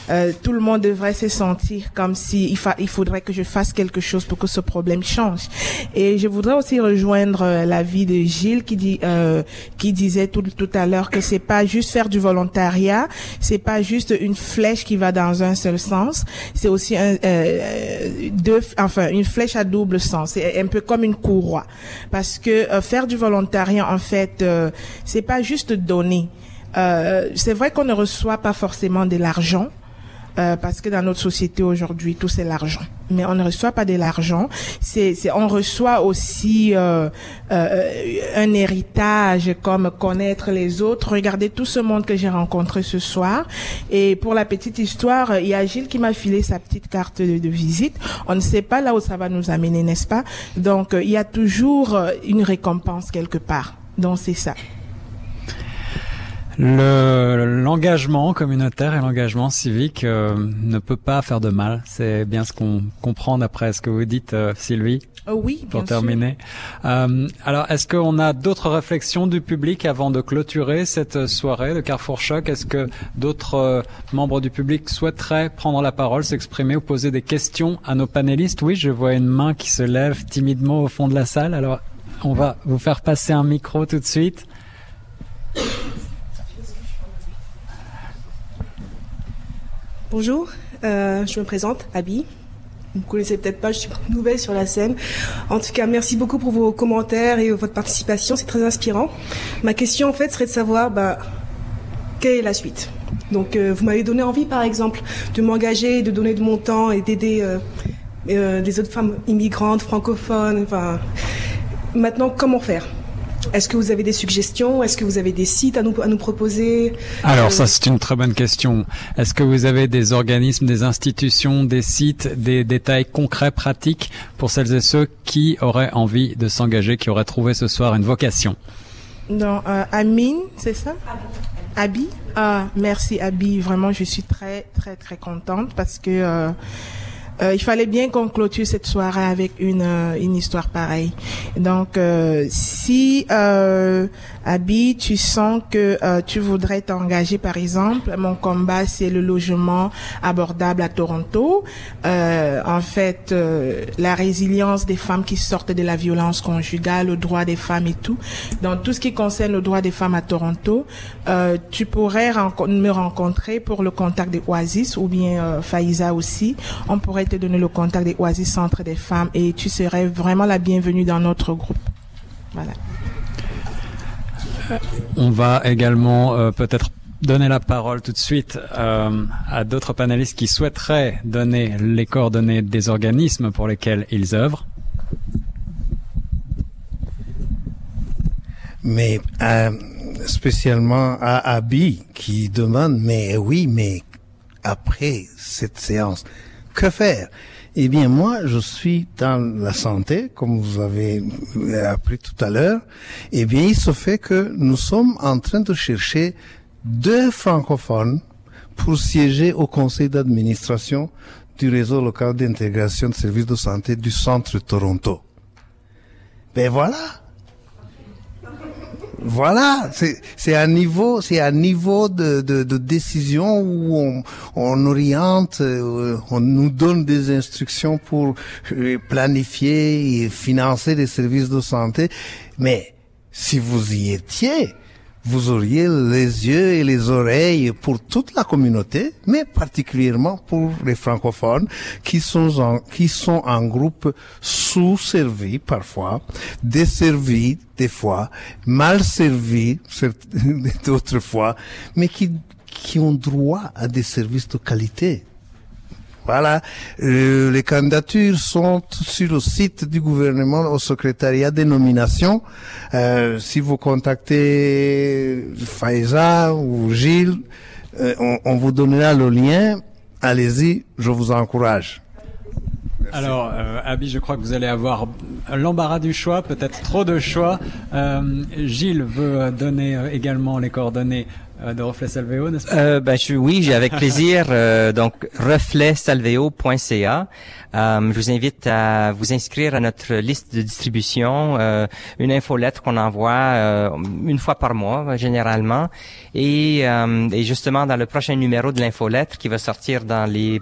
euh, euh, tout le monde devrait se sentir comme si il, fa il faudrait que je fasse quelque chose pour que ce problème change. Et je voudrais aussi rejoindre euh, l'avis de Gilles qui dit euh, qui disait tout, tout à l'heure que c'est pas juste faire du volontariat, c'est pas juste une flèche qui va dans un seul sens, c'est aussi un euh, deux enfin une flèche à double sens, c'est un peu comme une courroie parce que euh, faire du volontariat en fait c'est pas juste donner. c'est vrai qu'on ne reçoit pas forcément de l'argent, euh, parce que dans notre société aujourd'hui, tout c'est l'argent. Mais on ne reçoit pas de l'argent. C'est, on reçoit aussi euh, euh, un héritage comme connaître les autres. Regardez tout ce monde que j'ai rencontré ce soir. Et pour la petite histoire, il y a Gilles qui m'a filé sa petite carte de, de visite. On ne sait pas là où ça va nous amener, n'est-ce pas? Donc, il y a toujours une récompense quelque part. Donc, c'est ça. L'engagement communautaire et l'engagement civique euh, ne peut pas faire de mal. C'est bien ce qu'on comprend d'après ce que vous dites, euh, Sylvie. Euh, oui, pour terminer. alors, est-ce qu'on a d'autres réflexions du public avant de clôturer cette soirée de Carrefour Choc? Est-ce que d'autres membres du public souhaiteraient prendre la parole, s'exprimer ou poser des questions à nos panélistes? Oui, je vois une main qui se lève timidement au fond de la salle. Alors, on va vous faire passer un micro tout de suite. Bonjour, euh, je me présente, Abby. Vous ne me connaissez peut-être pas, je suis nouvelle sur la scène. En tout cas, merci beaucoup pour vos commentaires et votre participation, c'est très inspirant. Ma question, en fait, serait de savoir, bah, quelle est la suite? Donc, euh, vous m'avez donné envie, par exemple, de m'engager, de donner de mon temps et d'aider euh, des autres femmes immigrantes, francophones. Enfin, maintenant, comment faire? Est-ce que vous avez des suggestions? Est-ce que vous avez des sites à nous, à nous proposer? Alors ça c'est une très bonne question. Est-ce que vous avez des organismes, des institutions, des sites, des détails concrets, pratiques pour celles et ceux qui auraient envie de s'engager, qui auraient trouvé ce soir une vocation? Non, euh, Amine, c'est ça? Abi. Ah, merci Abi. Vraiment, je suis très très très contente parce que euh, euh, il fallait bien qu'on clôture cette soirée avec une, euh, une histoire pareille. Donc, euh, si euh, Abby, tu sens que euh, tu voudrais t'engager, par exemple, mon combat, c'est le logement abordable à Toronto. Euh, en fait, euh, la résilience des femmes qui sortent de la violence conjugale, le droit des femmes et tout. Dans tout ce qui concerne le droit des femmes à Toronto, euh, tu pourrais me rencontrer pour le contact des Oasis ou bien euh, Faïza aussi. On pourrait te donner le contact des Oasis Centre des femmes et tu serais vraiment la bienvenue dans notre groupe. Voilà. On va également euh, peut-être donner la parole tout de suite euh, à d'autres panélistes qui souhaiteraient donner les coordonnées des organismes pour lesquels ils œuvrent. mais euh, spécialement à Abby qui demande mais oui mais après cette séance que faire? Eh bien moi je suis dans la santé comme vous avez appris tout à l'heure Eh bien il se fait que nous sommes en train de chercher deux francophones pour siéger au conseil d'administration du réseau local d'intégration de services de santé du centre Toronto. Ben voilà, voilà, c'est un niveau, c'est un niveau de, de, de décision où on, on oriente, euh, on nous donne des instructions pour euh, planifier et financer les services de santé. Mais si vous y étiez, vous auriez les yeux et les oreilles pour toute la communauté, mais particulièrement pour les francophones qui sont en, qui sont en groupe sous-servis parfois, desservis des fois, mal certes- *laughs* d'autres fois, mais qui, qui ont droit à des services de qualité. Voilà, Euh, les candidatures sont sur le site du gouvernement au secrétariat des nominations. Euh, si vous contactez Faiza ou Gilles, euh, on, on vous donnera le lien. Allez-y, je vous encourage. Alors, euh, Abby, je crois que vous allez avoir l'embarras du choix, peut-être trop de choix. Euh, Gilles veut donner euh, également les coordonnées de Reflet n'est-ce pas? Euh, ben, je, oui, avec plaisir. euh, donc, refletsalveo.ca. Euh, je vous invite à vous inscrire à notre liste de distribution, euh, une infolettre qu'on envoie euh, une fois par mois généralement, et, euh, et justement dans le prochain numéro de l'infolettre qui va sortir dans les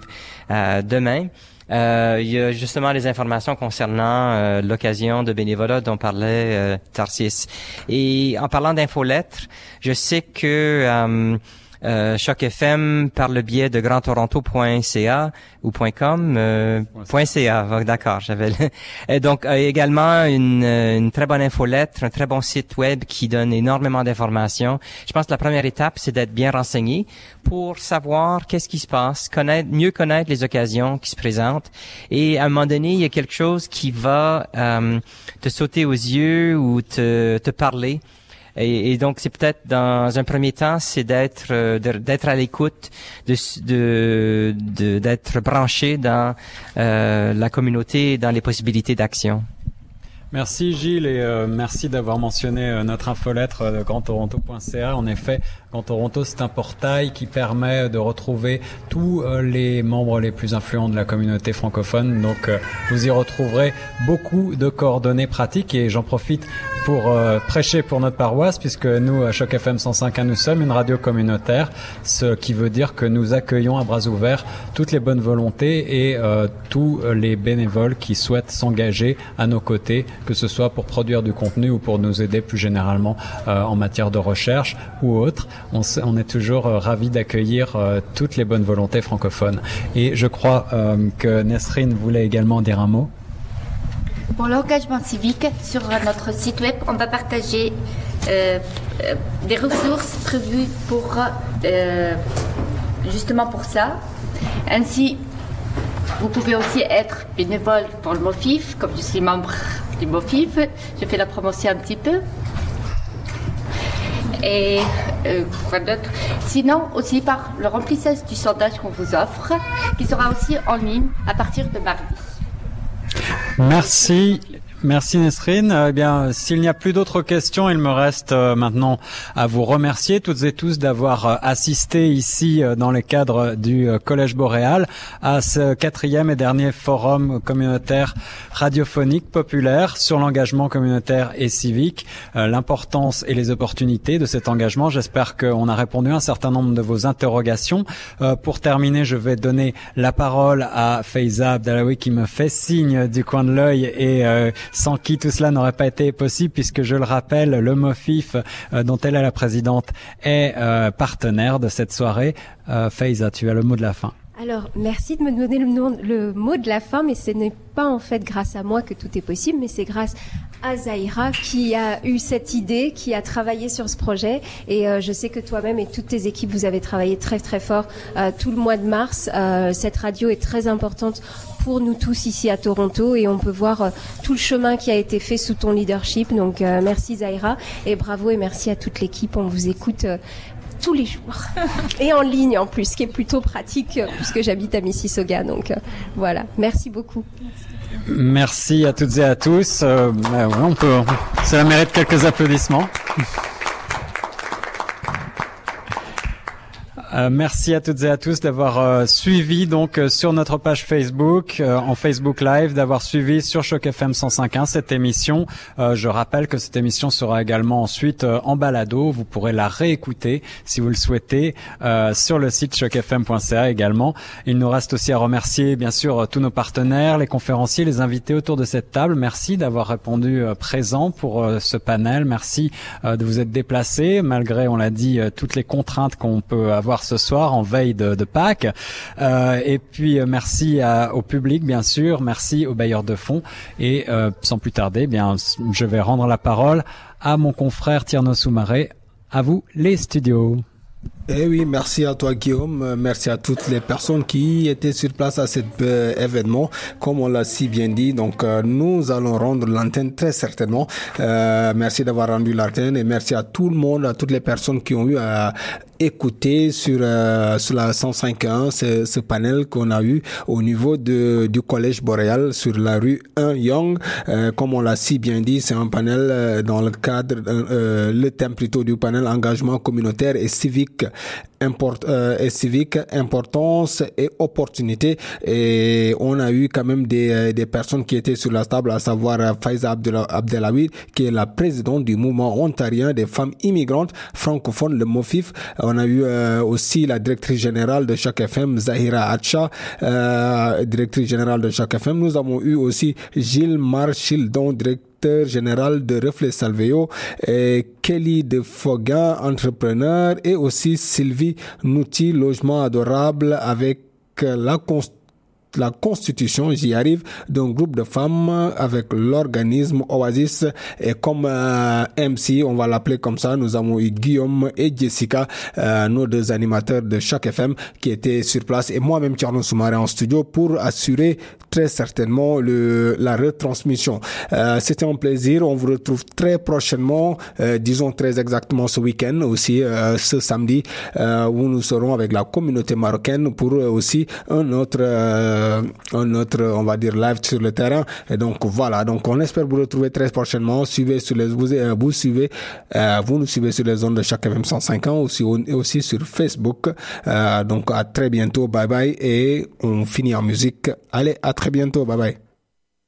euh, demain. Euh, il y a justement les informations concernant euh, l'occasion de bénévolat dont parlait euh, Tarsis. Et en parlant d'infolettres, je sais que euh, Choc FM par le biais de grandtoronto.ca ou .com euh, .ca d'accord j'avais le- Et donc euh, également une, euh, une très bonne infolettre un très bon site web qui donne énormément d'informations. Je pense que la première étape c'est d'être bien renseigné pour savoir qu'est-ce qui se passe connaître mieux connaître les occasions qui se présentent. Et à un moment donné il y a quelque chose qui va euh, te sauter aux yeux ou te, te parler et, donc, c'est peut-être dans un premier temps, c'est d'être euh, de- d'être à l'écoute, de s- de de- d'être branché dans euh, la communauté, et dans les possibilités d'action. Merci Gilles et euh, merci d'avoir mentionné euh, notre infolettre euh, de grandtoronto.ca. En effet, Grand Toronto, c'est un portail qui permet de retrouver tous euh, les membres les plus influents de la communauté francophone. Donc, euh, vous y retrouverez beaucoup de coordonnées pratiques et j'en profite pour euh, prêcher pour notre paroisse puisque nous, à Choc FM 105.1, nous sommes une radio communautaire, ce qui veut dire que nous accueillons à bras ouverts toutes les bonnes volontés et tous les bénévoles qui souhaitent s'engager à nos côtés, que ce soit pour produire du contenu ou pour nous aider plus généralement en matière de recherche ou autre. On, est toujours euh, ravis d'accueillir euh, toutes les bonnes volontés francophones. Et je crois euh, que Nesrine voulait également dire un mot. Pour l'engagement civique, sur notre site web, on va partager des ressources prévues pour justement pour ça. Ainsi, vous pouvez aussi être bénévole pour le MOFIF, comme je suis membre du MOFIF, je fais la promotion un petit peu. Et euh, quoi d'autre Sinon, aussi par le remplissage du sondage qu'on vous offre, qui sera aussi en ligne à partir de mardi. Merci. Merci Nesrine. Eh bien, s'il n'y a plus d'autres questions, il me reste euh, maintenant à vous remercier toutes et tous d'avoir euh, assisté ici euh, dans le cadre du Collège Boréal à ce quatrième et dernier forum communautaire radiophonique populaire sur l'engagement communautaire et civique, l'importance et les opportunités de cet engagement. J'espère qu'on a répondu à un certain nombre de vos interrogations. Pour terminer, je vais donner la parole à Faiza Abdalawi qui me fait signe du coin de l'œil et sans qui tout cela n'aurait pas été possible, puisque je le rappelle, le MOFIF, euh, dont elle est la présidente, est euh, partenaire de cette soirée. Euh, Faiza, tu as le mot de la fin. Alors, merci de me donner le, mot de la fin, mais ce n'est pas en fait grâce à moi que tout est possible, mais c'est grâce à Zahira qui a eu cette idée, qui a travaillé sur ce projet. Et je sais que toi-même et toutes tes équipes, vous avez travaillé très très fort tout le mois de mars. cette radio est très importante pour nous tous ici à Toronto et on peut voir euh, tout le chemin qui a été fait sous ton leadership. Donc euh, merci Zaira et bravo et merci à toute l'équipe. On vous écoute euh, tous les jours *laughs* et en ligne en plus, ce qui est plutôt pratique puisque j'habite à Mississauga. Donc voilà, merci beaucoup. Merci à toutes et à tous. on peut, cela mérite quelques applaudissements. *laughs* Euh, merci à toutes et à tous d'avoir euh, suivi donc euh, sur notre page Facebook, en Facebook Live, d'avoir suivi sur Choc FM 105.1 cette émission. je rappelle que cette émission sera également ensuite en balado. Vous pourrez la réécouter si vous le souhaitez sur le site chocfm.ca également. Il nous reste aussi à remercier bien sûr tous nos partenaires, les conférenciers, les invités autour de cette table. Merci d'avoir répondu présent pour ce panel. Merci de vous être déplacés malgré, on l'a dit, toutes les contraintes qu'on peut avoir ce soir en veille de, Pâques. Euh, et puis euh, merci au public bien sûr, merci aux bailleurs de fonds et euh, sans plus tarder, bien je vais rendre la parole à mon confrère Tierno Soumaré. À vous les studios. Eh oui, merci à toi Guillaume, merci à toutes les personnes qui étaient sur place à cet euh, événement. Comme on l'a si bien dit, donc euh, nous allons rendre l'antenne très certainement. Euh, merci d'avoir rendu l'antenne et merci à tout le monde, à toutes les personnes qui ont eu à écouter sur sur la 105.1 ce, ce panel qu'on a eu au niveau de du collège boréal sur la rue 1 Young. comme on l'a si bien dit, c'est un panel dans le cadre le thème plutôt du panel engagement communautaire et civique import, euh, et civique, importance et opportunité. Et on a eu quand même des, euh, des personnes qui étaient sur la table, à savoir euh, Faiza Abdelawi, qui est la présidente du mouvement ontarien des femmes immigrantes francophones, le MOFIF. On a eu aussi la directrice générale de chaque FM, Zahira Acha, directrice générale de chaque FM. Nous avons eu aussi Gilles Marchildon, directeur général de Reflet Salveo, et Kelly de Foga, entrepreneur, et aussi Sylvie Nouti, logement adorable avec la construction la constitution, j'y arrive, d'un groupe de femmes avec l'organisme Oasis. Et comme euh, MC, on va l'appeler comme ça, nous avons eu Guillaume et Jessica, euh, nos deux animateurs de chaque FM qui étaient sur place. Et moi-même Tierno Soumaré en studio pour assurer très certainement le, la retransmission. Euh, C'était un plaisir, on vous retrouve très prochainement, disons très exactement ce week-end aussi, ce samedi, où nous serons avec la communauté marocaine pour aussi un autre euh, un autre, on va dire, live sur le terrain. Et donc voilà, donc on espère vous retrouver très prochainement. Suivez sur les, vous, euh, vous suivez, euh, vous nous suivez sur les zones de chaque FM 105 ans, aussi, aussi sur Facebook. donc à très bientôt, bye bye, et on finit en musique. Allez, à très bientôt, bye bye.